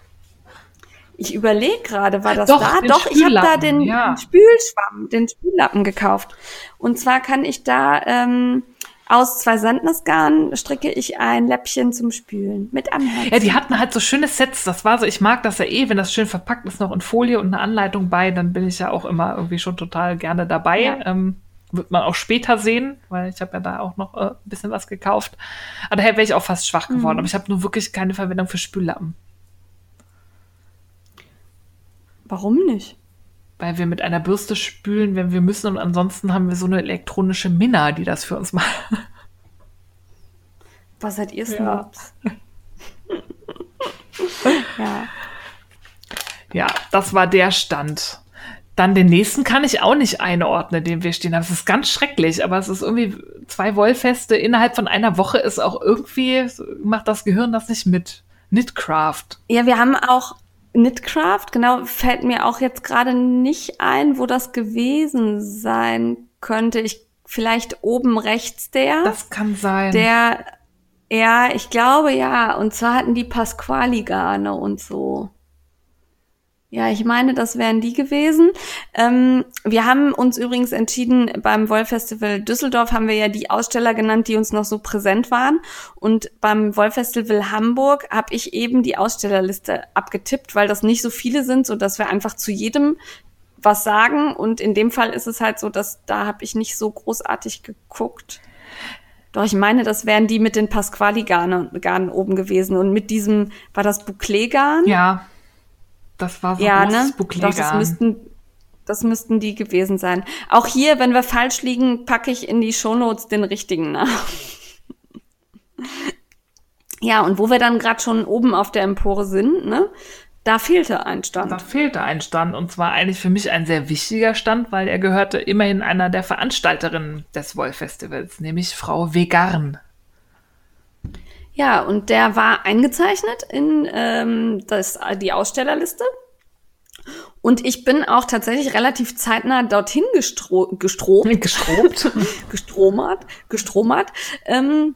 ich überlege gerade, war das Doch, da? Doch, ich habe da den ja. Spülschwamm, den Spüllappen gekauft. Und zwar kann ich da ähm, aus zwei Sandnisgarn stricke ich ein Läppchen zum Spülen mit Herzen. Ja, die hatten halt so schöne Sets. Das war so, ich mag das ja eh, wenn das schön verpackt ist, noch in Folie und eine Anleitung bei, dann bin ich ja auch immer irgendwie schon total gerne dabei. Ja. Ähm, wird man auch später sehen, weil ich habe ja da auch noch äh, ein bisschen was gekauft. Aber daher wäre ich auch fast schwach geworden. Aber ich habe nur wirklich keine Verwendung für Spüllappen. Warum nicht? Weil wir mit einer Bürste spülen, wenn wir müssen. Und ansonsten haben wir so eine elektronische Minna, die das für uns macht. Was seid ihr Ja. Snobs? ja. Ja, das war der Stand. Dann den nächsten kann ich auch nicht einordnen, den wir stehen haben. Es ist ganz schrecklich, aber es ist irgendwie zwei Wollfeste innerhalb von einer Woche ist auch irgendwie, macht das Gehirn das nicht mit. Knitcraft. Ja, wir haben auch Knitcraft, genau, fällt mir auch jetzt gerade nicht ein, wo das gewesen sein könnte. Ich vielleicht oben rechts der. Das kann sein. der, ja, ich glaube ja. Und zwar hatten die Pasquali-Garne und so. Ja, ich meine, das wären die gewesen. Ähm, wir haben uns übrigens entschieden, beim Wollfestival Düsseldorf haben wir ja die Aussteller genannt, die uns noch so präsent waren. Und beim Wollfestival Hamburg habe ich eben die Ausstellerliste abgetippt, weil das nicht so viele sind, so dass wir einfach zu jedem was sagen. Und in dem Fall ist es halt so, dass da habe ich nicht so großartig geguckt. Doch, ich meine, das wären die mit den Pasquali-Garnen Garnen oben gewesen. Und mit diesem, war das Bouclé-Garn? ja, das war so ja ne? Doch, das müssten, das müssten die gewesen sein. Auch hier, wenn wir falsch liegen, packe ich in die Shownotes den richtigen nach. ja, und wo wir dann gerade schon oben auf der Empore sind, ne? Da fehlte ein Stand. Da fehlte ein Stand und zwar eigentlich für mich ein sehr wichtiger Stand, weil er gehörte immerhin einer der Veranstalterinnen des Wollfestivals, nämlich Frau Vegarn. Ja, und der war eingezeichnet in ähm, das, die Ausstellerliste. Und ich bin auch tatsächlich relativ zeitnah dorthin gestro gestrobt, Gestrobt. gestromert, gestromert, ähm,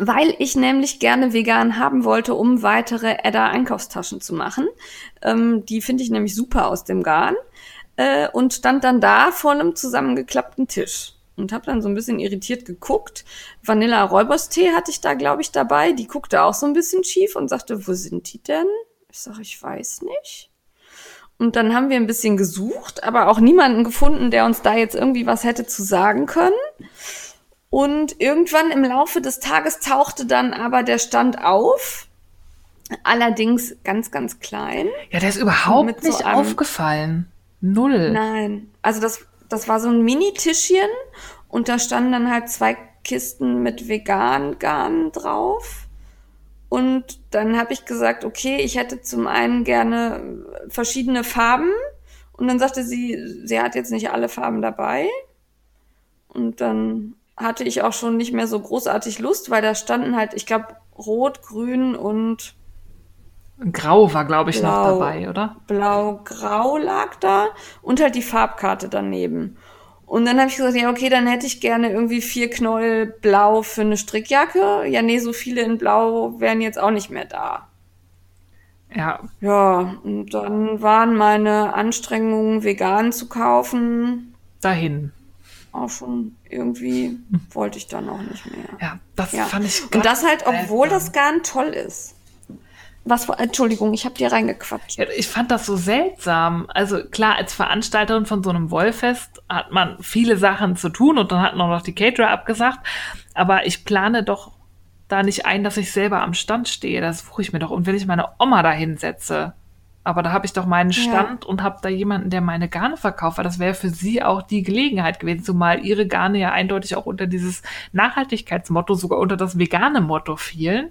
weil ich nämlich gerne vegan haben wollte, um weitere Edda Einkaufstaschen zu machen. Ähm, die finde ich nämlich super aus dem Garn äh, und stand dann da vor einem zusammengeklappten Tisch und habe dann so ein bisschen irritiert geguckt. Vanilla Räuberstee hatte ich da, glaube ich, dabei. Die guckte auch so ein bisschen schief und sagte, wo sind die denn? Ich sage, ich weiß nicht. Und dann haben wir ein bisschen gesucht, aber auch niemanden gefunden, der uns da jetzt irgendwie was hätte zu sagen können. Und irgendwann im Laufe des Tages tauchte dann aber der Stand auf. Allerdings ganz, ganz klein. Ja, der ist überhaupt so nicht einem- aufgefallen. Null. Nein. Also das, das war so ein Mini-Tischchen und da standen dann halt zwei Kisten mit vegan Garn drauf. Und dann habe ich gesagt, okay, ich hätte zum einen gerne verschiedene Farben. Und dann sagte sie, sie hat jetzt nicht alle Farben dabei. Und dann hatte ich auch schon nicht mehr so großartig Lust, weil da standen halt, ich glaube, Rot, Grün und Grau war, glaube ich, noch Blau. dabei, oder? Blau-Grau lag da und halt die Farbkarte daneben. Und dann habe ich gesagt, ja, okay, dann hätte ich gerne irgendwie vier Knäuel Blau für eine Strickjacke. Ja, nee, so viele in Blau wären jetzt auch nicht mehr da. Ja, Ja, und dann waren meine Anstrengungen, vegan zu kaufen, dahin. auch schon irgendwie, wollte ich dann auch nicht mehr. Ja, das Ja. fand ich Und das halt, obwohl seltsam. das Garn toll ist. Was war, Entschuldigung, ich habe dir reingequatscht. Ja, ich fand das so seltsam. Also klar, als Veranstalterin von so einem Wollfest hat man viele Sachen zu tun und dann hat man noch die Caterer abgesagt. Aber ich plane doch da nicht ein, dass ich selber am Stand stehe. Das suche ich mir doch. Und wenn ich meine Oma da hinsetze, aber da habe ich doch meinen Ja. Stand und habe da jemanden, der meine Garne verkauft, weil das wäre für sie auch die Gelegenheit gewesen, zumal ihre Garne ja eindeutig auch unter dieses Nachhaltigkeitsmotto, sogar unter das vegane Motto fielen.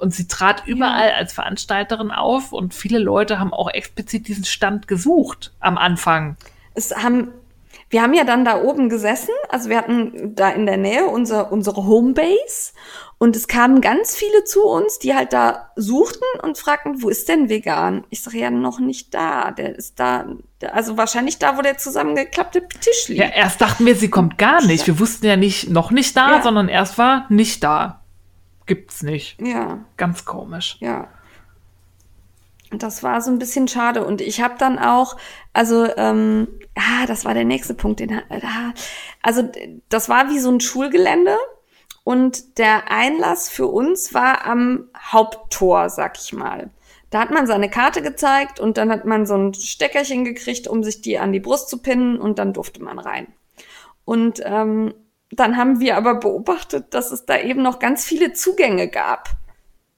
Und sie trat überall als Veranstalterin auf und viele Leute haben auch explizit diesen Stand gesucht am Anfang. es haben, wir haben ja dann da oben gesessen, also wir hatten da in der Nähe unser, unsere Homebase und es kamen ganz viele zu uns, die halt da suchten und fragten, wo ist denn vegan? Ich sage ja noch nicht da, der ist da, also wahrscheinlich da, wo der zusammengeklappte Tisch liegt. Ja, erst dachten wir, sie kommt gar nicht. Wir wussten ja nicht, noch nicht da, Ja. sondern erst war nicht da. Gibt's nicht. ja. Ganz komisch. Ja. Das war so ein bisschen schade. Und ich habe dann auch, also, ähm, ah, das war der nächste Punkt. Den, ah, also, das war wie so ein Schulgelände. Und der Einlass für uns war am Haupttor, sag ich mal. Da hat man seine Karte gezeigt und dann hat man so ein Steckerchen gekriegt, um sich die an die Brust zu pinnen und dann durfte man rein. Und ähm, dann haben wir aber beobachtet, dass es da eben noch ganz viele Zugänge gab,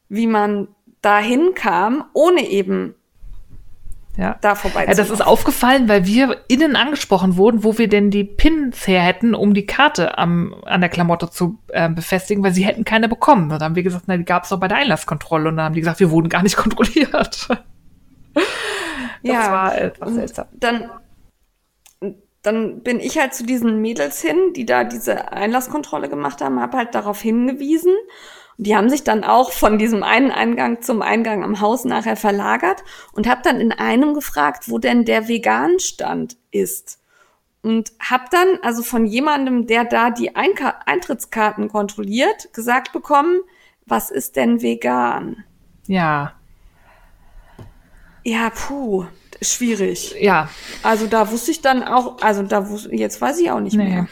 wie man dahin kam, ohne eben Ja. da vorbei Ja, das ist aufgefallen, weil wir innen angesprochen wurden, wo wir denn die Pins her hätten, um die Karte am, an der Klamotte zu äh, befestigen, weil sie hätten keine bekommen. Und dann haben wir gesagt, na, die gab es doch bei der Einlasskontrolle. Und dann haben die gesagt, wir wurden gar nicht kontrolliert. Das ja. war etwas seltsam. Dann, dann bin ich halt zu diesen Mädels hin, die da diese Einlasskontrolle gemacht haben, habe halt darauf hingewiesen. Und die haben sich dann auch von diesem einen Eingang zum Eingang am Haus nachher verlagert und habe dann in einem gefragt, wo denn der Vegan-Stand ist. Und habe dann also von jemandem, der da die Einka Eintrittskarten kontrolliert, gesagt bekommen, was ist denn vegan? Ja, Ja, puh, schwierig. ja, Also da wusste ich dann auch, also da wusste, jetzt weiß ich auch nicht Nee. mehr.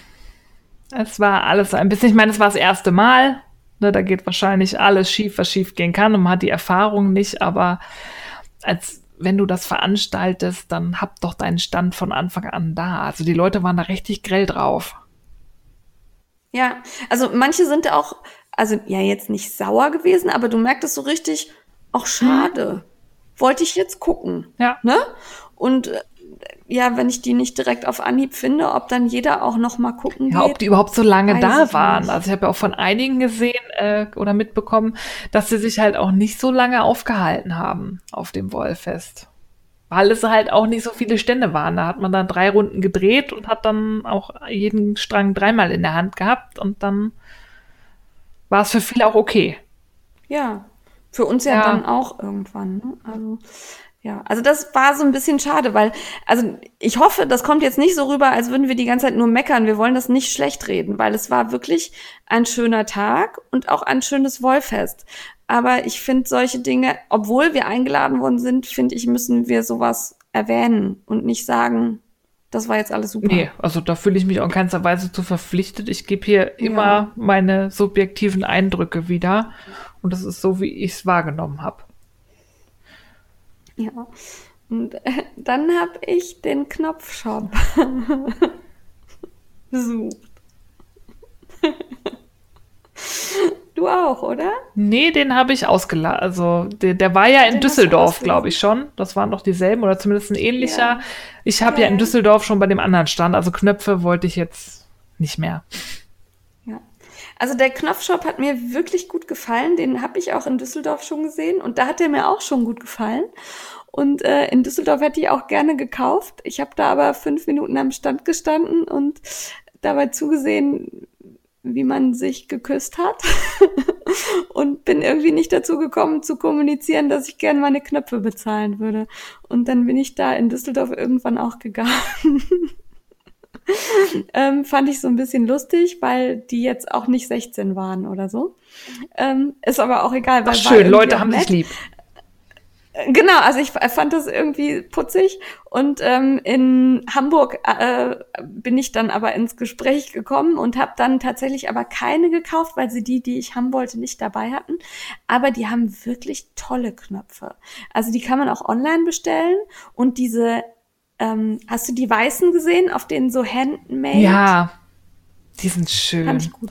Es war alles ein bisschen, ich meine, es war das erste Mal. Ne, da geht wahrscheinlich alles schief, was schief gehen kann und man hat die Erfahrung nicht, aber als wenn du das veranstaltest, dann hab doch deinen Stand von Anfang an da. Also die Leute waren da richtig grell drauf. Ja, also manche sind auch, also ja jetzt nicht sauer gewesen, aber du merktest so richtig, auch schade. Wollte ich jetzt gucken. Ja. Ne? Und äh, ja, wenn ich die nicht direkt auf Anhieb finde, ob dann jeder auch noch mal gucken Ja, geht. ob die überhaupt so lange da waren. nicht. Also ich habe ja auch von einigen gesehen äh, oder mitbekommen, dass sie sich halt auch nicht so lange aufgehalten haben auf dem Wollfest. Weil es halt auch nicht so viele Stände waren. Da hat man dann drei Runden gedreht und hat dann auch jeden Strang dreimal in der Hand gehabt und dann war es für viele auch okay. Ja, für uns ja, Ja. dann auch irgendwann. Ne? Also Ja, also das war so ein bisschen schade, weil, also ich hoffe, das kommt jetzt nicht so rüber, als würden wir die ganze Zeit nur meckern. Wir wollen das nicht schlecht reden, weil es war wirklich ein schöner Tag und auch ein schönes Wollfest. Aber ich finde solche Dinge, obwohl wir eingeladen worden sind, finde ich, müssen wir sowas erwähnen und nicht sagen, das war jetzt alles super. Nee, also da fühle ich mich auch in keinster Weise zu verpflichtet. Ich gebe hier immer ja. meine subjektiven Eindrücke wieder. Und das ist so, wie ich es wahrgenommen habe. Ja. Und äh, dann habe ich den Knopfshop besucht. Du auch, oder? Nee, den habe ich ausgeladen. Also der, der, war ja in den Düsseldorf, glaube ich schon. Das waren doch dieselben oder zumindest ein ähnlicher. Ja. Ich habe ja. ja in Düsseldorf schon bei dem anderen Stand. Also Knöpfe wollte ich jetzt nicht mehr. Also der Knopfshop hat mir wirklich gut gefallen. Den habe ich auch in Düsseldorf schon gesehen und da hat er mir auch schon gut gefallen. Und äh, in Düsseldorf hätte ich auch gerne gekauft. Ich habe da aber fünf Minuten am Stand gestanden und dabei zugesehen, wie man sich geküsst hat und bin irgendwie nicht dazu gekommen zu kommunizieren, dass ich gerne meine Knöpfe bezahlen würde. Und dann bin ich da in Düsseldorf irgendwann auch gegangen. ähm, fand ich so ein bisschen lustig, weil die jetzt auch nicht 16 waren oder so. Ähm, ist aber auch egal. Weil Ach, schön, Leute haben sich lieb. Genau, also ich fand das irgendwie putzig und ähm, in Hamburg äh, bin ich dann aber ins Gespräch gekommen und habe dann tatsächlich aber keine gekauft, weil sie die, die ich haben wollte, nicht dabei hatten. Aber die haben wirklich tolle Knöpfe. Also die kann man auch online bestellen und diese, ähm, hast du die weißen gesehen, auf denen so Handmade? Ja. Die sind schön. Fand ich gut.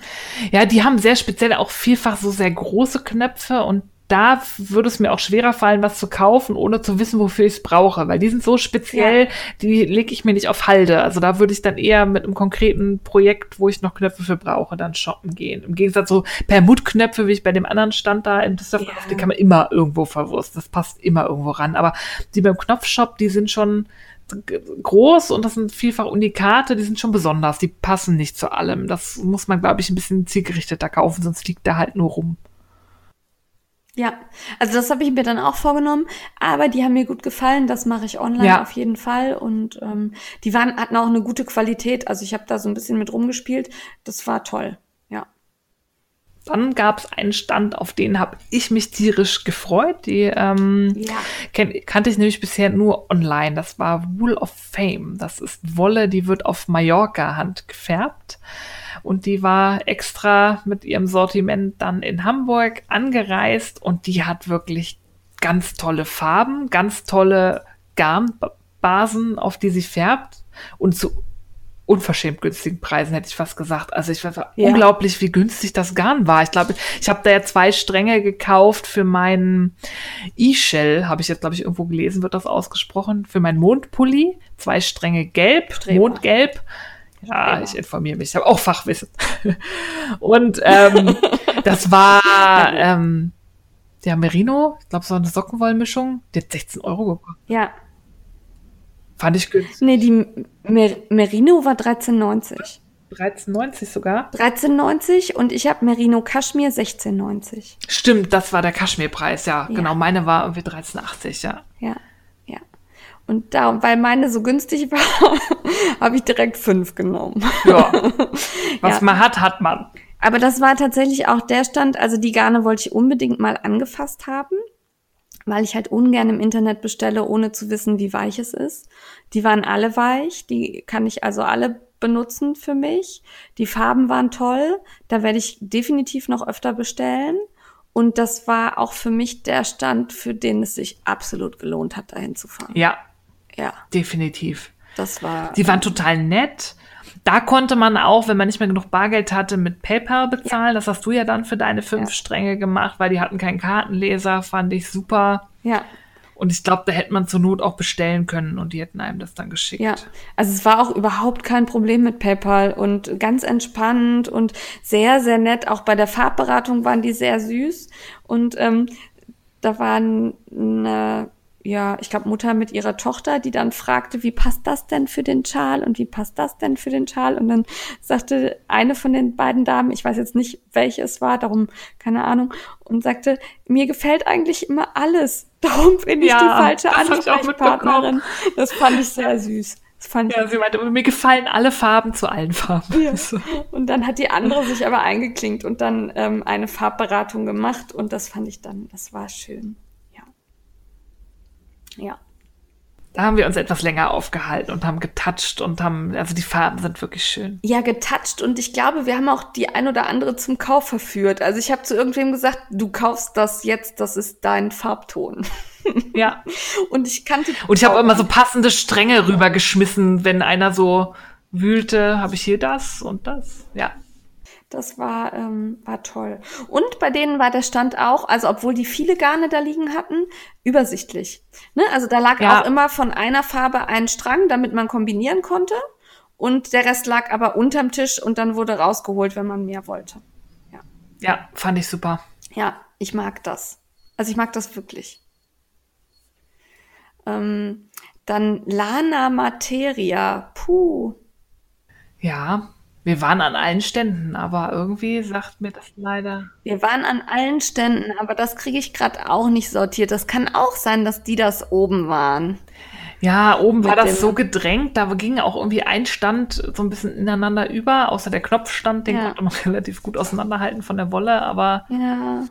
Ja, die haben sehr speziell auch vielfach so sehr große Knöpfe und da würde es mir auch schwerer fallen, was zu kaufen, ohne zu wissen, wofür ich es brauche, weil die sind so speziell, ja. die lege ich mir nicht auf Halde. Also da würde ich dann eher mit einem konkreten Projekt, wo ich noch Knöpfe für brauche, dann shoppen gehen. Im Gegensatz so Permutknöpfe, wie ich bei dem anderen stand da im Düsseldorf, ja. die kann man immer irgendwo verwursten. Das passt immer irgendwo ran. Aber die beim Knopfshop, die sind schon groß und das sind vielfach Unikate, die sind schon besonders, die passen nicht zu allem. Das muss man, glaube ich, ein bisschen zielgerichteter kaufen, sonst liegt der halt nur rum. Ja, also das habe ich mir dann auch vorgenommen, aber die haben mir gut gefallen, das mache ich online ja. auf jeden Fall und ähm, die waren hatten auch eine gute Qualität, also ich habe da so ein bisschen mit rumgespielt, das war toll. Dann gab es einen Stand, auf den habe ich mich tierisch gefreut. Die ähm, ja. kenn, kannte ich nämlich bisher nur online. Das war Wool of Fame. Das ist Wolle, die wird auf Mallorca Hand gefärbt und die war extra mit ihrem Sortiment dann in Hamburg angereist und die hat wirklich ganz tolle Farben, ganz tolle Garnbasen, auf die sie färbt und zu unverschämt günstigen Preisen, hätte ich fast gesagt. Also ich weiß ja. unglaublich, wie günstig das Garn war. Ich glaube, ich habe da ja zwei Stränge gekauft für meinen E-Shell, habe ich jetzt, glaube ich, irgendwo gelesen, wird das ausgesprochen, für meinen Mondpulli. Zwei Stränge gelb, Streber. Mondgelb ja, genau. ich informiere mich. Ich habe auch Fachwissen. Und ähm, das war ähm, der Merino, ich glaube, so eine Sockenwollmischung, die hat 16 Euro gekostet. Ja. Fand ich günstig. Nee, die Mer Merino war 13,90. 13,90 sogar? 13,90 und ich habe Merino Kaschmir 16,90. Stimmt, das war der Kaschmirpreis, ja. ja. Genau, meine war irgendwie 13,80, ja. Ja. Und da, weil meine so günstig war, habe ich direkt fünf genommen. Ja. Was ja. man hat, hat man. Aber das war tatsächlich auch der Stand, also die Garne wollte ich unbedingt mal angefasst haben, weil ich halt ungern im Internet bestelle, ohne zu wissen, wie weich es ist. Die waren alle weich, die kann ich also alle benutzen für mich. Die Farben waren toll, da werde ich definitiv noch öfter bestellen. Und das war auch für mich der Stand, für den es sich absolut gelohnt hat, dahin zu fahren. Ja, ja. Definitiv. Das war. Die waren total nett. Da konnte man auch, wenn man nicht mehr genug Bargeld hatte, mit PayPal bezahlen. Ja. Das hast du ja dann für deine fünf ja. Stränge gemacht, weil die hatten keinen Kartenleser, fand ich super. Ja. Und ich glaube, da hätte man zur Not auch bestellen können und die hätten einem das dann geschickt. Ja, also es war auch überhaupt kein Problem mit PayPal und ganz entspannt und sehr, sehr nett. Auch bei der Farbberatung waren die sehr süß. Und ähm, da waren eine ja, ich glaube, Mutter mit ihrer Tochter, die dann fragte, wie passt das denn für den Schal und wie passt das denn für den Schal? Und dann sagte eine von den beiden Damen, ich weiß jetzt nicht, welche es war, darum keine Ahnung, und sagte, mir gefällt eigentlich immer alles. Darum bin ich ja, die falsche Ansprechpartnerin. Das fand ich sehr süß. Das fand ja, sie meinte, mir gefallen alle Farben zu allen Farben. Ja. Und dann hat die andere sich aber eingeklinkt und dann ähm, eine Farbberatung gemacht und das fand ich dann, das war schön. Ja. Da haben wir uns etwas länger aufgehalten und haben getoucht und haben, also die Farben sind wirklich schön. Ja, getoucht und ich glaube, wir haben auch die ein oder andere zum Kauf verführt. Also ich habe zu irgendwem gesagt, du kaufst das jetzt, das ist dein Farbton. Ja. und ich kannte. Und ich habe immer so passende Stränge rübergeschmissen, wenn einer so wühlte, habe ich hier das und das. Ja. Das war, ähm, war toll. Und bei denen war der Stand auch, also obwohl die viele Garne da liegen hatten, übersichtlich. Ne? Also da lag ja. auch immer von einer Farbe ein Strang, damit man kombinieren konnte. Und der Rest lag aber unterm Tisch und dann wurde rausgeholt, wenn man mehr wollte. Ja, ja fand ich super. Ja, ich mag das. Also ich mag das wirklich. Ähm, dann Lana Materia. Puh. Ja, wir waren an allen Ständen, aber irgendwie sagt mir das leider. Wir waren an allen Ständen, aber das kriege ich gerade auch nicht sortiert. Das kann auch sein, dass die das oben waren. Ja, oben war das so gedrängt, da ging auch irgendwie ein Stand so ein bisschen ineinander über, außer der Knopfstand, den ja. konnte man relativ gut auseinanderhalten von der Wolle, aber. Ja.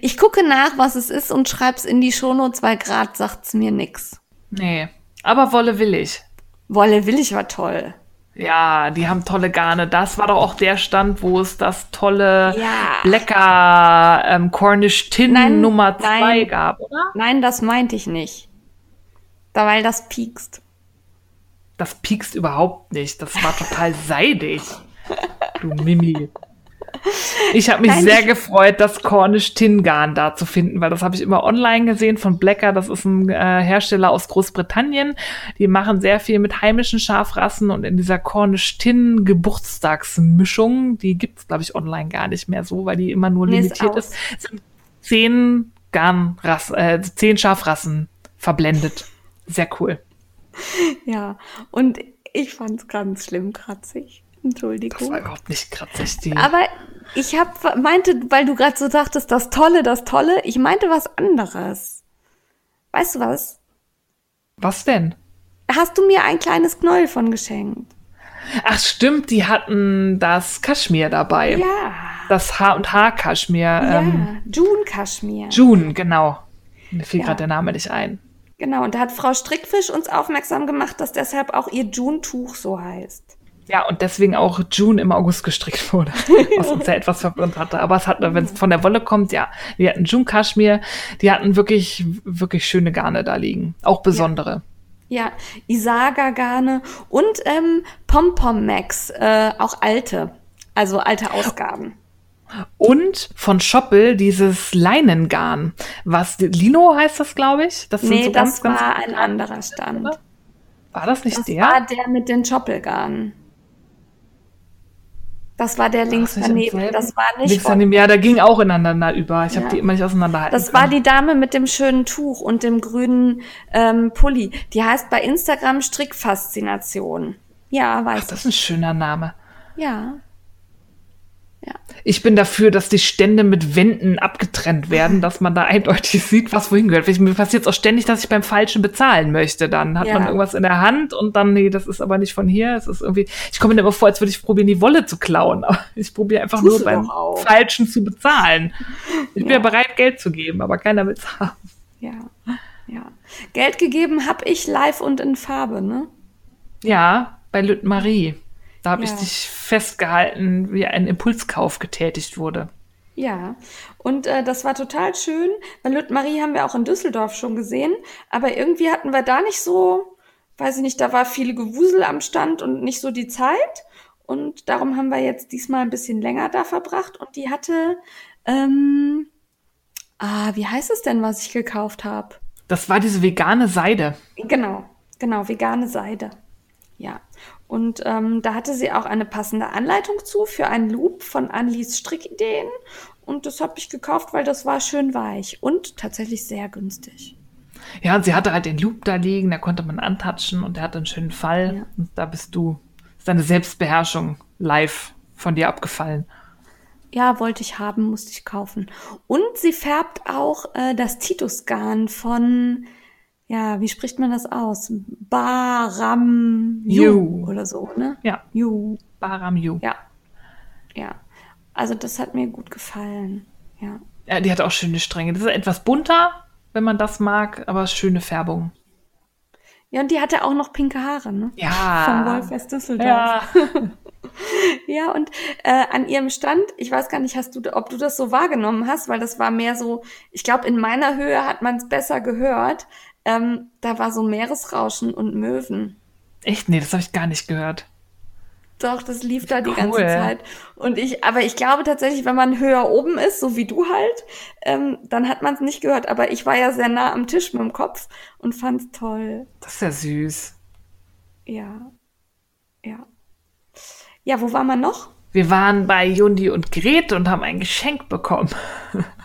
Ich gucke nach, was es ist und schreib's in die Shownotes, weil Grad sagt's mir nix. Nee, aber Wolle will ich. Wolle will ich war toll. Ja, die haben tolle Garne. Das war doch auch der Stand, wo es das tolle ja. Blecker ähm, Cornish Tin nein, Nummer 2 gab, oder? Nein, das meinte ich nicht. Da, weil das piekst. Das piekst überhaupt nicht. Das war total seidig. Du Mimi. Ich habe mich Nein, sehr gefreut, das Cornish Tin Garn da zu finden, weil das habe ich immer online gesehen von Blacker. Das ist ein äh, Hersteller aus Großbritannien. Die machen sehr viel mit heimischen Schafrassen und in dieser Cornish Tin Geburtstagsmischung, die gibt's glaube ich online gar nicht mehr so, weil die immer nur nee, limitiert ist, ist, sind zehn Garnrassen, äh, zehn Schafrassen verblendet. Sehr cool. Ja, und ich fand's ganz schlimm kratzig. Entschuldigung. Das war überhaupt nicht kratzig. Die Aber ich hab, meinte, weil du gerade so sagtest, das Tolle, das Tolle, ich meinte was anderes. Weißt du was? Was denn? Hast du mir ein kleines Knäuel von geschenkt? Ach stimmt, die hatten das Kaschmir dabei. Ja. Das Haar- und Haar-Kaschmir. Ja, ähm, June-Kaschmir. June, genau. Mir fiel ja. gerade der Name nicht ein. Genau, und da hat Frau Strickfisch uns aufmerksam gemacht, dass deshalb auch ihr June-Tuch so heißt. Ja, und deswegen auch June im August gestrickt wurde, was uns ja etwas verwirrt hatte. Aber es hat, wenn es von der Wolle kommt, ja, wir hatten June Kaschmir, die hatten wirklich, wirklich schöne Garne da liegen, auch besondere. Ja, ja. Isaga-Garne und ähm, Pom-Pom Max, äh, auch alte, also alte Ausgaben. Und von Schoppel dieses Leinengarn, was Lino heißt das, glaube ich. Das nee, so das ganz, war ganz ein anderer Stand. War das nicht das der? Das war der mit den Schoppelgarnen. Das war der links Ach, daneben. Das war nicht. Links daneben, ja, da ging auch ineinander über. Ich ja. habe die immer nicht auseinanderhalten. Das war die Dame mit dem schönen Tuch und dem grünen ähm, Pulli. Die heißt bei Instagram Strickfaszination. Ja, weiß Ach, das ist ein schöner Name. Ja. Ja. Ich bin dafür, dass die Stände mit Wänden abgetrennt werden, dass man da eindeutig sieht, was wohin gehört. Mir passiert es auch ständig, dass ich beim Falschen bezahlen möchte. Dann hat ja. man irgendwas in der Hand und dann, nee, das ist aber nicht von hier. Es ist irgendwie, ich komme mir immer vor, als würde ich probieren, die Wolle zu klauen. Aber ich probiere einfach nur beim Falschen zu bezahlen. Ich ja. bin ja bereit, Geld zu geben, aber keiner will es haben. Ja, ja. Geld gegeben habe ich live und in Farbe, ne? Ja, bei Lüt Marie. Da habe ja. ich dich festgehalten, wie ein Impulskauf getätigt wurde. Ja, und äh, das war total schön. Bei Lüt Marie haben wir auch in Düsseldorf schon gesehen, aber irgendwie hatten wir da nicht so, weiß ich nicht, da war viel Gewusel am Stand und nicht so die Zeit. Und darum haben wir jetzt diesmal ein bisschen länger da verbracht. Und die hatte, ähm, ah, wie heißt es denn, was ich gekauft habe? Das war diese vegane Seide. Genau, genau, vegane Seide. Ja. Und ähm, da hatte sie auch eine passende Anleitung zu für einen Loop von Anlis Strickideen. Und das habe ich gekauft, weil das war schön weich und tatsächlich sehr günstig. Ja, und sie hatte halt den Loop da liegen, da konnte man antatschen und der hatte einen schönen Fall. Ja. Und da bist du, ist deine Selbstbeherrschung live von dir abgefallen. Ja, wollte ich haben, musste ich kaufen. Und sie färbt auch äh, das Titusgarn von, ja, wie spricht man das aus? Baram Yu. oder so, ne? Ja, Yu. Baram Yu. Ja. Ja. Also das hat mir gut gefallen. Ja. Ja, die hat auch schöne Stränge. Das ist etwas bunter, wenn man das mag, aber schöne Färbung. Ja, und die hatte auch noch pinke Haare, ne? Ja. Von Wolfers Düsseldorf. Ja. Ja, und äh, an ihrem Stand, ich weiß gar nicht, hast du, ob du das so wahrgenommen hast, weil das war mehr so, ich glaube, in meiner Höhe hat man es besser gehört. Ähm, da war so Meeresrauschen und Möwen. Echt? Nee, das habe ich gar nicht gehört. Doch, das lief da die Cool. ganze Zeit. Und ich, aber ich glaube tatsächlich, wenn man höher oben ist, so wie du halt, ähm, dann hat man es nicht gehört. Aber ich war ja sehr nah am Tisch mit dem Kopf und fand's toll. Das ist ja süß. Ja. Ja. Ja, wo war man noch? Wir waren bei Jundi und Grete und haben ein Geschenk bekommen.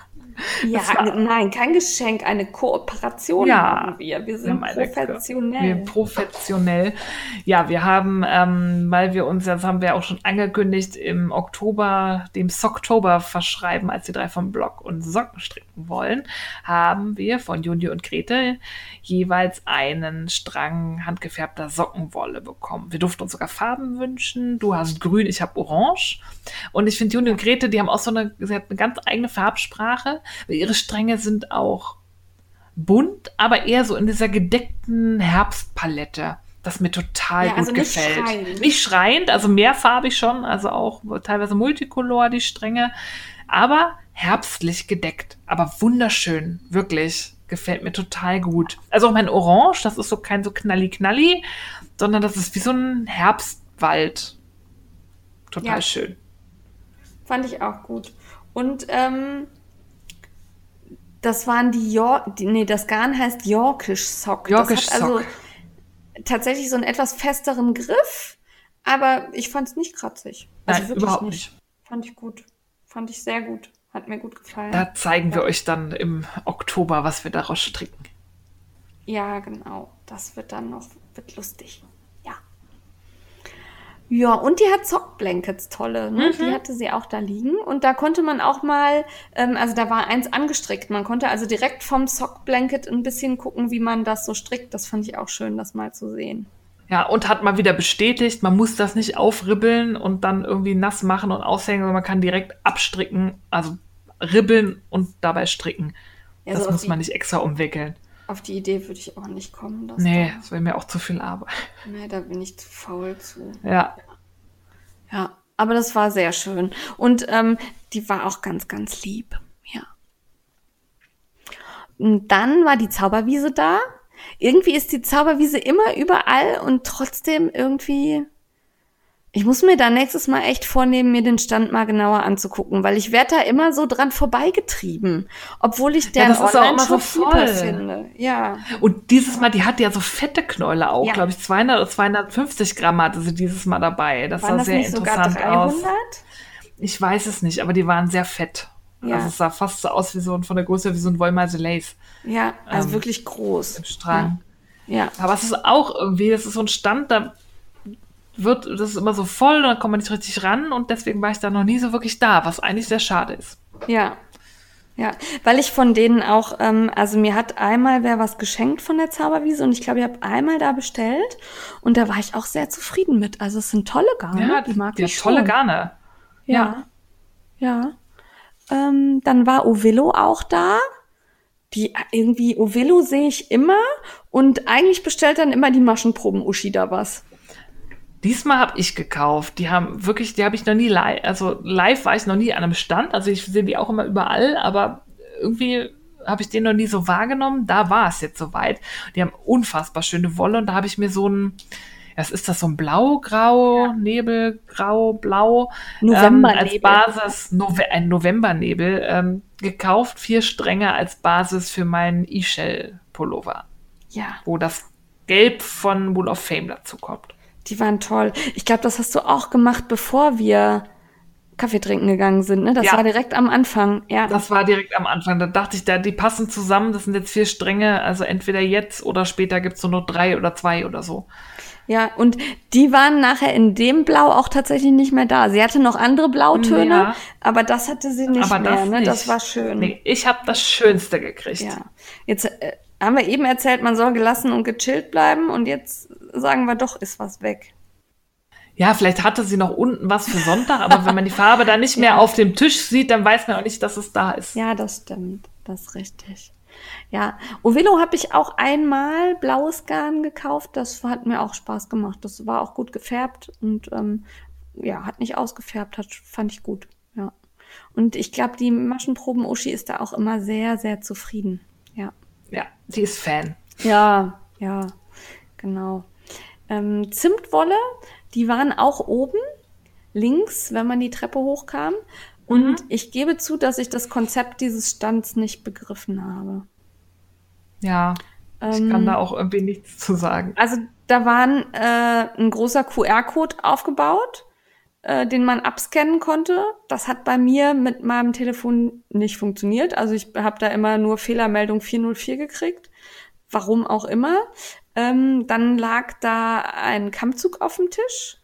Ja, war- nein, kein Geschenk, eine Kooperation Ja, haben wir. Wir sind eine- professionell. Wir professionell. Ja, wir haben, ähm, weil wir uns, das haben wir auch schon angekündigt, im Oktober, dem Socktober verschreiben, als die drei vom Blog und Socken stricken wollen, haben wir von Jundi und Grete jeweils einen Strang handgefärbter Sockenwolle bekommen. Wir durften uns sogar Farben wünschen. Du hast grün, ich habe orange. Und ich finde, Jundi und Grete, die haben auch so eine, sie hat eine ganz eigene Farbsprache. Ihre Stränge sind auch bunt, aber eher so in dieser gedeckten Herbstpalette, das mir total Ja, gut also nicht gefällt. schreiend. Nicht schreiend, also mehrfarbig schon, also auch teilweise Multicolor die Stränge, aber herbstlich gedeckt, aber wunderschön, wirklich. Gefällt mir total gut. Also auch mein Orange, das ist so kein so knalli-knalli, sondern das ist wie so ein Herbstwald. Total Ja. schön. Fand ich auch gut. Und ähm, das waren die York, die, nee, das Garn heißt Yorkish Sock. Yorkish das hat also Sock. tatsächlich so einen etwas festeren Griff, aber ich fand es nicht kratzig. Also Nein, wirklich überhaupt nicht. Fand ich gut. Fand ich sehr gut. Hat mir gut gefallen. Da zeigen wir euch dann im Oktober, was wir daraus stricken. Ja, genau. Das wird dann noch, wird lustig. Ja. Ja, und die hat Sockblankets, tolle. Ne? Die hatte sie auch da liegen. Und da konnte man auch mal, ähm, also da war eins angestrickt. Man konnte also direkt vom Sockblanket ein bisschen gucken, wie man das so strickt. Das fand ich auch schön, das mal zu sehen. Ja, und hat mal wieder bestätigt, man muss das nicht aufribbeln und dann irgendwie nass machen und aushängen, sondern man kann direkt abstricken, also ribbeln und dabei stricken. Ja, das so muss die- man nicht extra umwickeln. Auf die Idee würde ich auch nicht kommen. Dass Nee, Da, das wäre mir auch zu viel Arbeit. nee, da bin ich zu faul zu. Ja, Ja, aber das war sehr schön. Und ähm, die war auch ganz, ganz lieb. Ja. Und dann war die Zauberwiese da. Irgendwie ist die Zauberwiese immer überall und trotzdem irgendwie. Ich muss mir da nächstes Mal echt vornehmen, mir den Stand mal genauer anzugucken, weil ich werde da immer so dran vorbeigetrieben, obwohl ich das ist auch immer so finde. Ja, und dieses Mal, die hatte ja so fette Knäule auch, Ja. glaube ich, 200 oder 250 Gramm hatte sie dieses Mal dabei. Das waren sah das sehr nicht sogar interessant 300? aus. Ich weiß es nicht, aber die waren sehr fett. Ja. Also es sah fast so aus wie so ein, von der Größe wie so ein Wollmeise Lace Ja, also Ähm, wirklich groß. im Strang. Ja. Aber es ist auch irgendwie, das ist so ein Stand, da wird, das ist immer so voll, da kommt man nicht richtig ran und deswegen war ich da noch nie so wirklich da, was eigentlich sehr schade ist. Ja. Ja, weil ich von denen auch, ähm, also mir hat einmal wer was geschenkt von der Zauberwiese und ich glaube, ich habe einmal da bestellt und da war ich auch sehr zufrieden mit. Also es sind tolle Garne, Ja, die mag die ich tolle schon. Garne. Ja. Ja. Ähm, dann war Ovillo auch da. Die irgendwie, Ovillo sehe ich immer und eigentlich bestellt dann immer die Maschenproben Uschi da was. Diesmal habe ich gekauft. Die haben wirklich, die habe ich noch nie live, also live war ich noch nie an einem Stand. Also ich sehe die auch immer überall, aber irgendwie habe ich den noch nie so wahrgenommen. Da war es jetzt soweit. Die haben unfassbar schöne Wolle und da habe ich mir so ein, was ist das, so ein Blau-Grau, Nebelgrau, Blau ähm, als Novembernebel. Basis, Nove ein Novembernebel ähm, gekauft. Vier Stränge als Basis für meinen E-Shell-Pullover, Ja. wo das Gelb von Wool of Fame dazu kommt. Die waren toll. Ich glaube, das hast du auch gemacht, bevor wir Kaffee trinken gegangen sind, ne? Das Ja. war direkt am Anfang, ja. Das war direkt am Anfang. Da dachte ich, da, die passen zusammen. Das sind jetzt vier Stränge. Also entweder jetzt oder später gibt's nur noch drei oder zwei oder so. Ja, und die waren nachher in dem Blau auch tatsächlich nicht mehr da. Sie hatte noch andere Blautöne, Ja. aber das hatte sie nicht Aber mehr, das ne? nicht. Das war schön. Nee, ich habe das Schönste gekriegt. Ja. Jetzt äh, haben wir eben erzählt, man soll gelassen und gechillt bleiben und jetzt sagen wir doch, ist was weg. Ja, vielleicht hatte sie noch unten was für Sonntag, aber wenn man die Farbe dann nicht mehr auf dem Tisch sieht, dann weiß man auch nicht, dass es da ist. Ja, das stimmt. Das ist richtig. Ja, Ovelo habe ich auch einmal blaues Garn gekauft. Das hat mir auch Spaß gemacht. Das war auch gut gefärbt und ähm, ja, hat nicht ausgefärbt, hat, fand ich gut. Ja. Und ich glaube, die Maschenproben-Uschi ist da auch immer sehr, sehr zufrieden. Ja. Ja, sie ist Fan. Ja, ja, genau. Ähm, Zimtwolle, die waren auch oben, links, wenn man die Treppe hochkam. Und ich gebe zu, dass ich das Konzept dieses Stands nicht begriffen habe. Ja, ich Ähm, kann da auch irgendwie nichts zu sagen. Also da war ein, äh, ein großer QR-Code aufgebaut, äh, den man abscannen konnte. Das hat bei mir mit meinem Telefon nicht funktioniert. Also ich habe da immer nur Fehlermeldung 404 gekriegt. Warum auch immer. Ähm, dann lag da ein Kammzug auf dem Tisch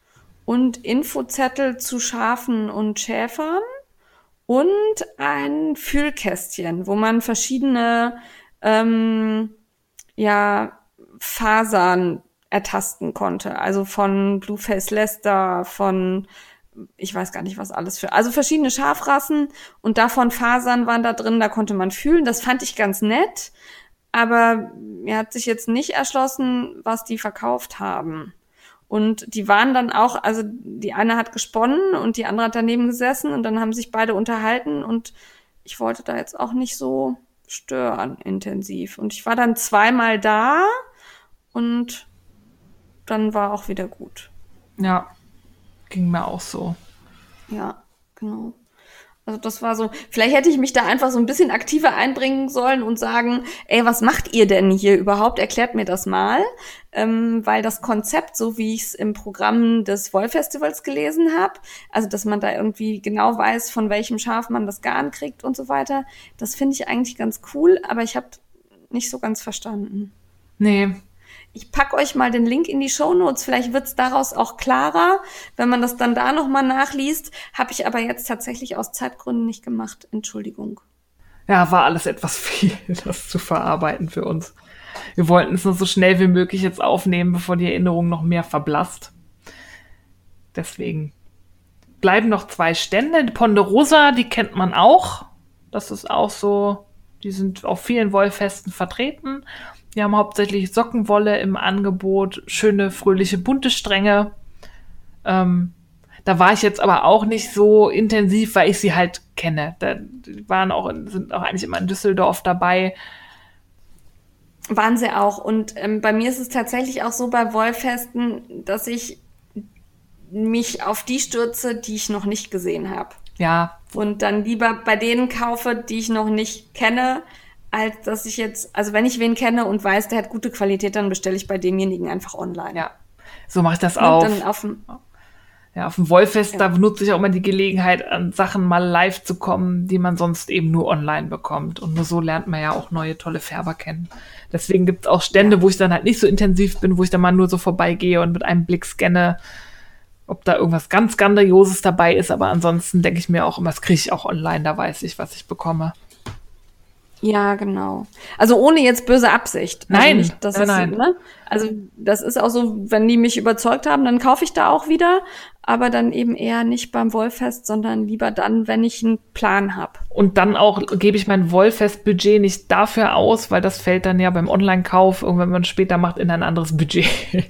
und Infozettel zu Schafen und Schäfern und ein Fühlkästchen, wo man verschiedene ähm, ja, Fasern ertasten konnte. Also von Blueface Leicester, von ich weiß gar nicht, was alles für. Also verschiedene Schafrassen und davon Fasern waren da drin, da konnte man fühlen. Das fand ich ganz nett, aber mir hat sich jetzt nicht erschlossen, was die verkauft haben. Und die waren dann auch, also die eine hat gesponnen und die andere hat daneben gesessen und dann haben sich beide unterhalten und ich wollte da jetzt auch nicht so stören intensiv. Und ich war dann zweimal da und dann war auch wieder gut. Ja, ging mir auch so. Ja, genau. Also das war so, vielleicht hätte ich mich da einfach so ein bisschen aktiver einbringen sollen und sagen, ey, was macht ihr denn hier überhaupt? Erklärt mir das mal. Ähm, weil das Konzept, so wie ich es im Programm des Wollfestivals gelesen habe, also dass man da irgendwie genau weiß, von welchem Schaf man das Garn kriegt und so weiter, das finde ich eigentlich ganz cool, aber ich habe nicht so ganz verstanden. Nee, Ich pack euch mal den Link in die Show Notes. Vielleicht wird's daraus auch klarer, wenn man das dann da nochmal nachliest. Habe ich aber jetzt tatsächlich aus Zeitgründen nicht gemacht. Entschuldigung. ja, war alles etwas viel, das zu verarbeiten für uns. Wir wollten es nur so schnell wie möglich jetzt aufnehmen, bevor die Erinnerung noch mehr verblasst. Deswegen bleiben noch zwei Stände. Ponderosa, die kennt man auch. Das ist auch so, die sind auf vielen Wollfesten vertreten. Die haben hauptsächlich Sockenwolle im Angebot, schöne, fröhliche, bunte Stränge. Ähm, da war ich jetzt aber auch nicht so intensiv, weil ich sie halt kenne. Da waren auch, in- sind auch eigentlich immer in Düsseldorf dabei. Waren sie auch. Und ähm, bei mir ist es tatsächlich auch so bei Wollfesten, dass ich mich auf die stürze, die ich noch nicht gesehen habe. Ja, Und dann lieber bei denen kaufe, die ich noch nicht kenne, als dass ich jetzt, also wenn ich wen kenne und weiß, der hat gute Qualität, dann bestelle ich bei demjenigen einfach online. ja. So mache ich das Und auch. dann auf dem, Ja, auf dem Wollfest, Ja. da benutze ich auch immer die Gelegenheit, an Sachen mal live zu kommen, die man sonst eben nur online bekommt. Und nur so lernt man ja auch neue, tolle Färber kennen. Deswegen gibt es auch Stände, wo ich dann halt nicht so intensiv bin, wo ich dann mal nur so vorbeigehe und mit einem Blick scanne, ob da irgendwas ganz Grandioses dabei ist. Aber ansonsten denke ich mir auch immer, das kriege ich auch online, da weiß ich, was ich bekomme. Ja, genau. Also ohne jetzt böse Absicht. Also Nein, nicht, dass nein, nein. Ne? Also das ist auch so, wenn die mich überzeugt haben, dann kaufe ich da auch wieder, aber dann eben eher nicht beim Wollfest, sondern lieber dann, wenn ich einen Plan habe. Und dann auch gebe ich mein Wollfest-Budget nicht dafür aus, weil das fällt dann ja beim Online-Kauf, irgendwann, wenn man später macht, in ein anderes Budget.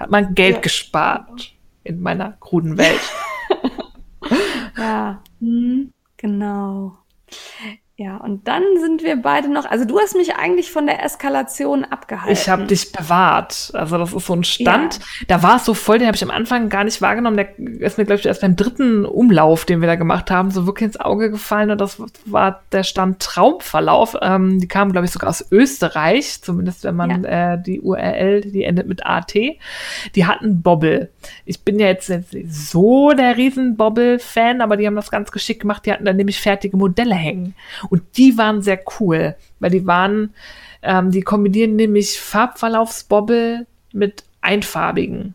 Hat man Geld Ja. gespart in meiner kruden Welt. Ja, hm, genau. Ja, und dann sind wir beide noch, also du hast mich eigentlich von der Eskalation abgehalten. Ich habe dich bewahrt. Also das ist so ein Stand. Ja. Da war es so voll, den habe ich am Anfang gar nicht wahrgenommen. Der ist mir, glaube ich, erst beim dritten Umlauf, den wir da gemacht haben, so wirklich ins Auge gefallen. Und das war der Stand Traumverlauf. Ähm, die kamen, glaube ich, sogar aus Österreich, zumindest wenn man ja. äh, die URL, die endet mit AT. Die hatten Bobble. Ich bin ja jetzt nicht so der riesen Bobble-Fan, aber die haben das ganz geschickt gemacht. Die hatten dann nämlich fertige Modelle hängen. Und die waren sehr cool, weil die waren, ähm, die kombinieren nämlich Farbverlaufsbobbel mit einfarbigen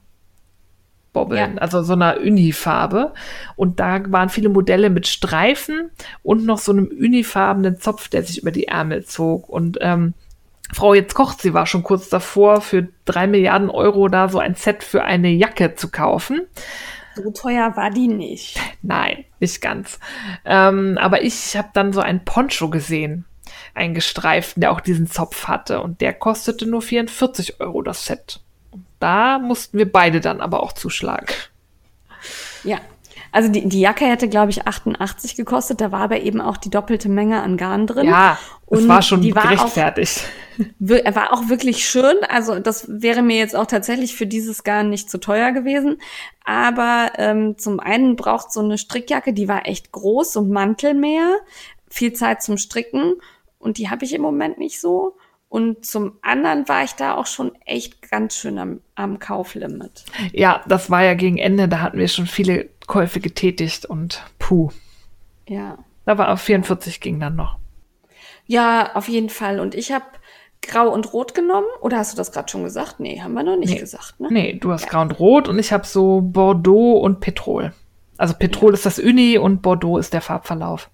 Bobbeln, ja. also so einer Unifarbe. Und da waren viele Modelle mit Streifen und noch so einem unifarbenen Zopf, der sich über die Ärmel zog. Und ähm, Frau jetzt kocht, sie war schon kurz davor, für drei Milliarden Euro da so ein Set für eine Jacke zu kaufen. So teuer war die nicht. Nein, nicht ganz. Ähm, aber ich habe dann so einen Poncho gesehen, einen gestreiften, der auch diesen Zopf hatte. Und der kostete nur 44 Euro das Set. Und da mussten wir beide dann aber auch zuschlagen. Ja, also die, die Jacke hätte, glaube ich, 88 gekostet. Da war aber eben auch die doppelte Menge an Garn drin. Ja, das und war schon die gerechtfertigt. War auch, war auch wirklich schön. Also das wäre mir jetzt auch tatsächlich für dieses Garn nicht zu teuer gewesen. Aber ähm, zum einen braucht so eine Strickjacke, die war echt groß und Mantel mehr, viel Zeit zum Stricken. Und die habe ich im Moment nicht so. Und zum anderen war ich da auch schon echt ganz schön am, am Kauflimit. Ja, das war ja gegen Ende, da hatten wir schon viele Käufe getätigt und puh. Ja. Da war auf 44 ging dann noch. Ja, auf jeden Fall. Und ich habe Grau und Rot genommen. Oder hast du das gerade schon gesagt? Nee, haben wir noch nicht nee. gesagt. Ne? Nee, du hast ja. Grau und Rot und ich habe so Bordeaux und Petrol. Also Petrol ja. ist das Uni und Bordeaux ist der Farbverlauf.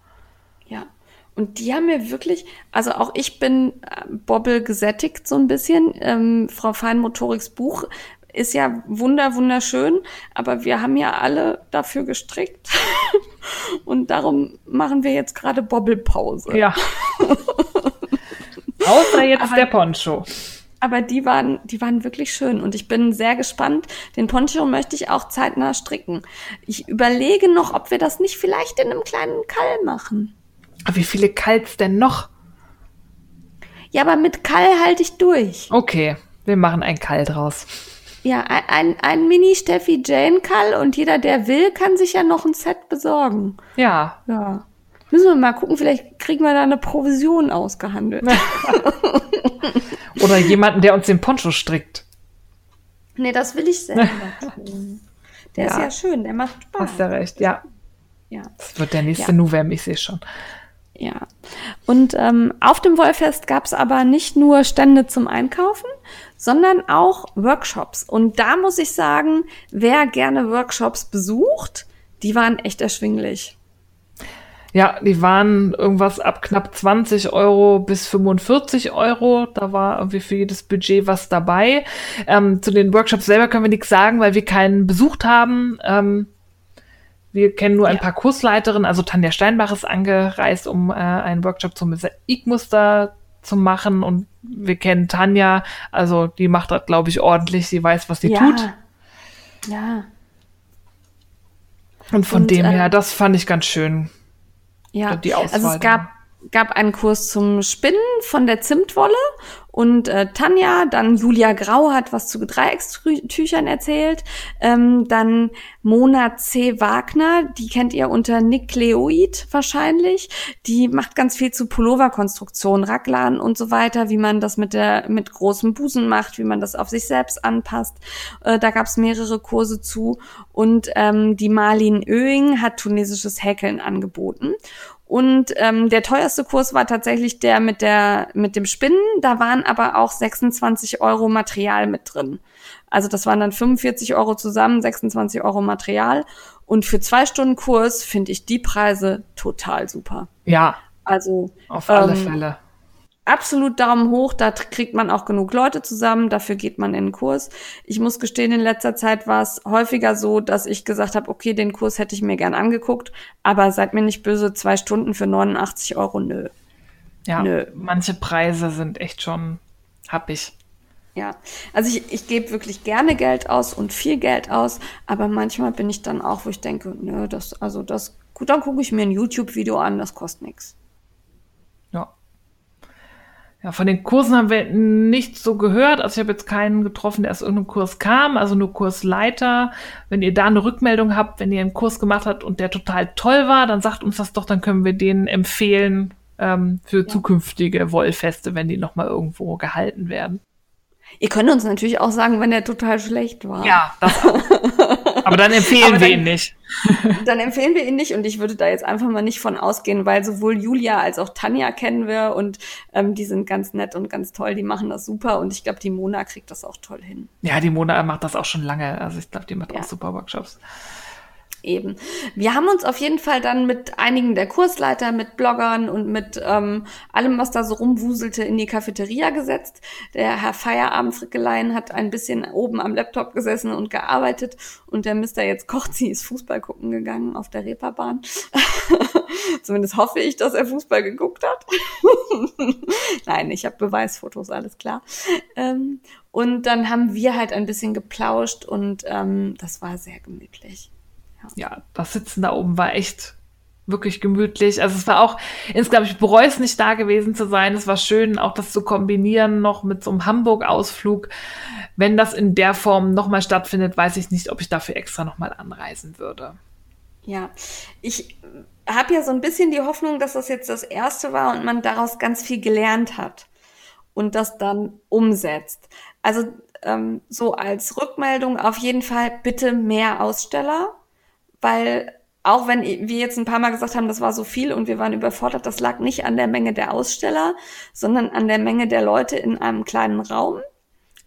Und die haben mir wirklich, also auch ich bin äh, Bobbel gesättigt so ein bisschen. Ähm, Frau Feinmotoriks Buch ist ja wunder, wunderschön, aber wir haben ja alle dafür gestrickt. Und darum machen wir jetzt gerade Bobbelpause. Ja. Außer jetzt aber, der Poncho. Aber die waren, die waren wirklich schön und ich bin sehr gespannt. Den Poncho möchte ich auch zeitnah stricken. Ich überlege noch, ob wir das nicht vielleicht in einem kleinen Kall machen. Aber wie viele Kalls denn noch? Ja, aber mit Kall halte ich durch. Okay, wir machen ein Kall draus. Ja, ein, ein Mini-Steffi Jane Kall und jeder, der will, kann sich ja noch ein Set besorgen. Ja. Ja. Müssen wir mal gucken, vielleicht kriegen wir da eine Provision ausgehandelt. Oder jemanden, der uns den Poncho strickt. Nee, das will ich selber tun. Der ja. ist ja schön, der macht Spaß. Hast ja recht, ja. Ja. Das wird der nächste ja. November, ich sehe schon. Ja. Und ähm, auf dem Wollfest gab es aber nicht nur Stände zum Einkaufen, sondern auch Workshops. Und da muss ich sagen, wer gerne Workshops besucht, die waren echt erschwinglich. Ja, die waren irgendwas ab knapp 20 Euro bis 45 Euro. Da war irgendwie für jedes Budget was dabei. Ähm, zu den Workshops selber können wir nichts sagen, weil wir keinen besucht haben. Ähm, wir kennen nur ein paar Kursleiterinnen. Also Tanja Steinbach ist angereist, um äh, einen Workshop zum Mosaikmuster zu machen. Und wir kennen Tanja. Also die macht das, glaube ich, ordentlich. Sie weiß, was sie ja. tut. Ja. Und von Und, dem äh, her, das fand ich ganz schön. Ja, die Auswahl also es gab, gab einen Kurs zum Spinnen von der Zimtwolle. Und äh, Tanja, dann Julia Grau hat was zu Dreieckstüchern erzählt, ähm, dann Mona C. Wagner, die kennt ihr unter Nikleoid wahrscheinlich, die macht ganz viel zu Pulloverkonstruktion, Raglan und so weiter, wie man das mit der mit großem Busen macht, wie man das auf sich selbst anpasst. Äh, da gab es mehrere Kurse zu. Und ähm, die Marlin Oeing hat tunesisches Häkeln angeboten und ähm, der teuerste Kurs war tatsächlich der mit der mit dem Spinnen. Da waren aber auch 26 Euro Material mit drin. Also das waren dann 45 Euro zusammen, 26 Euro Material. Und für zwei Stunden Kurs finde ich die Preise total super. Ja. Also auf alle ähm, Fälle absolut Daumen hoch, da kriegt man auch genug Leute zusammen, dafür geht man in den Kurs. Ich muss gestehen, in letzter Zeit war es häufiger so, dass ich gesagt habe, okay, den Kurs hätte ich mir gern angeguckt, aber seid mir nicht böse, zwei Stunden für 89 Euro, nö. Ja, nö. manche Preise sind echt schon happig. Ja, also ich, ich gebe wirklich gerne Geld aus und viel Geld aus, aber manchmal bin ich dann auch, wo ich denke, nö, das, also das, gut, dann gucke ich mir ein YouTube-Video an, das kostet nichts. Ja, von den Kursen haben wir nichts so gehört. Also ich habe jetzt keinen getroffen, der aus irgendeinem Kurs kam, also nur Kursleiter. Wenn ihr da eine Rückmeldung habt, wenn ihr einen Kurs gemacht habt und der total toll war, dann sagt uns das doch, dann können wir den empfehlen ähm, für ja. zukünftige Wollfeste, wenn die nochmal irgendwo gehalten werden. Ihr könnt uns natürlich auch sagen, wenn der total schlecht war. Ja, das auch. Aber dann empfehlen Aber wir ihn nicht. Dann empfehlen wir ihn nicht und ich würde da jetzt einfach mal nicht von ausgehen, weil sowohl Julia als auch Tanja kennen wir und ähm, die sind ganz nett und ganz toll, die machen das super und ich glaube, die Mona kriegt das auch toll hin. Ja, die Mona macht das auch schon lange. Also ich glaube, die macht ja. auch super Workshops eben. Wir haben uns auf jeden Fall dann mit einigen der Kursleiter, mit Bloggern und mit ähm, allem, was da so rumwuselte, in die Cafeteria gesetzt. Der Herr Feierabend Frickelein hat ein bisschen oben am Laptop gesessen und gearbeitet und der Mr. jetzt kocht, sie ist Fußball gucken gegangen auf der Reeperbahn. Zumindest hoffe ich, dass er Fußball geguckt hat. Nein, ich habe Beweisfotos, alles klar. Ähm, und dann haben wir halt ein bisschen geplauscht und ähm, das war sehr gemütlich ja, das Sitzen da oben war echt wirklich gemütlich. Also es war auch, insgesamt, ich bereue es nicht da gewesen zu sein. Es war schön, auch das zu kombinieren noch mit so einem Hamburg-Ausflug. Wenn das in der Form nochmal stattfindet, weiß ich nicht, ob ich dafür extra nochmal anreisen würde. Ja, ich habe ja so ein bisschen die Hoffnung, dass das jetzt das erste war und man daraus ganz viel gelernt hat und das dann umsetzt. Also ähm, so als Rückmeldung auf jeden Fall bitte mehr Aussteller weil auch wenn wir jetzt ein paar Mal gesagt haben, das war so viel und wir waren überfordert, das lag nicht an der Menge der Aussteller, sondern an der Menge der Leute in einem kleinen Raum.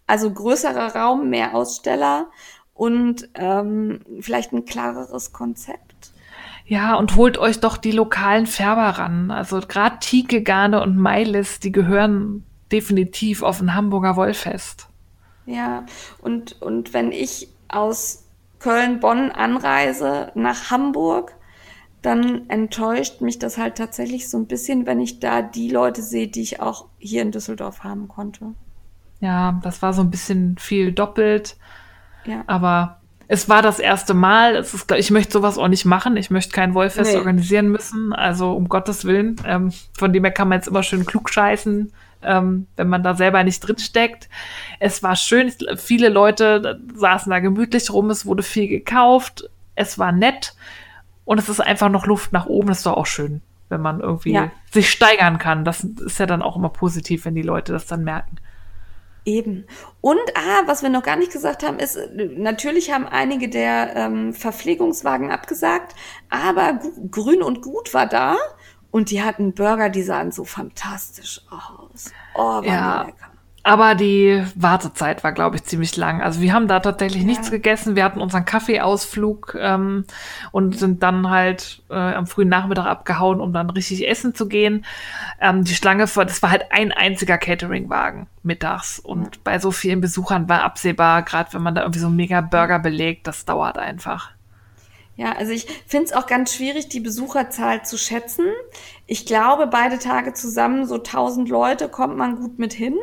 Also größerer Raum, mehr Aussteller und ähm, vielleicht ein klareres Konzept. Ja, und holt euch doch die lokalen Färber ran. Also gerade Tike, Garne und Meilis, die gehören definitiv auf ein Hamburger Wollfest. Ja, und, und wenn ich aus Köln-Bonn Anreise nach Hamburg, dann enttäuscht mich das halt tatsächlich so ein bisschen, wenn ich da die Leute sehe, die ich auch hier in Düsseldorf haben konnte. Ja, das war so ein bisschen viel doppelt. Ja. Aber es war das erste Mal. Es ist, ich möchte sowas auch nicht machen. Ich möchte kein Wollfest nee. organisieren müssen. Also um Gottes Willen. Ähm, von dem her kann man jetzt immer schön klug scheißen ähm, wenn man da selber nicht drin steckt. Es war schön, viele Leute saßen da gemütlich rum, es wurde viel gekauft, es war nett und es ist einfach noch Luft nach oben, das ist doch auch schön, wenn man irgendwie ja. sich steigern kann. Das ist ja dann auch immer positiv, wenn die Leute das dann merken. Eben. Und ah, was wir noch gar nicht gesagt haben, ist, natürlich haben einige der ähm, Verpflegungswagen abgesagt, aber Grün und Gut war da. Und die hatten Burger, die sahen so fantastisch aus. Oh, war ja. lecker. Aber die Wartezeit war, glaube ich, ziemlich lang. Also wir haben da tatsächlich ja. nichts gegessen. Wir hatten unseren Kaffeeausflug ähm, und sind dann halt äh, am frühen Nachmittag abgehauen, um dann richtig essen zu gehen. Ähm, die Schlange vor, das war halt ein einziger Cateringwagen mittags. Und ja. bei so vielen Besuchern war absehbar, gerade wenn man da irgendwie so einen mega Burger belegt, das dauert einfach. Ja, also ich finde es auch ganz schwierig, die Besucherzahl zu schätzen. Ich glaube, beide Tage zusammen, so 1000 Leute, kommt man gut mit hin.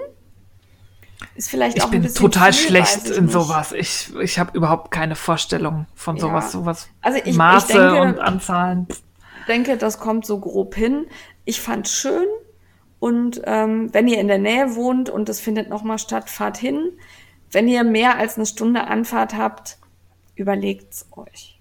Ist vielleicht ich auch ein bisschen. Ich bin total viel, schlecht in nicht. sowas. Ich, ich habe überhaupt keine Vorstellung von sowas. Ja. Sowas also ich, Maße ich denke, und Anzahlen. Ich denke, das kommt so grob hin. Ich fand schön. Und ähm, wenn ihr in der Nähe wohnt und es findet nochmal statt, fahrt hin. Wenn ihr mehr als eine Stunde Anfahrt habt, überlegt's euch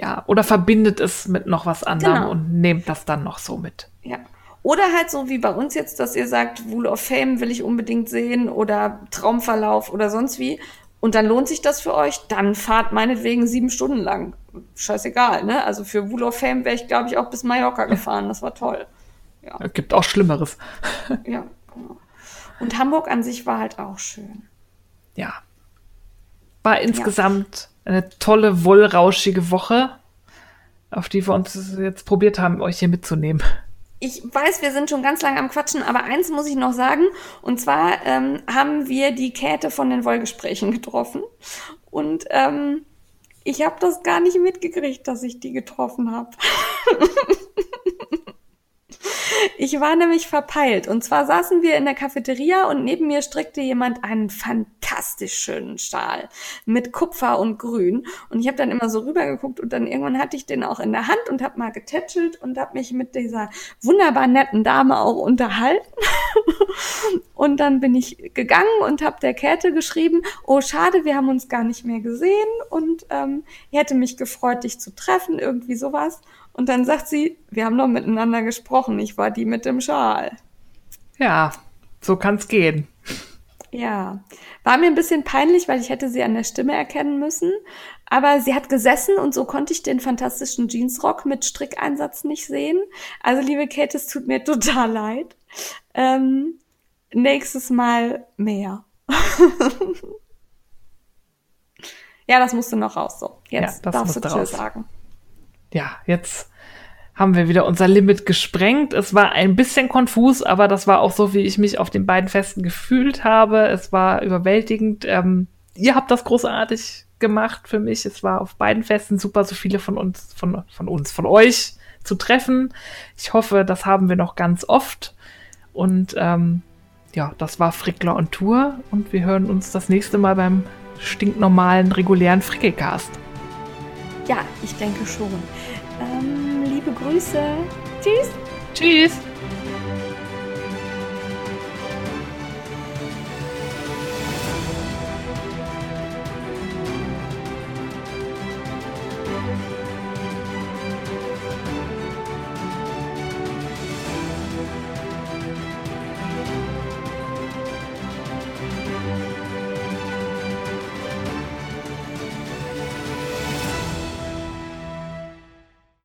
ja, oder verbindet es mit noch was anderem genau. und nehmt das dann noch so mit. Ja. Oder halt so wie bei uns jetzt, dass ihr sagt, Wool of Fame will ich unbedingt sehen oder Traumverlauf oder sonst wie. Und dann lohnt sich das für euch, dann fahrt meinetwegen sieben Stunden lang. Scheißegal, ne? Also für Wool of Fame wäre ich, glaube ich, auch bis Mallorca gefahren. Das war toll. Ja. Es gibt auch Schlimmeres. ja, genau. Und Hamburg an sich war halt auch schön. Ja. War insgesamt eine tolle, wollrauschige Woche, auf die wir uns jetzt probiert haben, euch hier mitzunehmen. Ich weiß, wir sind schon ganz lange am Quatschen, aber eins muss ich noch sagen. Und zwar ähm, haben wir die Käthe von den Wollgesprächen getroffen. Und ähm, ich habe das gar nicht mitgekriegt, dass ich die getroffen habe. Ich war nämlich verpeilt. Und zwar saßen wir in der Cafeteria und neben mir strickte jemand einen fantastisch schönen Stahl mit Kupfer und Grün. Und ich habe dann immer so rübergeguckt und dann irgendwann hatte ich den auch in der Hand und habe mal getätschelt und habe mich mit dieser wunderbar netten Dame auch unterhalten. und dann bin ich gegangen und habe der Käthe geschrieben, oh schade, wir haben uns gar nicht mehr gesehen und ähm, ich hätte mich gefreut, dich zu treffen, irgendwie sowas. Und dann sagt sie, wir haben noch miteinander gesprochen, ich war die mit dem Schal. Ja, so kann's gehen. Ja, war mir ein bisschen peinlich, weil ich hätte sie an der Stimme erkennen müssen. Aber sie hat gesessen und so konnte ich den fantastischen Jeansrock mit Strickeinsatz nicht sehen. Also liebe Kate, es tut mir total leid. Ähm, nächstes Mal mehr. ja, das musste noch raus. So, jetzt ja, darfst du Tschüss sagen. Ja, jetzt haben wir wieder unser Limit gesprengt. Es war ein bisschen konfus, aber das war auch so, wie ich mich auf den beiden Festen gefühlt habe. Es war überwältigend. Ähm, ihr habt das großartig gemacht für mich. Es war auf beiden Festen super, so viele von uns, von, von uns, von euch zu treffen. Ich hoffe, das haben wir noch ganz oft. Und ähm, ja, das war Frickler on Tour und wir hören uns das nächste Mal beim stinknormalen, regulären Frickelcast. Ja, ich denke schon. Ähm liebe Grüße. Tschüss. Tschüss.